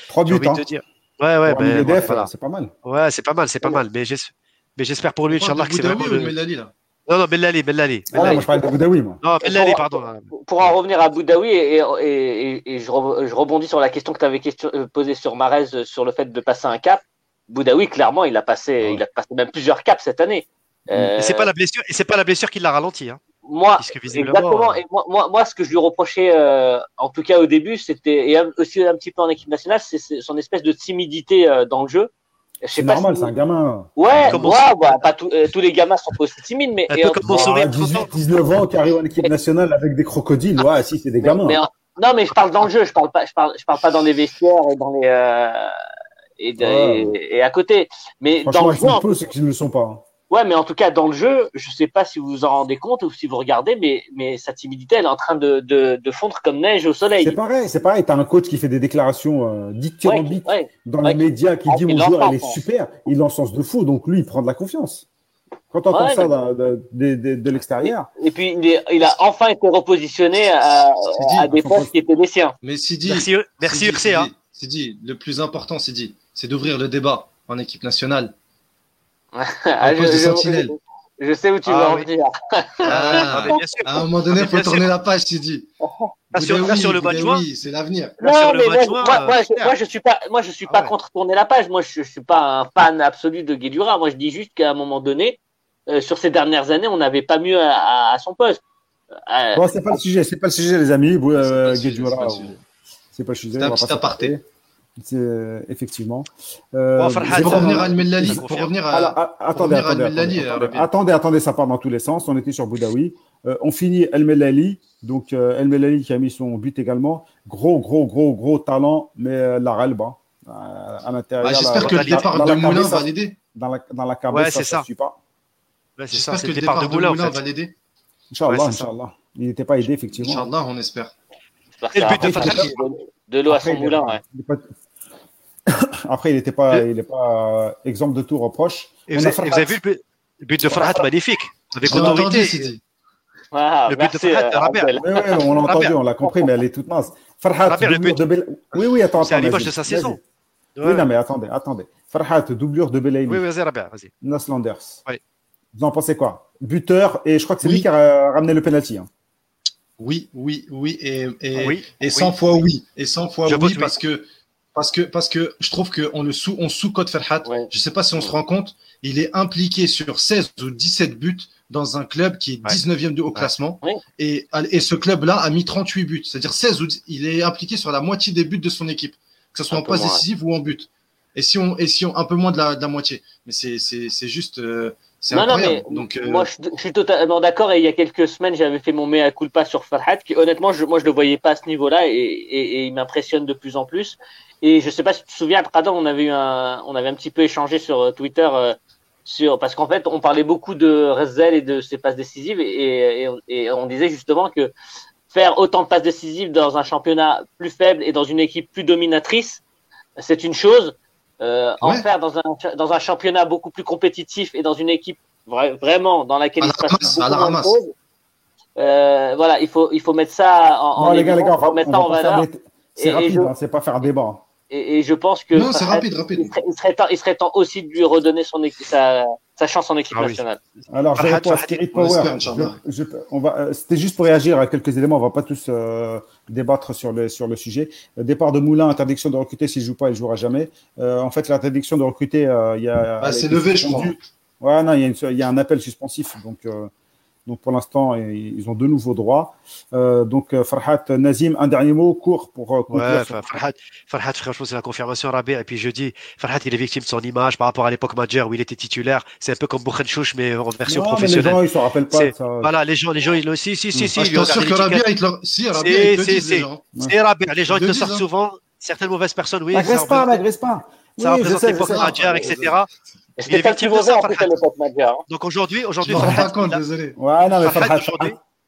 Trois buts. Hein. dire. Ouais, ouais, ben, voilà. c'est pas mal. Ouais, c'est pas mal, c'est pas mal. Mais j'espère pour lui, Inch'Allah, que c'est vraiment. Le... là non, non, Bellali, Bellali. Ah, moi je parlais de Boudaoui, moi. Non, Bellali, pardon. Pour en revenir à Boudaoui, et, et, et, je, rebondis sur la question que tu avais euh, posée sur Marez euh, sur le fait de passer un cap. Boudaoui, clairement, il a passé, il a passé même plusieurs caps cette année. Euh... Et c'est pas la blessure, et c'est pas la blessure qui l'a ralenti. Hein. Moi, exactement. Euh, et moi, moi, moi, ce que je lui reprochais, euh, en tout cas au début, c'était et aussi un petit peu en équipe nationale, c'est son espèce de timidité euh, dans le jeu. C'est normal, c'est un gamin. Ouais, ouais, ouais pas tous les gamins sont pas aussi timides, mais. Un peu comme 18, 19 ans qui arrive en équipe nationale avec des crocodiles, ouais, si, c'est des gamins. non, mais je parle dans le jeu, je parle pas, je parle, je parle pas dans les vestiaires et dans les, et, et, à côté. Mais dans le jeu. peu ceux qui ne le sont pas. Hein. Ouais, mais en tout cas, dans le jeu, je sais pas si vous vous en rendez compte ou si vous regardez, mais, mais sa timidité, elle est en train de, de, de fondre comme neige au soleil. C'est pareil, c'est pareil. T'as un coach qui fait des déclarations euh, dithyrambiques dans les médias qui dit mon joueur, il est super, il l'encense de fou, donc lui, il prend de la confiance. Quand on entend ça de, de, de, l'extérieur. Et puis, il, est, il, a enfin été repositionné à, à des postes qui étaient les siens. Mais Sidi, merci, merci Sidi, Sidi, le plus important, Sidi, c'est d'ouvrir le débat en équipe nationale ah, je, je, je, sais où tu ah, veux en venir. Ah, ah à un moment donné, il faut tourner la page, tu dis. sur, oui, sur, le mois de juin, c'est l'avenir. Non, mais moi, moi, moi, moi, je suis pas, moi, je suis pas contre tourner la page. Moi, je, je suis pas un fan absolu de Guédura. Moi, je dis juste qu'à un moment donné, euh, sur ces dernières années, on n'avait pas mieux à, à, son poste. Euh, bon, c'est pas le sujet, c'est pas le sujet, les amis. Euh, Guédura, c'est pas le sujet. C'est un petit aparté. Euh, effectivement. Euh, pour revenir à Al-Mellali, pour revenir à, Alors, attendez, attendez, attendez, attendez, attendez, ça part dans tous les sens. On était sur Boudaoui. Euh, on finit El-Mellali. Donc, euh, El-Mellali qui a mis son but également. Gros, gros, gros, gros talent, mais euh, la relba à l'intérieur. Bah, J'espère que le départ de Moulin va l'aider. Dans la, dans la cabane, ouais, ça ne suit pas. Ouais, J'espère que le départ de Moulin, va l'aider. Inch'Allah, Inch'Allah. Il n'était pas aidé, effectivement. Inch'Allah, on espère. Et le but de de l'eau à son moulin, ouais. Après, il n'était pas, il est pas exemple de tout reproche. Et vous, avez, vu le, but de Farhat magnifique, avec autorité. Ah, le but de Farhat, Rabia. Oui, oui, on l'a entendu, on l'a compris, mais elle est toute mince. Farhat, doublure de Bel... Oui, oui, attends. C'est à l'image de sa saison. Oui, non, mais attendez, attendez. Farhat, doublure de Belaïli. Oui, vas-y, Rabia, vas-y. Naslanders. Oui. Vous en pensez quoi? Buteur, et je crois que c'est lui qui a ramené le penalty. Hein. Oui, oui, oui, et, et, oui, et 100 fois oui. Et 100 fois oui, parce que parce que, parce que je trouve qu'on le sous, on sous-code Ferhat. Je Je sais pas si on se rend compte, il est impliqué sur 16 ou 17 buts dans un club qui est 19e au classement. Et, et ce club-là a mis 38 buts. C'est-à-dire 16 ou il est impliqué sur la moitié des buts de son équipe. Que ce soit en passe décisive ou en but. Et si on, et si on, un peu moins de la, de la moitié. Mais c'est, c'est, c'est juste, euh, c'est non, incroyable. Non, mais Donc, euh... moi, je, je, suis totalement d'accord. Et il y a quelques semaines, j'avais fait mon mea culpa sur Farhat, qui honnêtement, je, moi, je le voyais pas à ce niveau-là, et, et, et il m'impressionne de plus en plus. Et je sais pas si tu te souviens, Pradon, on avait eu un, on avait un petit peu échangé sur euh, Twitter, euh, sur, parce qu'en fait, on parlait beaucoup de Rezel et de ses passes décisives, et, et, et, on disait justement que faire autant de passes décisives dans un championnat plus faible et dans une équipe plus dominatrice, c'est une chose. Euh, en faire dans un, dans un championnat beaucoup plus compétitif et dans une équipe vraiment dans laquelle il se passe beaucoup moins de choses. Euh, voilà, il faut, il faut mettre ça en, en les gars, les gars, on va, mettre on va en valeur. C'est rapide, hein, c'est pas faire un débat. Et, et je pense que non, c'est rapide, rapide. Il, serait, il, serait temps, il serait temps aussi de lui redonner son sa, sa chance en équipe ah, nationale. Oui. Alors, je réponds à Spirit Power. Euh, c'était juste pour réagir à quelques éléments. On va pas tous euh, débattre sur le sur le sujet. Le départ de Moulin, interdiction de recruter. S'il joue pas, il jouera jamais. Euh, en fait, l'interdiction de recruter, euh, il y a. Bah, c'est levé, je crois. Ouais, non, il y, a une, il y a un appel suspensif. Donc, euh, donc pour l'instant, ils ont de nouveaux droits. Euh, donc euh, Farhat Nazim, un dernier mot court pour euh, ouais, Farhat, Farhat, franchement, c'est la confirmation Rabé. Et puis je dis, Farhat, il est victime de son image par rapport à l'époque Madjer où il était titulaire. C'est un peu comme Chouch, mais en version non, professionnelle. Mais les gens, ils se rappellent pas. Ça. Voilà, les gens, les gens, ils le si, si, si, si. Ah, je suis sûr que Rabia, il te le... si, il te les gens. C'est Rabia. Les gens, ils te sortent souvent. Certaines mauvaises personnes, oui. N'agresse pas, n'agresse pas. Ça représente l'époque Madjer, etc. Il est victime de ça, Farhat. Hein. Donc aujourd'hui, aujourd'hui, Farhat. compte, désolé. Ouais, non, mais Farhat,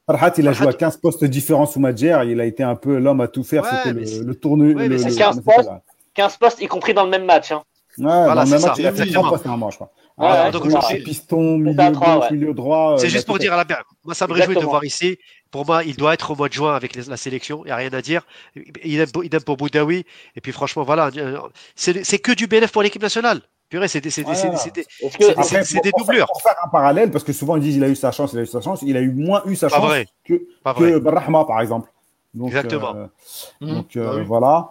Farhat, il a joué à 15 postes différents sous Madjer. Il a été un peu l'homme à tout faire. C'était le, le tournoi. Ouais, c'est 15 postes, 15 postes, y compris dans le même match. Hein. Ouais, voilà, dans le même match, il a fait 3 postes normalement, je crois. Ah, donc aujourd'hui, piston, milieu, gauche, milieu droit. C'est euh, juste pour dire à la Moi, ça me réjouit de voir ici. Pour moi, il doit être au mois de juin avec la sélection. Il n'y a rien à dire. Il aime, il aime pour Boudaoui. Et puis, franchement, voilà. Euh, c'est que du BNF pour l'équipe nationale. Purée, c'est des, doublures. Pour faire un parallèle, parce que souvent ils disent il a eu sa chance, il a eu sa chance, il a eu moins eu sa chance que, que Barrahma, par exemple. Donc, Exactement. Euh, mmh. donc euh, oui. voilà.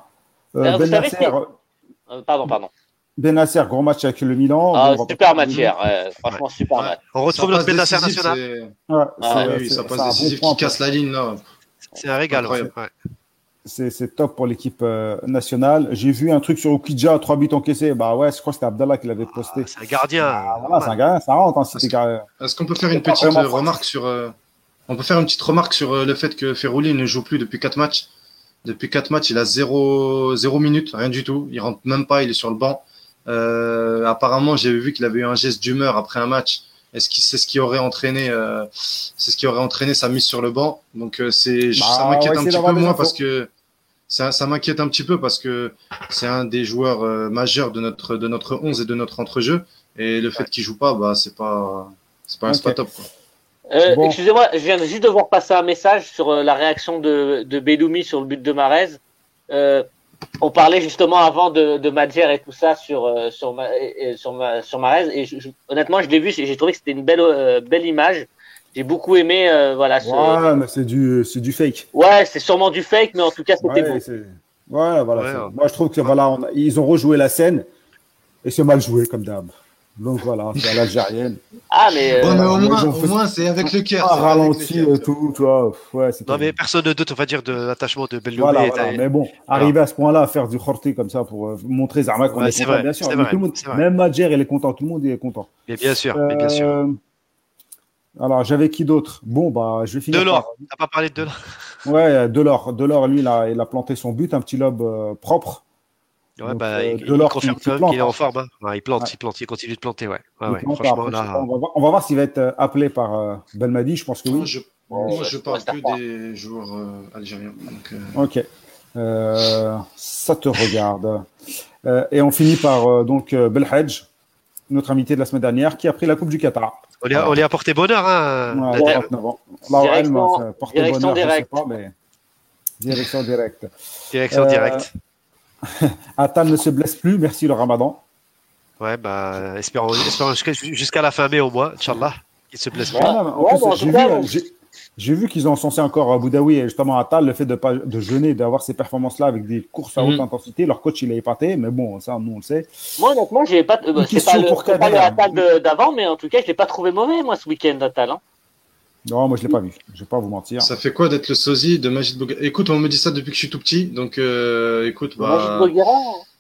Euh, ben Nasser, euh, pardon, pardon. Ben Nasser, gros match avec le Milan. Ah, super match hier, ouais, franchement super ouais. match. On retrouve notre Ben Nasser national. Ouais, ça passe décisif qui casse la ligne là. C'est un régal. C'est top pour l'équipe euh, nationale. J'ai vu un truc sur Okidja, trois buts encaissés. Bah ouais, je crois que c'était Abdallah qui l'avait posté. Ah, c'est un gardien. Ah, voilà, c'est un gardien, ça rentre. Hein, Est-ce Est qu'on peut faire une petite remarque sur euh, On peut faire une petite remarque sur euh, le fait que Ferrouli ne joue plus depuis quatre matchs? Depuis quatre matchs, il a zéro zéro minute, rien du tout. Il rentre même pas, il est sur le banc. apparemment, j'ai vu qu'il avait eu un geste d'humeur après un match. Est-ce que c'est ce qui aurait entraîné, euh, c'est ce qui aurait entraîné sa mise sur le banc. Donc euh, c'est, bah, ça m'inquiète un petit peu moi parce que ça, ça m'inquiète un petit peu parce que c'est un des joueurs euh, majeurs de notre de notre 11 et de notre entrejeu et le fait qu'il joue pas, bah c'est pas c'est pas, okay. pas top. Quoi. Euh, bon. Excusez-moi, je viens juste de voir passer un message sur la réaction de, de Bedoumi sur le but de Marez. Euh, on parlait justement avant de, de Madjer et tout ça sur euh, sur ma, sur, ma, sur Marez et je, je, honnêtement je l'ai vu j'ai trouvé que c'était une belle euh, belle image. J'ai beaucoup aimé euh, voilà ce... ouais mais c'est du c'est du fake. Ouais c'est sûrement du fake mais en tout cas c'était ouais, beau ouais voilà ouais, moi je trouve que voilà on a, ils ont rejoué la scène et c'est mal joué comme d'hab donc voilà, c'est à l'algérienne. Ah, mais, euh... ouais, mais au moins, au moins c'est avec le cœur. Ah, ralenti et tout, tu vois. Ouais, non, mais personne ne doute, on va dire, de l'attachement de Belloubet. Voilà, voilà. Mais bon, voilà. arriver à ce point-là à faire du khorti comme ça pour euh, montrer Zarma qu'on ouais, est, est, content, vrai, bien sûr. Vrai, tout le monde, même Madjer, il est content, tout le monde est content. Mais bien sûr, euh, mais bien sûr. Euh, alors, j'avais qui d'autre? Bon, bah, je vais finir. Delors, par... t'as pas parlé de Delors? Ouais, Delors. Delors, lui, il a, il a planté son but, un petit lobe euh, propre. Ouais, Donc, bah, euh, il, il confirme qu'il qu est en forme. Hein. Ouais, il plante, ouais. il plante, il continue de planter. Ouais. Ouais, ouais. Franchement, là... on, va voir, on va voir s'il va être euh, appelé par euh, Belmadi. Je pense que oui. Moi, je, moi, je parle que des joueurs euh, algériens. Donc, euh... Ok. ça te regarde. et on finit par donc Belhadj, notre invité de la semaine dernière, qui a pris la Coupe du Qatar. On lui a, on lui a porté bonheur. Hein, Ouais, Direct- 39 ans. Direction- bonheur, je sais directe. pas, mais direction directe. Direction Euh, directe. Attal ne se blesse plus, merci le ramadan. Ouais, bah, espérons, espérons jusqu'à la fin mai au moins, Inch'Allah, qu'il se blesse pas. Non, non, en ouais, plus, bon, en j'ai vu, qu'ils ont censé encore à Boudaoui et justement Attal, le fait de, pas, de jeûner, d'avoir ces performances-là avec des courses à haute Mhm. intensité. Leur coach, il est épaté, mais bon, ça, nous, on le sait. Moi, honnêtement, j'ai pas. euh, Une c'est question pas le, pour c'est pas le de- d'avant, mais en tout cas, je l'ai pas trouvé mauvais, moi, ce week-end, Attal. Hein. Non, moi, je l'ai pas vu. Je vais pas vous mentir. Ça fait quoi d'être le sosie de Magid Boga Écoute, on me dit ça depuis que je suis tout petit, donc euh, écoute, bah. je Boguera,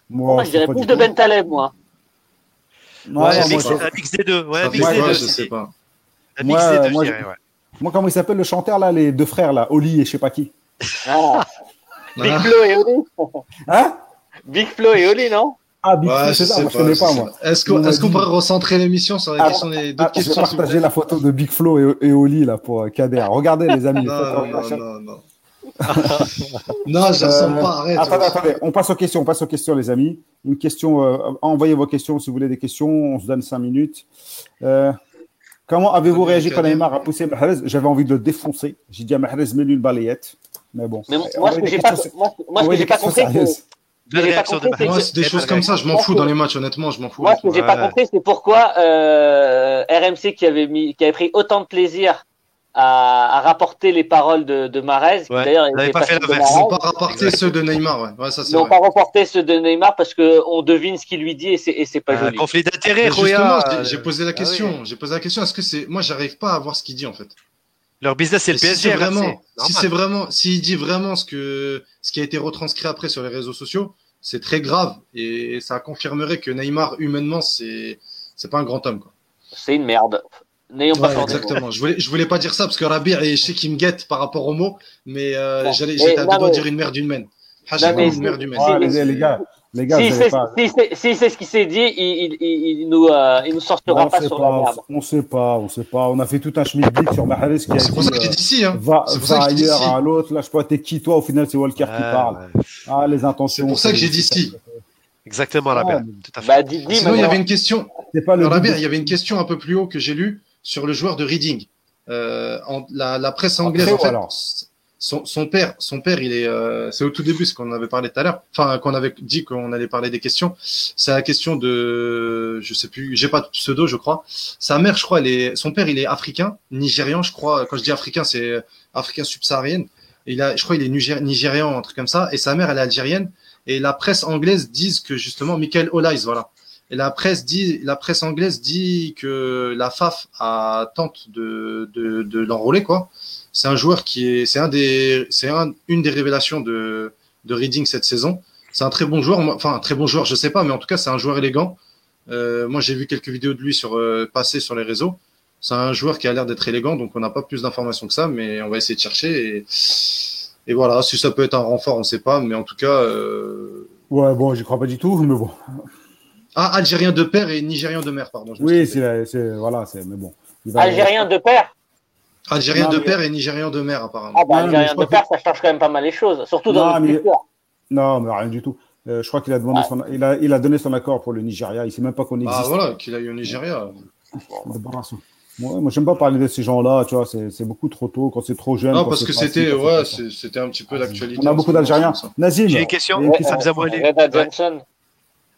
Moi, moi, je dirais plus de tout. Ben Taleb, moi? Non, Ouais, un, moi, mix, je- un mix des deux. Ouais, mix des quoi, deux. je si. sais pas. Un Moi, mix des deux, moi, je dirais, ouais. moi, comment il s'appelle le chanteur, là, les deux frères, là, Oli et je sais pas qui Ah, Big Ah. Flo et Oli. Hein? Big Flo et Oli, non? Ah, Big Ouais, Flo, je c'est ça, moi, je connais je pas, moi. Est-ce qu'on dit- pourrait recentrer l'émission sur la Ah, question des Ah, d'autres je vais questions s'il vous partager la photo de Big Flo et, et Oli, là, pour euh, Kader. Regardez, les amis. Non, non, non, non, non. non, je Euh, ressens pas, arrête. attendez, attendez, on passe aux questions, on passe aux questions, les amis. Une question, euh, envoyez vos questions si vous voulez des questions, on se donne cinq minutes. Euh, comment avez-vous réagi quand. Neymar a poussé Mahrez? J'avais envie de le défoncer. J'ai dit à Mahrez, mets-lui une balayette. Mais bon. Mais moi, ce que j'ai pas, compris, pas réaction compris, Moi, c'est des choses comme ça, je m'en fous dans les matchs, honnêtement, je m'en fous. Moi, ce que j'ai pas compris, c'est pourquoi euh, RMC qui avait mis, qui avait pris autant de plaisir à, à rapporter les paroles de, de Ouais, d'ailleurs il avait était pas fait l'inverse. Ils n'ont pas rapporté ceux de Neymar, ouais. Ouais, ça c'est ils n'ont pas reporté ceux de Neymar parce que on devine ce qu'il lui dit et c'est et c'est pas Un joli. conflit d'intérêt, justement, Roya. j'ai- posé la Ah question. oui. J'ai posé la question. Est-ce que c'est moi, j'arrive pas à voir ce qu'il dit en fait. Leur business, c'est le Et si PSG. c'est vraiment, si c'est vraiment, s'il dit vraiment ce que, ce qui a été retranscrit après sur les réseaux sociaux, c'est très grave et ça confirmerait que Neymar humainement c'est, c'est pas un grand homme quoi. C'est une merde. N'ayons pas Ouais, exactement. Je voulais, je voulais pas dire ça parce que Rabir et je sais qu'il me guette par rapport aux mots, mais euh, Bon. j'étais à deux doigts de dire une merde humaine. Ah, Non, mais une merde humaine. Ah, les gars, les gars, Si c'est pas. si c'est- si c'est ce qui s'est dit, il, il, il, il nous, euh, il nous sortira on pas sait sur pas, la merde. on sait pas, on sait pas. On a fait tout un schmilblick sur Mahrez qui a C'est pour ça dit, que j'ai euh, dit hein. va, va ailleurs à l'autre. Là, je sais pas, t'es qui toi Au final, c'est Walker qui parle. ouais. Ah, les intentions. C'est pour ça que j'ai dit si. Exactement, Rabia. mais- Tout à fait. Bah, dis, dis Sinon, il y avait une question. Pas le. Il y avait une question un peu plus haut que j'ai lue sur le joueur de Reading. Euh, en- la, la presse anglaise, en fait. Son, son père, son père, il est, euh, c'est au tout début ce qu'on avait parlé tout à l'heure, enfin qu'on avait dit qu'on allait parler des questions. C'est la question de, je sais plus, j'ai pas de pseudo, je crois. Sa mère, je crois, elle est, son père, il est africain, nigérian, je crois. Quand je dis africain, c'est africain subsaharienne. Il a, je crois, il est nigé- nigérian, un truc comme ça. Et sa mère, elle est algérienne. Et la presse anglaise dit que justement, Michael Olais, voilà. Et la presse dit, la presse anglaise dit que la FAF a tente de, de, de l'enrôler, quoi. C'est un joueur qui est, c'est un des, c'est un, une des révélations de, de Reading cette saison. C'est un très bon joueur, enfin un très bon joueur, je sais pas, mais en tout cas c'est un joueur élégant. Euh, moi j'ai vu quelques vidéos de lui sur euh, passer sur les réseaux. C'est un joueur qui a l'air d'être élégant, donc on n'a pas plus d'informations que ça, mais on va essayer de chercher. Et, et voilà, si ça peut être un renfort, on sait pas, mais en tout cas, euh... Ouais, bon, j'y crois pas du tout, mais bon. ah algérien de père et nigérian de mère, pardon. je Oui, c'est, c'est, voilà, c'est, mais bon. Il va- Algérien de père. Algérien Non, de mais- père et nigérian de mère apparemment. Ah bah, Non, Algérien de père, ça change quand même pas mal les choses. Surtout dans Non, notre mais- culture. Non, mais rien du tout. Euh, je crois qu'il a demandé Ah. son, il a, il a donné son accord pour le Nigeria. Il sait même pas qu'on existe. Ah voilà, qu'il a eu au Nigeria. Moi, moi, j'aime pas parler de ces gens-là, tu vois, c'est, c'est beaucoup trop tôt, quand c'est trop jeune. Non, parce que c'était, ouais, c'était un petit peu l'actualité. On a en beaucoup d'Algériens. Nazim. J'ai une question. Hamza Mouali. Ouais.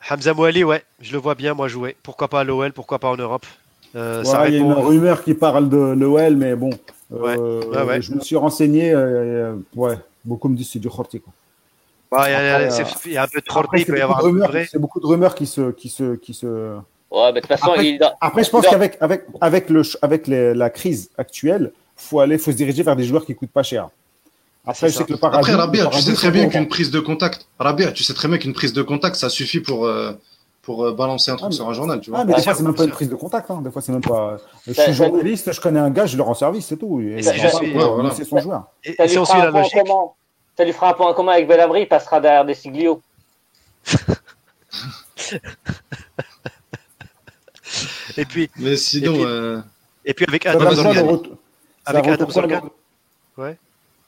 Hamza Mouali, ouais, je le vois bien, moi, jouer. Pourquoi pas à l'OL, pourquoi pas en Europe? Euh, Ouais, ça il y a une rumeur qui parle de l'OL, mais bon. Ouais. euh, Ouais, ouais. Je me suis renseigné. euh, ouais, beaucoup me disent que c'est du Khorti. quoi. Ouais, il y a- Après, c'est- euh, il y a un peu de trorté, il peut y avoir de un peu de rumeurs- vrai. C'est beaucoup de rumeurs qui se, qui se, qui se. Ouais, mais de toute façon, Après- il Après, je pense qu'avec avec, avec, le, avec les- la crise actuelle, faut aller, faut se diriger vers des joueurs qui coûtent pas cher. Après, je sais que le paradis. Après, le Rabia, tu sais très bien qu'une prise de contact, Rabia, tu sais très bien qu'une prise de contact, ça suffit pour, euh, pour euh, balancer un truc Ah, mais- sur un journal, tu vois. Ah, mais des fois, c'est même pas une prise de contact. Hein. Des fois, c'est même pas. Je Ça- suis journaliste, je connais un gars, je le rends service, c'est tout. Et je ouais, voilà. c'est son joueur. Et, ça et lui si on fera suit un la point logique, commun. Ça lui fera un point en commun avec Belabri, il passera derrière des Siglio. et puis, Mais sinon, Et puis- euh, et puis avec Adam Zorgan. Avec Adam Zorgan. Ouais.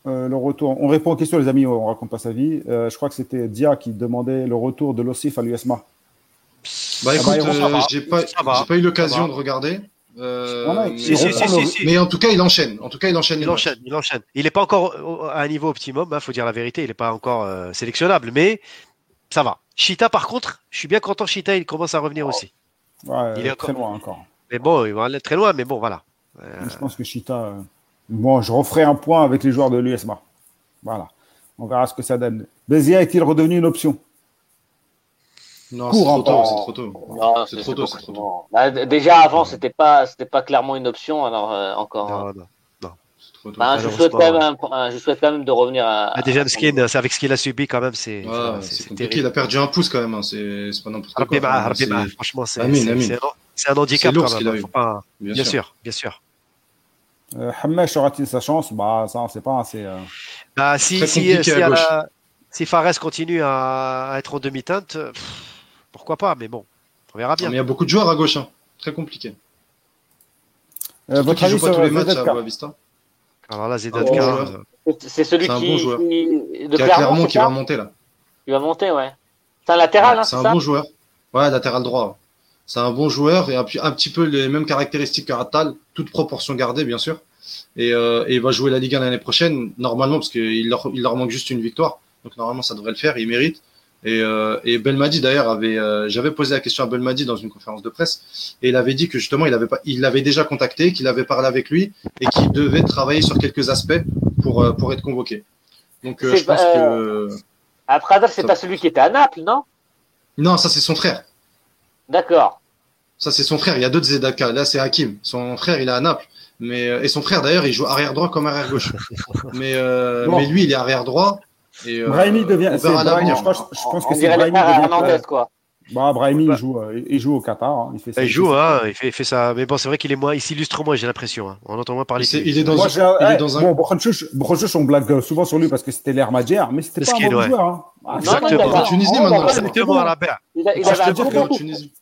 Euh, le retour. On répond aux questions, les amis, on raconte pas sa vie. Euh, je crois que c'était Dia qui demandait le retour de l'Ossif à l'USMA. Bah Ah écoute, bah, euh, ça va. j'ai pas, eu l'occasion de regarder. Euh, mais, en tout cas, il enchaîne. En tout cas, il enchaîne. Il enchaîne. Il enchaîne. Il n'est pas encore à un niveau optimum. Il hein, faut dire la vérité. Il n'est pas encore euh, sélectionnable, mais ça va. Chita, par contre, je suis bien content. Chita, il commence à revenir aussi. il est très loin encore. Mais bon, il va aller très loin. Mais bon, voilà. Je pense que Chita. Bon, je referai un point avec les joueurs de l'USMA. Voilà. On verra ce que ça donne. Bézia est-il redevenu une option? Non, c'est trop, tôt, c'est trop tôt. C'est trop tôt, c'est trop tôt. Bah, déjà avant, c'était pas, c'était pas clairement une option. Alors euh, encore. Non, non, non. Trop tôt. Bah, je, souhaite quand même, je souhaite quand même de revenir à. Ah, déjà, Skin, c'est avec ce qu'il a subi quand même, c'est. Ouais, c'est compliqué. Il a perdu un pouce quand même. Hein. C'est pas n'importe quoi. franchement, c'est. C'est un handicap quand même. Pas... Bien, bien sûr, bien sûr. Euh, Hamesh aura-t-il sa chance? Bah, ça, on sait pas. C'est. Euh... Bah, si, si, si, la... si Fares continue à être en demi-teinte pourquoi pas, mais bon, on verra bien. mais il y a beaucoup de joueurs à gauche, hein. très compliqué. Euh, votre avis sur tous les matchs à Vista Alors là, Zedatka, euh, c'est celui un qui, bon joueur. qui, de Clermont, qui va monter là. Il va monter, ouais. C'est un latéral, hein, c'est un bon joueur. Ouais, latéral droit. C'est un bon joueur et un, un, petit peu les mêmes caractéristiques qu'Aratal, toute proportion gardée, bien sûr. Et, euh, et, il va jouer la Ligue 1 l'année prochaine, normalement, parce qu'il leur, il leur manque juste une victoire. Donc normalement, ça devrait le faire. Il mérite. Et, euh, et Belmadi d'ailleurs avait, euh, j'avais posé la question à Belmadi dans une conférence de presse, et il avait dit que justement il avait pas, il l'avait déjà contacté, qu'il avait parlé avec lui et qu'il devait travailler sur quelques aspects pour euh, pour être convoqué. Donc euh, je pense que après c'est pas celui qui était à Naples, non? Non, ça c'est son frère. D'accord. Ça c'est son frère. Il y a d'autres Zedaka. Là c'est Hakim. Son frère il est à Naples. Mais et son frère d'ailleurs il joue arrière droit comme arrière gauche. mais mais lui il est arrière droit et, euh, Brahimi devient. je pense, je pense que c'est Brahimi devient. quoi. Bah, Brahimi, il joue, euh, il joue au Qatar. Hein. Il, fait ça, il joue, hein, il, fait, il fait ça. Mais bon, c'est vrai qu'il est moins, il s'illustre moins, j'ai l'impression. Hein. On entend moins parler. Il, il est dans, Moi, un, il est dans un. Bon, Brokhouch, on blague souvent sur lui parce que c'était l'air Madjer, mais c'était pas un bon joueur. Hein. Ah, Exactement. En Tunisie, maintenant. Exactement à la paire. Il avait en Tunisie.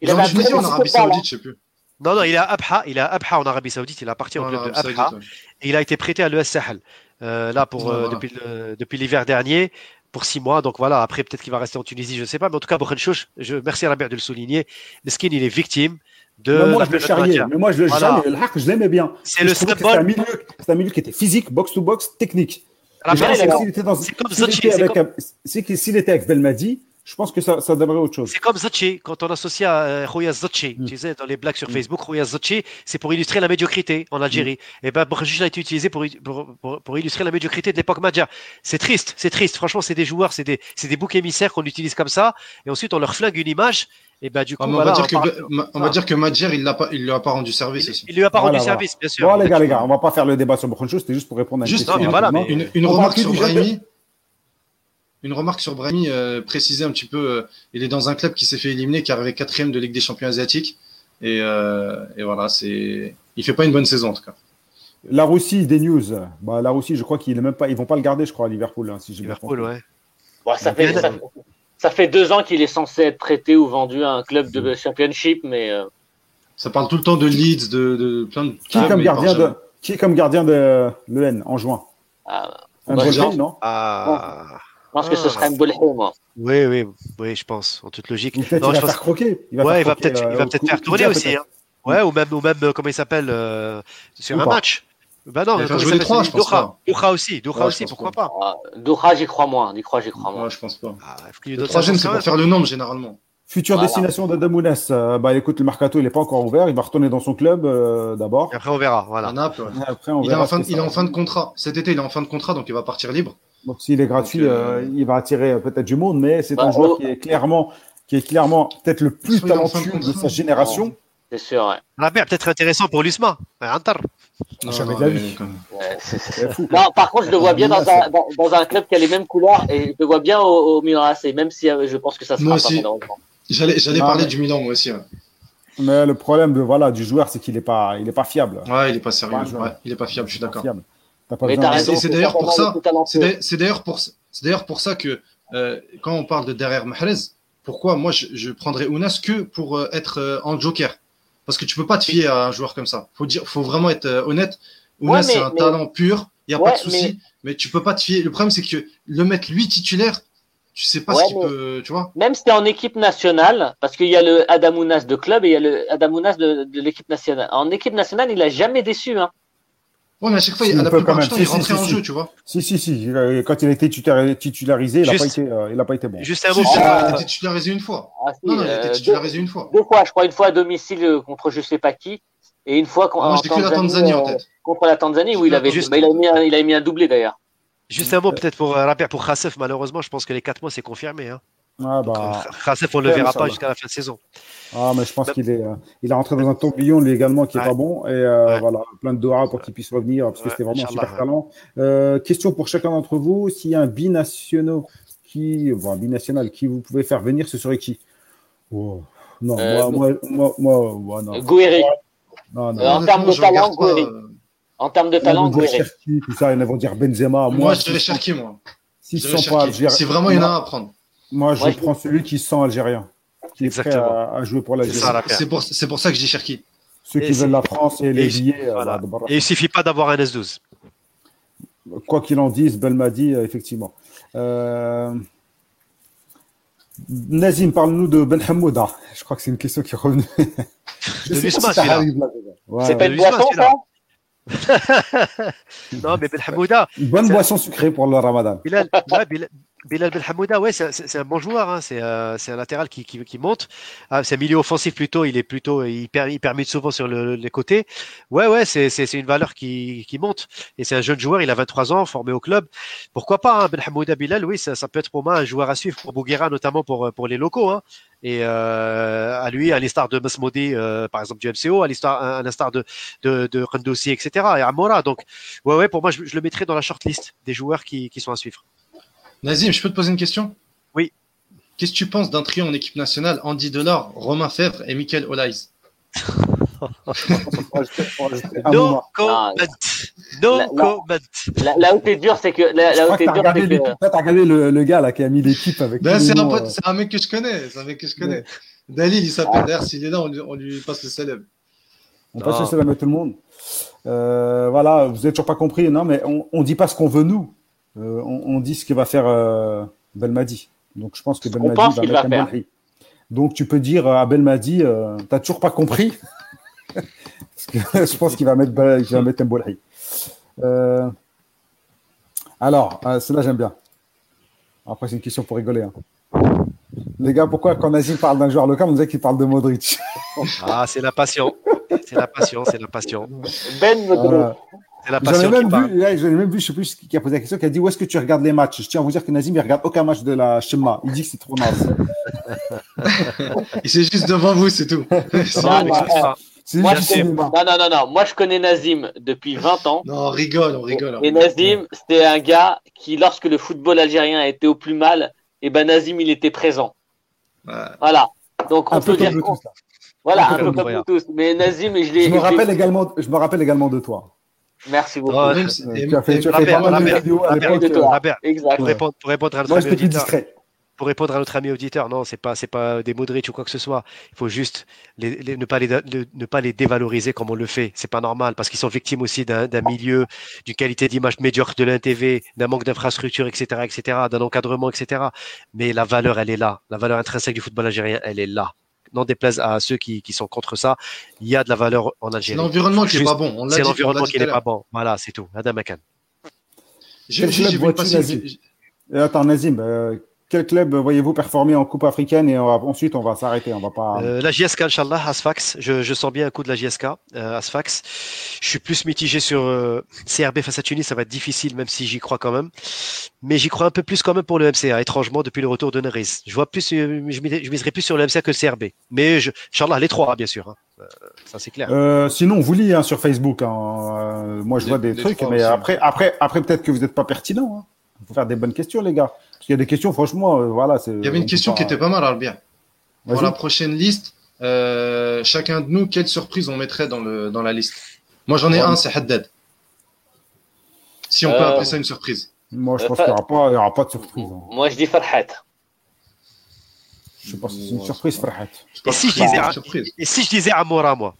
Il en Tunisie, en Arabie Saoudite, je sais plus. Non, non, il est à Abha, il est à Abha en Arabie Saoudite, il a parti au club de Abha, et il a été prêté à l'ES Sahel. Euh, là, pour, euh, depuis, depuis l'hiver dernier, pour six mois. Donc voilà, après peut-être qu'il va rester en Tunisie, je ne sais pas. Mais en tout cas, Bouchenchouch, je merci à Rabert de le souligner. Meskin, il est victime de. Mais moi, je le charriais. Mais moi, je le voilà. le je l'aimais bien. C'est le symbole. C'est un, milieu, un milieu qui était physique, box to box, technique. C'est comme. S'il était avec Belmadi, je pense que ça, ça donnerait autre chose. C'est comme Zachi, quand on associe à euh, Roya Zachi, mm. tu sais, dans les blagues sur mm. Facebook, Roya Zachi, c'est pour illustrer la médiocrité en Algérie. Mm. Et ben, Brejus a été utilisé pour, pour, pour, illustrer la médiocrité de l'époque Madja. C'est triste, c'est triste. Franchement, c'est des joueurs, c'est des, c'est des boucs émissaires qu'on utilise comme ça, et ensuite on leur flingue une image. Et ben, du coup, on, va dire que, on va dire que Madjer, il l'a pas, il lui a pas rendu service il, Il lui a pas rendu service, bien sûr. Bon, les gars, les gars, on va pas faire le débat sur Brejus, c'était juste pour répondre à une juste, question. Voilà, une, une remarque sur Brahimi une remarque sur Brahimi, euh, préciser un petit peu, euh, il est dans un club qui s'est fait éliminer, qui arrivé quatrième de Ligue des Champions asiatiques. Et, euh, et voilà, c'est, il fait pas une bonne saison en tout cas. La Russie, des news. Bah, la Russie, je crois qu'ils même pas, ils vont pas le garder, je crois, à Liverpool. Hein, si Liverpool, ouais. ça, fait, ça, fait, deux ans qu'il est censé être prêté ou vendu à un club de Championship, mais. Euh, ça parle tout le temps de Leeds, de, de plein de. Qui est comme gardien de, qui est comme gardien de l'EN en juin? Ah, Un Breton, non? Ah. Je pense que ce serait un Boulhou, moi. Oui, oui, oui, je pense, en toute logique. il va faire croquer. Il va ouais, il va peut-être euh, peut faire tourner aussi. Hein. Ouais, ou même, ou même, euh, comment il s'appelle, euh, sur un match. Bah non, il va jouer les trois, je pense Doha. Doha aussi, Doha aussi, pourquoi pas. Ah, Doha, j'y crois moins, j'y crois, j'y crois moins. Ouais, je pense pas. Ah, le troisième, c'est pour faire le nombre, généralement. Future destination d'Adamounes, euh, bah écoute, le mercato il n'est pas encore ouvert, il va retourner dans son club euh, d'abord. Et après on verra, voilà. À Naples, ouais. après, on il, est en fin de, il est en fin de contrat. Cet été, il est en fin de contrat, donc il va partir libre. Donc s'il est gratuit, euh, euh, il va attirer euh, peut-être du monde, mais c'est un bah, joueur oh. qui est clairement, qui est clairement peut-être le plus talentueux de, sa génération. C'est sûr. Ouais. Ah, peut-être intéressant pour l'USMA. Inter. Non, non, la vie. non, par contre, je le vois bien dans un, dans, un club qui a les mêmes couleurs et je le vois bien au, au Milan AC, même si je pense que ça sera moi aussi. J'allais, j'allais parler du Milan moi aussi. Mais le problème de voilà du joueur, c'est qu'il n'est pas, il est pas fiable. Ouais, il est pas sérieux. Ouais, il est pas fiable. Je suis d'accord. C'est d'ailleurs pour ça. C'est d'ailleurs pour, c'est d'ailleurs pour ça que euh, quand on parle de derrière Mahrez, pourquoi moi je, je prendrais Ounas que pour euh, être euh, en joker? Parce que tu peux pas te fier à un joueur comme ça. Faut dire, faut vraiment être honnête. Ounas c'est un talent pur, il y a pas de souci, mais... tu peux pas te fier. Le problème c'est que le mettre lui titulaire, Tu sais pas ce qu'il peut, tu vois. Même si es en équipe nationale, parce qu'il y a le Adamounas de club et il y a le Adamounas de, de l'équipe nationale. En équipe nationale, il a jamais déçu, hein. Ouais, mais à chaque fois, il, a la plupart du temps, il rentrait en jeu, tu vois. Si, si, si. Quand il a été titularisé, il n'a pas, été, euh, il pas été bon. Juste un mot. il a été titularisé une fois. Ah, non, non, il a été euh, titularisé une fois. Deux fois, je crois, une fois à domicile euh, contre je sais pas qui. Et une fois contre, Moi, la Tanzanie en tête. contre la Tanzanie, où il avait, bah, il, a mis un, il a mis un doublé d'ailleurs. Juste un mot peut-être pour rappeler pour Khassef, malheureusement, je pense que les 4 mois c'est confirmé. Hein. Ah bah, on ne le verra pas jusqu'à la fin de saison. Ah, mais je pense qu'il est, euh, il est rentré dans un tourbillon lui également qui est pas bon et euh, voilà, plein de doigts pour qu'il puisse revenir parce que c'était vraiment un super talent. Euh, question pour chacun d'entre vous, s'il y a un binational qui, bon, binational qui vous pouvez faire venir, ce serait qui? Oh, Non, moi, moi, moi, moi, moi, non. Gouiri. Non, non. en termes de talent, Gouiri. En termes de talent, Gouiri. Tout ça, ils vont dire Benzema. Moi, moi je dirais Cherki, moi. Si vraiment il y en a à prendre. Moi, je prends celui qui sent algérien, qui est prêt à, jouer pour l'Algérie. C'est pour, pour, ça que je dis Cherki. Ceux qui veulent la France et les billets. Euh, voilà. et il suffit pas d'avoir un S12. Quoi qu'il en dise, Belmadi, euh, effectivement. Euh... Nazim, parle-nous de Ben Hamouda. Je crois que c'est une question qui est revenue. de l'USMA, celui-là. c'est pas une boisson, ça Non, mais Ben Hamouda. Une bonne boisson sucrée pour le ramadan. Bilal, Bilal, Bilal Belhamouda, ouais, c'est un bon joueur. Hein. C'est euh, un latéral qui, monte. Ah, c'est un milieu offensif plutôt. Il est plutôt, il, permet, il permet souvent sur le, les côtés. Ouais, ouais, c'est une valeur qui, monte. Et c'est un jeune joueur. Il a 23 ans, formé au club. Pourquoi pas hein, Belhamouda Bilal? Oui, ça, peut être pour moi un joueur à suivre pour Bouguera, notamment pour pour les locaux. Hein. Et euh, à lui, à l'instar de Masmoudi, euh, par exemple du MCO, à l'instar de de, de Rendossi, etc. Et Amora. Donc, ouais, ouais, pour moi, je, le mettrais dans la shortlist des joueurs qui sont à suivre. Nazim, je peux te poser une question? Oui. Qu'est-ce que tu penses d'un trio en équipe nationale? Andy Delors, Romain Fèvre et Michael Olaïs No comment. No comment. Là où t'es dur, c'est que. Là où t'es dur, c'est que. T'as regardé le, le gars là qui a mis l'équipe avec. Ben, c'est un, euh. un, mec que je connais. C'est un mec que je connais. Dalil, il s'appelle. D'ailleurs, s'il est là, on lui, passe le célèbre. On passe le célèbre à tout le monde. Euh, voilà, vous n'avez toujours pas compris. Non, mais on, on dit pas ce qu'on veut nous. Euh, on, dit ce que va faire euh, Belmadi. Donc je pense que Belmadi va mettre un Belmadi. Donc tu peux dire à Belmadi, euh, t'as toujours pas compris? Parce que je pense qu'il va mettre, il va mettre un Bolhi. Euh, alors, cela j'aime bien. Après, c'est une question pour rigoler. Hein. Les gars, pourquoi quand Nazim parle d'un joueur local, on disait qu'il parle de Modric? Ah, c'est la passion. C'est la passion, c'est la passion. Ben Modric. C'est la passion même vu, J'en ai même vu, je sais plus qui a posé la question, qui a dit où est-ce que tu regardes les matchs? Je tiens à vous dire que Nazim, il regarde aucun match de la Shema. Il dit que c'est trop naze. il c'est juste devant vous, c'est tout. Non, non, non, non, Moi, je connais Nazim depuis 20 ans. Non, on rigole, on rigole. Et Nazim, c'était un gars qui, lorsque le football algérien était au plus mal, et eh ben Nazim, il était présent. Voilà. Donc, on peut dire. Voilà, un peu comme nous tous. Mais Nazim, je l'ai. Je me rappelle également, je me rappelle également de toi. Merci beaucoup. Oh, tu as fait, tu as fait pas mal de vidéos à l'époque. Pour répondre, pour répondre à notre ami auditeur, pour répondre à notre ami auditeur, non, c'est pas, c'est pas des Modric ou quoi que ce soit. Il faut juste les, les, ne pas les, ne pas les dévaloriser comme on le fait. C'est pas normal parce qu'ils sont victimes aussi d'un, d'un milieu, d'une qualité d'image médiocre de l'INTV, d'un manque d'infrastructure, etc., etc., d'un encadrement, etc. Mais la valeur, elle est là. La valeur intrinsèque du football algérien, elle est là n'en déplaise à ceux qui, qui, sont contre ça, il y a de la valeur en Algérie. C'est l'environnement qui n'est pas bon. C'est l'environnement qui n'est pas bon. Voilà, c'est tout. Adam Akan. J'ai vu passer. Attends, Nazim, euh, quel club voyez-vous performer en Coupe africaine et ensuite on va s'arrêter, on va pas. Euh, la JSK, Inch'Allah, Asfax. Je, je, sens bien un coup de la JSK, euh, Asfax. Je suis plus mitigé sur euh, CRB face à Tunis, ça va être difficile, même si j'y crois quand même. Mais j'y crois un peu plus quand même pour le MCA, étrangement, depuis le retour de Neris. Je vois plus, je, je miserai plus sur le MCA que le CRB. Mais je, Inch'Allah, les trois, bien sûr. Hein. ça c'est clair. sinon, on vous lit hein, sur Facebook. Hein. moi, je vois des trucs, mais après, après, après, peut-être que vous n'êtes pas pertinent. Hein. Il faut faire des bonnes questions, les gars. Parce qu'il y a des questions, franchement, euh, voilà. Il y avait une question qui était pas mal, Albien. Pour la prochaine liste, euh, chacun de nous, quelle surprise on mettrait dans, le, dans la liste? Moi, j'en ai un, c'est Haddad. Si on peut euh, appeler ça une surprise. Moi, je pense qu'il n'y aura, aura, pas de surprise. Hein. Moi, je dis Farhat. Je sais pas si c'est une surprise, Farhat. Et si, je disais, et si je disais Amora, moi?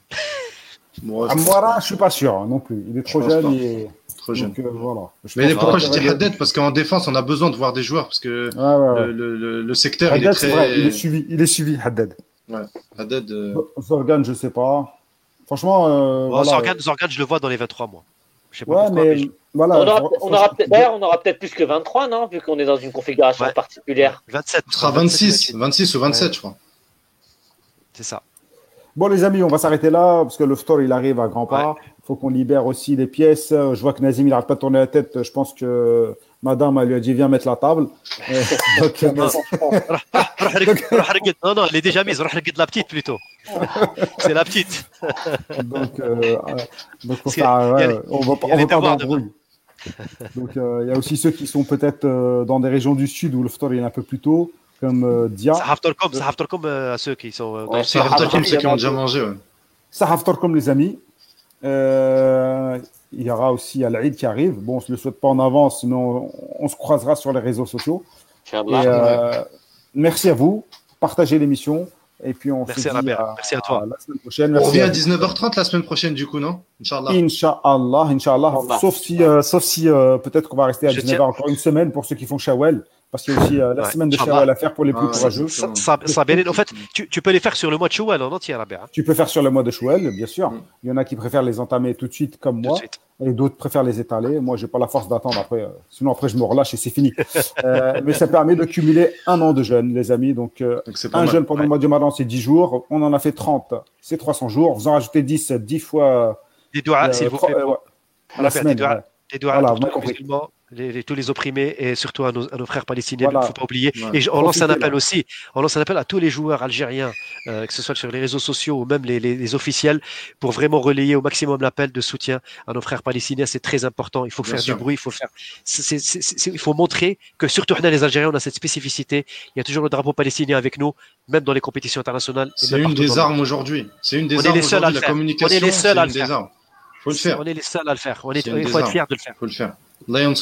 Amora, je suis pas sûr hein, non plus. Il est trop jeune. Et... Trop jeune. voilà. Mais pourquoi je dis Haddad Parce qu'en défense, on a besoin de voir des joueurs parce que le, le, secteur il est très. il est suivi, il est suivi Haddad. Ouais, Haddad. Euh... Zorgan, je sais pas. Franchement. Euh, voilà. Zorgan, Zorgan, je le vois dans les 23 mois. Je sais pas ouais, mais, mais voilà. On aura, peut-être peut plus que 23, non Vu qu'on est dans une configuration particulière. 27. Ce sera 26, 26 ou 27, je crois. C'est ça. Bon, les amis, on va s'arrêter là parce que le store il arrive à grands pas. Il faut qu'on libère aussi les pièces. Je vois que Nazim il n'arrête pas de tourner la tête. Je pense que madame elle lui a dit viens mettre la table. non, non, elle est déjà mise. la petite plutôt. C'est la petite. donc, euh, donc on, va, on va pas d'embrouille. Donc euh, il y a aussi ceux qui sont peut-être euh, dans des régions du sud où le store est un peu plus tôt comme euh, Dia. Sahaftorkom, Sahaftorkom euh, à ceux qui sont. Euh, ouais, Sahaftorkom, ceux qui ont déjà mangé. Ouais. Sahaftorkom, les amis. Euh, il y aura aussi Al-Eid qui arrive. Bon, on ne se le souhaite pas en avance, mais on, on se croisera sur les réseaux sociaux. Et, euh, merci à vous. Partagez l'émission. Et puis on merci se dit à, merci à toi. À la semaine prochaine. Merci on revient à 19h30 la semaine prochaine du coup, non? Inch'Allah. Inch'Allah, Inch'Allah. Sauf si, euh, sauf si euh, peut-être qu'on va rester à 19h encore une semaine pour ceux qui font Shawel parce qu'il y a aussi euh, la semaine de Shawwal à faire pour les plus ah, courageux. Ça, ça, ça en fait, tu, tu, peux les faire sur le mois de Shawwal en entier, Rabia. Hein. Tu peux faire sur le mois de Shawwal, bien sûr. Mm. Il y en a qui préfèrent les entamer tout de suite, comme moi, et d'autres préfèrent les étaler. Moi, j'ai pas la force d'attendre après. Euh, sinon, après, je me relâche et c'est fini. euh, mais ça permet de cumuler un an de jeûne, les amis. Donc, un jeûne pendant le mois de Ramadan, c'est 10 jours. On en a fait 30, c'est 300 jours. Vous en rajoutez 10, 10 fois. Des doigts, s'il vous plaît. À la semaine. Des doigts, voilà, les, tous les opprimés et surtout à nos, à nos frères palestiniens, il ne faut pas oublier. Et on lance un appel aussi, on lance un appel à tous les joueurs algériens, euh, que ce soit sur les réseaux sociaux ou même les, officiels, pour vraiment relayer au maximum l'appel de soutien à nos frères palestiniens. C'est très important. Il faut faire du bruit, il faut faire, c il faut montrer que surtout les Algériens, on a cette spécificité. Il y a toujours le drapeau palestinien avec nous, même dans les compétitions internationales. C'est une des armes aujourd'hui. C'est une des armes aujourd'hui. La communication, on est les seuls à le faire. Faut le faire. On est les seuls à le faire. On est, il faut être fier de le faire. Faut le faire. Euh,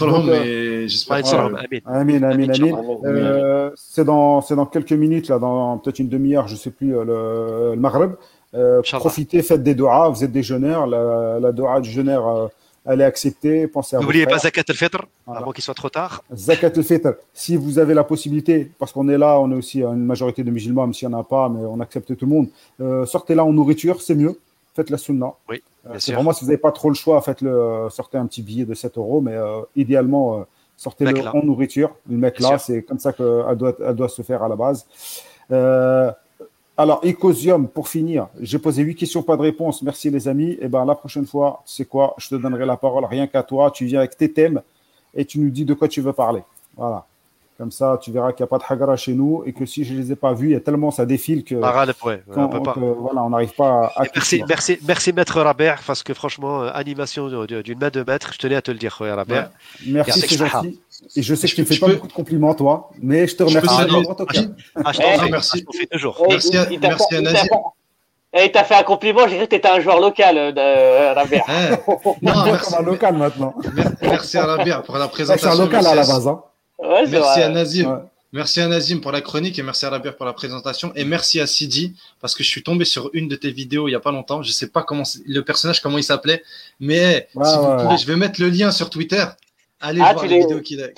Amin, amin, amin. c'est dans, c'est dans quelques minutes, là, dans peut-être une demi-heure, je sais plus, euh, le, le Maghreb. Euh, profitez, faites des doigts, vous êtes des jeûneurs, la, la doua du jeûneur, euh, elle est acceptée. Pensez à N'oubliez pas Zakat al-Fitr, avant qu'il soit trop tard. Zakat al-Fitr, si vous avez la possibilité, parce qu'on est là, on est aussi une majorité de musulmans, même s'il n'y en a pas, mais on accepte tout le monde, euh, sortez là en nourriture, c'est mieux. Faites la sunna. Oui. Euh, c'est vraiment si vous n'avez pas trop le choix, faites-le, euh, sortez un petit billet de 7 euros, mais euh, idéalement, sortez-le en nourriture. Le mec là, c'est comme ça qu'elle doit, elle doit se faire à la base. alors, Ecosium, pour finir, j'ai posé huit questions, pas de réponse. Merci les amis. Et eh ben la prochaine fois, c'est quoi? Je te donnerai la parole rien qu'à toi. Tu viens avec tes thèmes et tu nous dis de quoi tu veux parler. Voilà. Comme ça, tu verras qu'il n'y a pas de hagara chez nous et que si je ne les ai pas vus, il y a tellement ça défile que, on n'arrive pas à. merci, merci, merci, Maître Rabert, parce que franchement, euh, animation d'une main de maître, je tenais à te le dire, Rabert. Merci, c'est gentil. Et je sais que tu ne fais pas beaucoup de compliments, toi, mais je te remercie. Ah, ah, je t'en remercie. Je toujours. Merci à, merci à Nazir. Et il t'a fait un compliment, j'ai cru que tu étais un joueur local euh, euh, Rabert. non, merci, comme un local maintenant. Merci à Rabert pour la présentation. C'est un local à la base. Hein merci à Nazim. Merci à Nazim pour la chronique et merci à Rabir pour la présentation et merci à Sidi parce que je suis tombé sur une de tes vidéos il y a pas longtemps. Je sais pas comment le personnage comment il s'appelait, mais si vous pouvez, je vais mettre le lien sur Twitter. Allez ah, voir la vidéo qu'il a.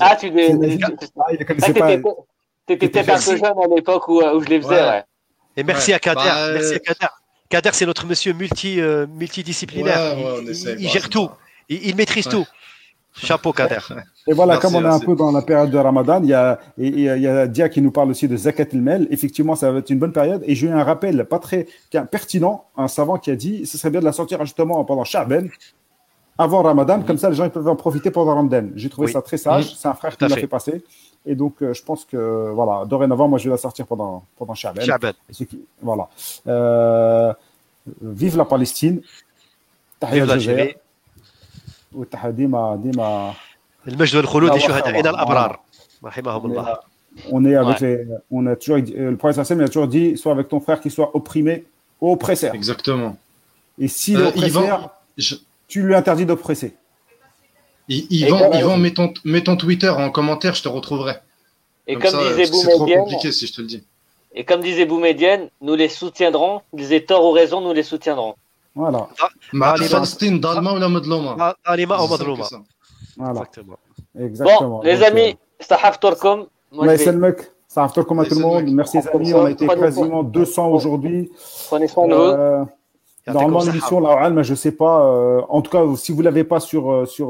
ah, tu les. T'étais peut-être un peu jeune à l'époque où, où, je les faisais. Ouais. Et merci à Kader. Bah, merci à Kader. Kader, c'est notre monsieur multi, euh, multidisciplinaire. il, il, gère tout. Il, il maîtrise tout. Chapeau Kader. Et voilà, comme on est un peu dans la période de Ramadan, il y a, il y a Dia qui nous parle aussi de Zakat el-Mel. Effectivement, ça va être une bonne période. Et j'ai eu un rappel pas très pertinent, un savant qui a dit ce serait bien de la sortir justement pendant Sha'ben, avant Ramadan, comme ça les gens peuvent en profiter pendant Ramadan. J'ai trouvé ça très sage. C'est un frère qui l'a fait. passer. Et donc, euh, je pense que, voilà, dorénavant, moi, je vais la sortir pendant, pendant Sha'ben. Voilà. Euh, vive la Palestine. Vive l'Algérie وديما ديما المجد والخلود لشهدائنا الابرار رحمهم الله on est avec les, on a toujours le prophète Hassan a toujours dit soit avec ton frère qui soit opprimé ou oppresseur exactement et si euh, l'oppresseur je... tu lui interdis d'oppresser Yvan, Yvan mets, ton, mets ton Twitter en commentaire je te retrouverai et comme, comme disait c'est trop compliqué si je te le dis et comme disait Boumedienne nous les soutiendrons ils aient tort ou raison nous les soutiendrons Voilà. مع فلسطين ظالمه ولا مظلومه ظالمه او مظلومه Voilà. Exactement. Bon, les amis, صحفتكم الله يسلمك صحفتكم à tout le monde. Merci les amis, on a été quasiment 200 aujourd'hui. Prenez soin de vous. Euh, normalement l'émission là, mais je sais pas. Euh, en tout cas, si vous l'avez pas sur euh, sur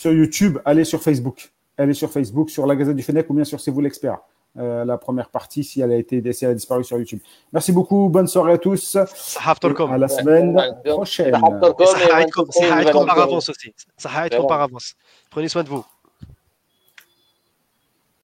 sur YouTube, allez sur Facebook. Allez sur Facebook, sur la Gazette du Fennec ou bien sur C'est vous l'expert. Euh, la première partie si elle a été si elle a disparu sur YouTube. Merci beaucoup, bonne soirée à tous. À la semaine prochaine. par avance aussi. par avance. Prenez soin de vous.